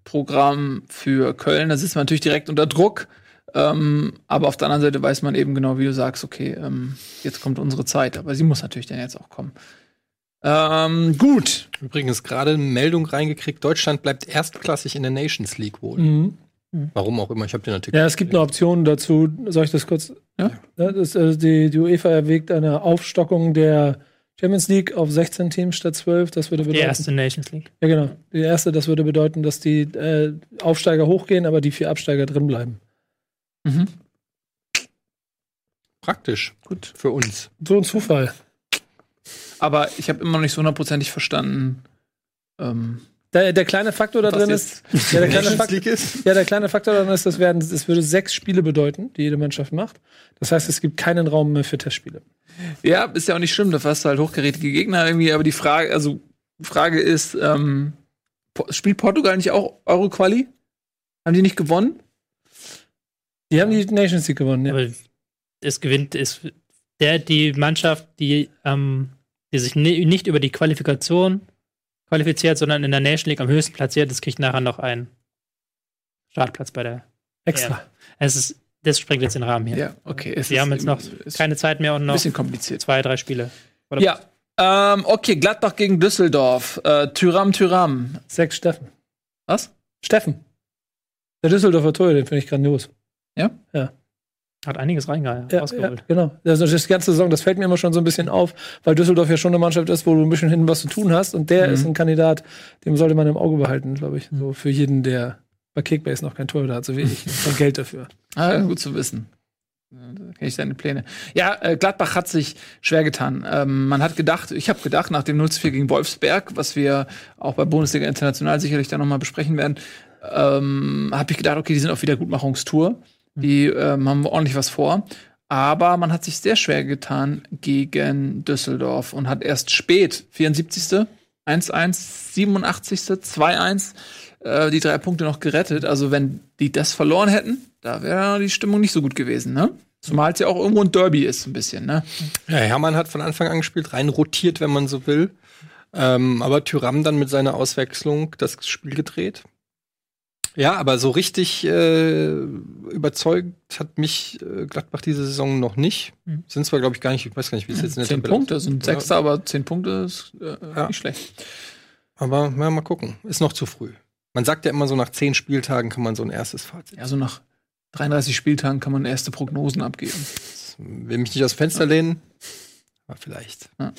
Auftaktprogramm für Köln. Da sitzt man natürlich direkt unter Druck. Ähm, aber auf der anderen Seite weiß man eben genau, wie du sagst, okay, ähm, jetzt kommt unsere Zeit. Aber sie muss natürlich dann jetzt auch kommen. Ähm, gut.
Übrigens gerade eine Meldung reingekriegt, Deutschland bleibt erstklassig in der Nations League wohl.
Mhm.
Warum auch immer, ich habe den Artikel.
Ja, es gibt eine Option dazu. Soll ich das kurz?
Ja.
das, äh, die, die UEFA erwägt eine Aufstockung der Champions League auf 16 Teams statt 12. Das würde
Die
bedeuten.
erste Nations League.
Ja, genau. Die erste, das würde bedeuten, dass die äh, Aufsteiger hochgehen, aber die vier Absteiger drin bleiben.
Mhm.
Praktisch.
Gut.
Für uns.
So ein Zufall.
Aber ich habe immer noch nicht so hundertprozentig verstanden. Ähm,
Der, der kleine Faktor da drin ist, ja, der kleine Fakt,
ist.
ja, der kleine Faktor daran ist, das werden, es würde sechs Spiele bedeuten, die jede Mannschaft macht. Das heißt, es gibt keinen Raum mehr für Testspiele.
ja, ist ja auch nicht schlimm, da hast du halt hochgerätige Gegner irgendwie. Aber die Frage, also Frage ist, ähm, spielt Portugal nicht auch Euro-Quali? Haben die nicht gewonnen?
Die haben die Nations League gewonnen, ja.
Aber es gewinnt, ist der, die Mannschaft, die, ähm, die sich ni nicht über die Qualifikation qualifiziert, sondern in der Nation League am höchsten platziert ist, kriegt nachher noch einen Startplatz bei der.
Extra.
Ja. Es ist, das sprengt jetzt den Rahmen hier.
Ja, okay. Es
Wir
ist
haben jetzt noch keine Zeit mehr und noch
bisschen kompliziert.
zwei, drei Spiele. Oder
Ja. Ähm, okay, Gladbach gegen Düsseldorf. Äh, Tyram, Tyram.
Sechs Steffen.
Was?
Steffen. Der Düsseldorfer Torhüter, den finde ich grandios.
Hat einiges reingehauen,
Ja, ja, genau. Also das ganze Saison, das fällt mir immer schon so ein bisschen auf, weil Düsseldorf ja schon eine Mannschaft ist, wo du ein bisschen hinten was zu tun hast. Und der
Mhm.
ist ein Kandidat, dem sollte man im Auge behalten, glaube ich. So für jeden, der bei Kickbase noch kein Torhüter hat, so wie ich. Und Geld dafür.
Ah, gut zu wissen. Da kenne ich deine Pläne. Ja, äh, Gladbach hat sich schwer getan. Ähm, man hat gedacht, ich habe gedacht, nach dem 0-4 gegen Wolfsberg, was wir auch bei Bundesliga International sicherlich dann nochmal besprechen werden, ähm, habe ich gedacht, okay, die sind auf Wiedergutmachungstour. Die ähm, haben ordentlich was vor. Aber man hat sich sehr schwer getan gegen Düsseldorf und hat erst spät, 74. 1-1, 87. 2-1 äh, die drei Punkte noch gerettet. Also wenn die das verloren hätten, da wäre die Stimmung nicht so gut gewesen, ne? Zumal es ja auch irgendwo ein Derby ist, ein bisschen, ne?
Ja, Hermann hat von Anfang an gespielt, rein rotiert, wenn man so will. Ähm, aber Tyram dann mit seiner Auswechslung das Spiel gedreht. Ja, aber so richtig äh, überzeugt hat mich äh, Gladbach diese Saison noch nicht.
Mhm.
Sind zwar, glaube ich, gar nicht, ich weiß gar nicht, wie es jetzt in der
Zehn
Tabelle
Punkte, sind
Ja.
Sechster, aber zehn Punkte ist äh,
Ja.
nicht schlecht.
Aber ja, mal gucken. Ist noch zu früh. Man sagt ja immer so, nach zehn Spieltagen kann man so ein erstes Fazit.
Ja, so nach 33 Spieltagen kann man erste Prognosen abgeben.
Will mich nicht aus dem Fenster lehnen. Aber vielleicht.
Ja,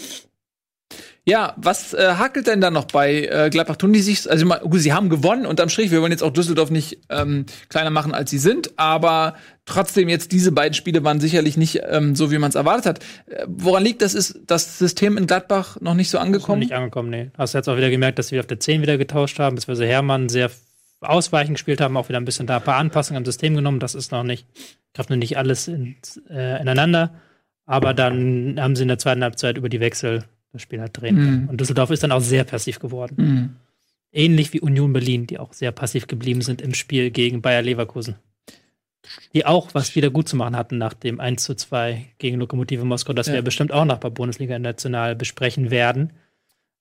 was äh, hakelt denn da noch bei äh, Gladbach? Tun die sich, also gut, sie haben gewonnen unterm Strich. Wir wollen jetzt auch Düsseldorf nicht ähm, kleiner machen, als sie sind, aber trotzdem jetzt diese beiden Spiele waren sicherlich nicht ähm, so, wie man es erwartet hat. Äh, woran liegt das? Ist das System in Gladbach noch nicht so
Ist noch
angekommen?
nicht angekommen, nee. Hast du jetzt auch wieder gemerkt, dass wir auf der 10 wieder getauscht haben, beziehungsweise Hermann sehr ausweichend gespielt haben, auch wieder ein bisschen da ein paar Anpassungen am System genommen. Das ist noch nicht, greift noch nicht alles ins, äh, ineinander. Aber dann haben sie in der zweiten Halbzeit über die Wechsel das Spiel halt drehen.
Mhm.
Und Düsseldorf ist dann auch sehr passiv geworden.
Mhm.
Ähnlich wie Union Berlin, die auch sehr passiv geblieben sind im Spiel gegen Bayer Leverkusen. Die auch was wieder gut zu machen hatten nach dem 1 zu 2 gegen Lokomotive Moskau, das
Ja.
wir bestimmt auch noch bei Bundesliga National besprechen werden.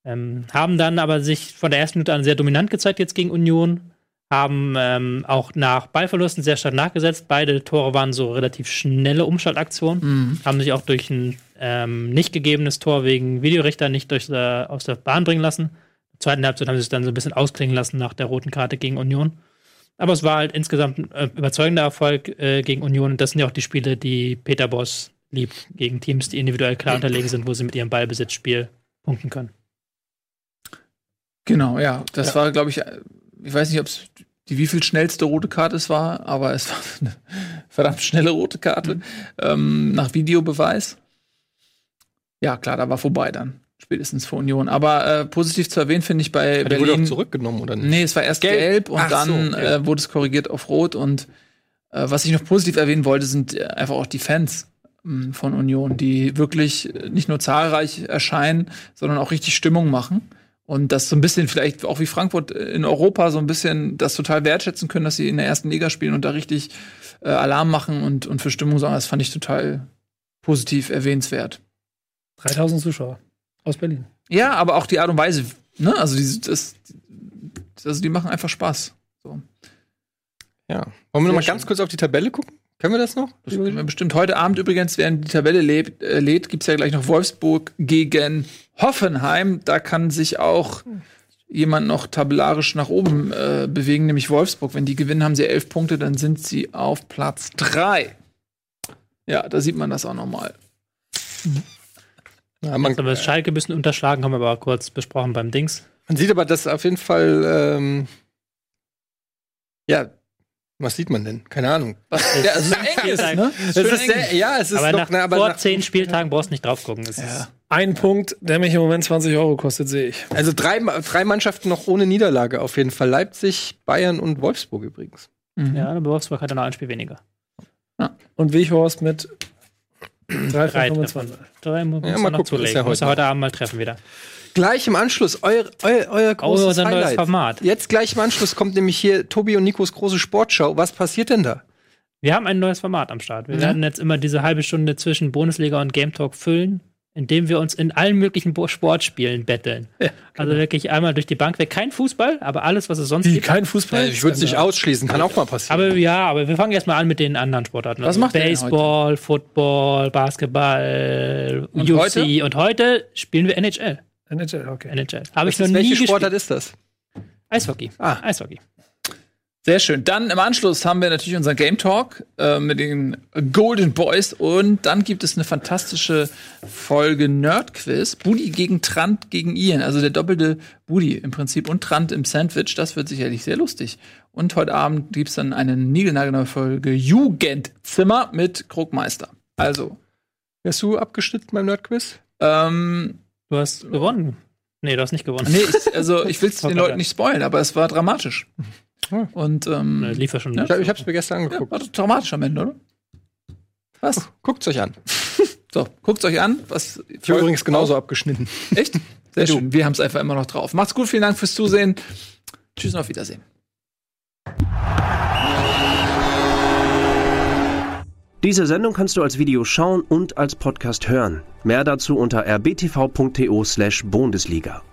Ähm, haben dann aber sich von der ersten Minute an sehr dominant gezeigt jetzt gegen Union. Haben ähm, auch nach Ballverlusten sehr stark nachgesetzt. Beide Tore waren so relativ schnelle Umschaltaktionen.
Mhm.
Haben sich auch durch ein ähm, nicht gegebenes Tor wegen Videorichter nicht durch, äh, aus der Bahn bringen lassen. Der zweiten Halbzeit haben sie es dann so ein bisschen ausklingen lassen nach der roten Karte gegen Union. Aber es war halt insgesamt ein äh, überzeugender Erfolg äh, gegen Union. Und das sind ja auch die Spiele, die Peter Boss liebt, gegen Teams, die individuell klar unterlegen sind, wo sie mit ihrem Ballbesitzspiel punkten können.
Genau, ja. Das war, glaube ich, äh, ich weiß nicht, ob es die wie viel schnellste rote Karte es war, aber es war eine verdammt schnelle rote Karte ähm, nach Videobeweis. Ja, klar, da war vorbei dann. Spätestens für Union. Aber äh, positiv zu erwähnen finde ich bei
Die wurde auch
Berlin.
zurückgenommen, oder nicht?
Nee, es war erst
Gelb.
gelb, und
Ach so,
dann
okay.
äh, wurde es korrigiert auf rot. Und äh, was ich noch positiv erwähnen wollte, sind äh, einfach auch die Fans mh, von Union, die wirklich äh, nicht nur zahlreich erscheinen, sondern auch richtig Stimmung machen. Und das so ein bisschen vielleicht auch wie Frankfurt äh, in Europa so ein bisschen das total wertschätzen können, dass sie in der ersten Liga spielen und da richtig äh, Alarm machen und, und für Stimmung sorgen. Das fand ich total positiv erwähnenswert.
3000 Zuschauer aus Berlin.
Ja, aber auch die Art und Weise, ne? Also, die, das, also die machen einfach Spaß. So.
Ja. Wollen wir noch mal
Sehr
ganz kurz auf die Tabelle gucken? Können wir das noch?
Das können wir bestimmt heute Abend übrigens, während die Tabelle lebt, äh, lädt, gibt's ja gleich noch Wolfsburg gegen Hoffenheim. Da kann sich auch jemand noch tabellarisch nach oben äh, bewegen, nämlich Wolfsburg. Wenn die gewinnen, haben sie elf Punkte, dann sind sie auf Platz drei. Ja, da sieht man das auch noch mal.
Ja, man,
wir Schalke ein bisschen unterschlagen, haben wir aber kurz besprochen beim Dings.
man sieht aber, dass auf jeden Fall, ähm, ja, was sieht man denn? Keine Ahnung.
Ja, also eng ist, ne?
Es ist sehr, ja, es ist
aber
noch,
nach,
na, aber
vor
nach,
zehn Spieltagen brauchst du nicht drauf gucken. Es
Ja.
ist,
Ein Punkt, der mich im Moment 20 Euro kostet, sehe ich.
also drei, drei Mannschaften noch ohne Niederlage auf jeden Fall. Leipzig, Bayern und Wolfsburg übrigens.
Mhm.
ja, aber Wolfsburg hat dann noch ein Spiel weniger.
Und Wichhorst mit 3
Drei
von
Treffer.
25.
Drei muss
Ja, mal
noch
gucken,
zulegen.
ist ja
Muss
heute
er heute Abend mal treffen wieder.
Gleich im Anschluss, euer, euer, euer
Oh,
großes
unser neues
Highlight.
Format.
Jetzt gleich im Anschluss kommt nämlich hier Tobi und Nikos große Sportschau. Was passiert denn da?
Wir haben ein neues Format am Start. Wir
Ja.
werden jetzt immer diese halbe Stunde zwischen Bundesliga und Game Talk füllen, indem wir uns in allen möglichen Bo- Sportspielen betteln. Also wirklich einmal durch die Bank weg. Kein Fußball, aber alles, was es sonst
Wie,
gibt.
kein Fußball?
Ich würde es nicht ausschließen, kann auch mal passieren.
Aber ja, aber wir fangen erstmal an mit den anderen Sportarten.
Was macht ihr denn
Baseball, Football, Basketball,
Und
UFC.
heute?
Und heute spielen wir NHL.
NHL, okay.
NHL. Habe ich noch nie
welche
gespielt.
Sportart ist das?
Eishockey.
Ah.
Eishockey.
Sehr schön. Dann im Anschluss haben wir natürlich unseren Game Talk äh, mit den Golden Boys und dann gibt es eine fantastische Folge Nerd Quiz. Budi gegen Trant gegen Ian, also der doppelte Budi im Prinzip und Trant im Sandwich. Das wird sicherlich sehr lustig. Und heute Abend gibt's dann eine niegelnagelneue Folge Jugendzimmer mit Krugmeister. Also,
Wärst du abgeschnitten beim Nerdquiz?
ähm,
Du hast gewonnen. Nee, du hast nicht gewonnen.
nee, ich, also ich will es den. Leuten nicht spoilen, aber es war dramatisch. Und ähm,
Lief ja schon.
Ja.
Ich, hab- ich habe es mir gestern
ja,
angeguckt.
war doch dramatisch am Ende, oder? Was?
Guckt's euch an.
So, guckt's euch an. Was
Ich habe übrigens genauso abgeschnitten.
Echt? Sehr schön. Wir haben es einfach immer noch drauf. Macht's gut, vielen Dank fürs Zusehen. Tschüss und auf Wiedersehen.
Diese Sendung kannst du als Video schauen und als Podcast hören. Mehr dazu unter rbtv.to slash Bundesliga.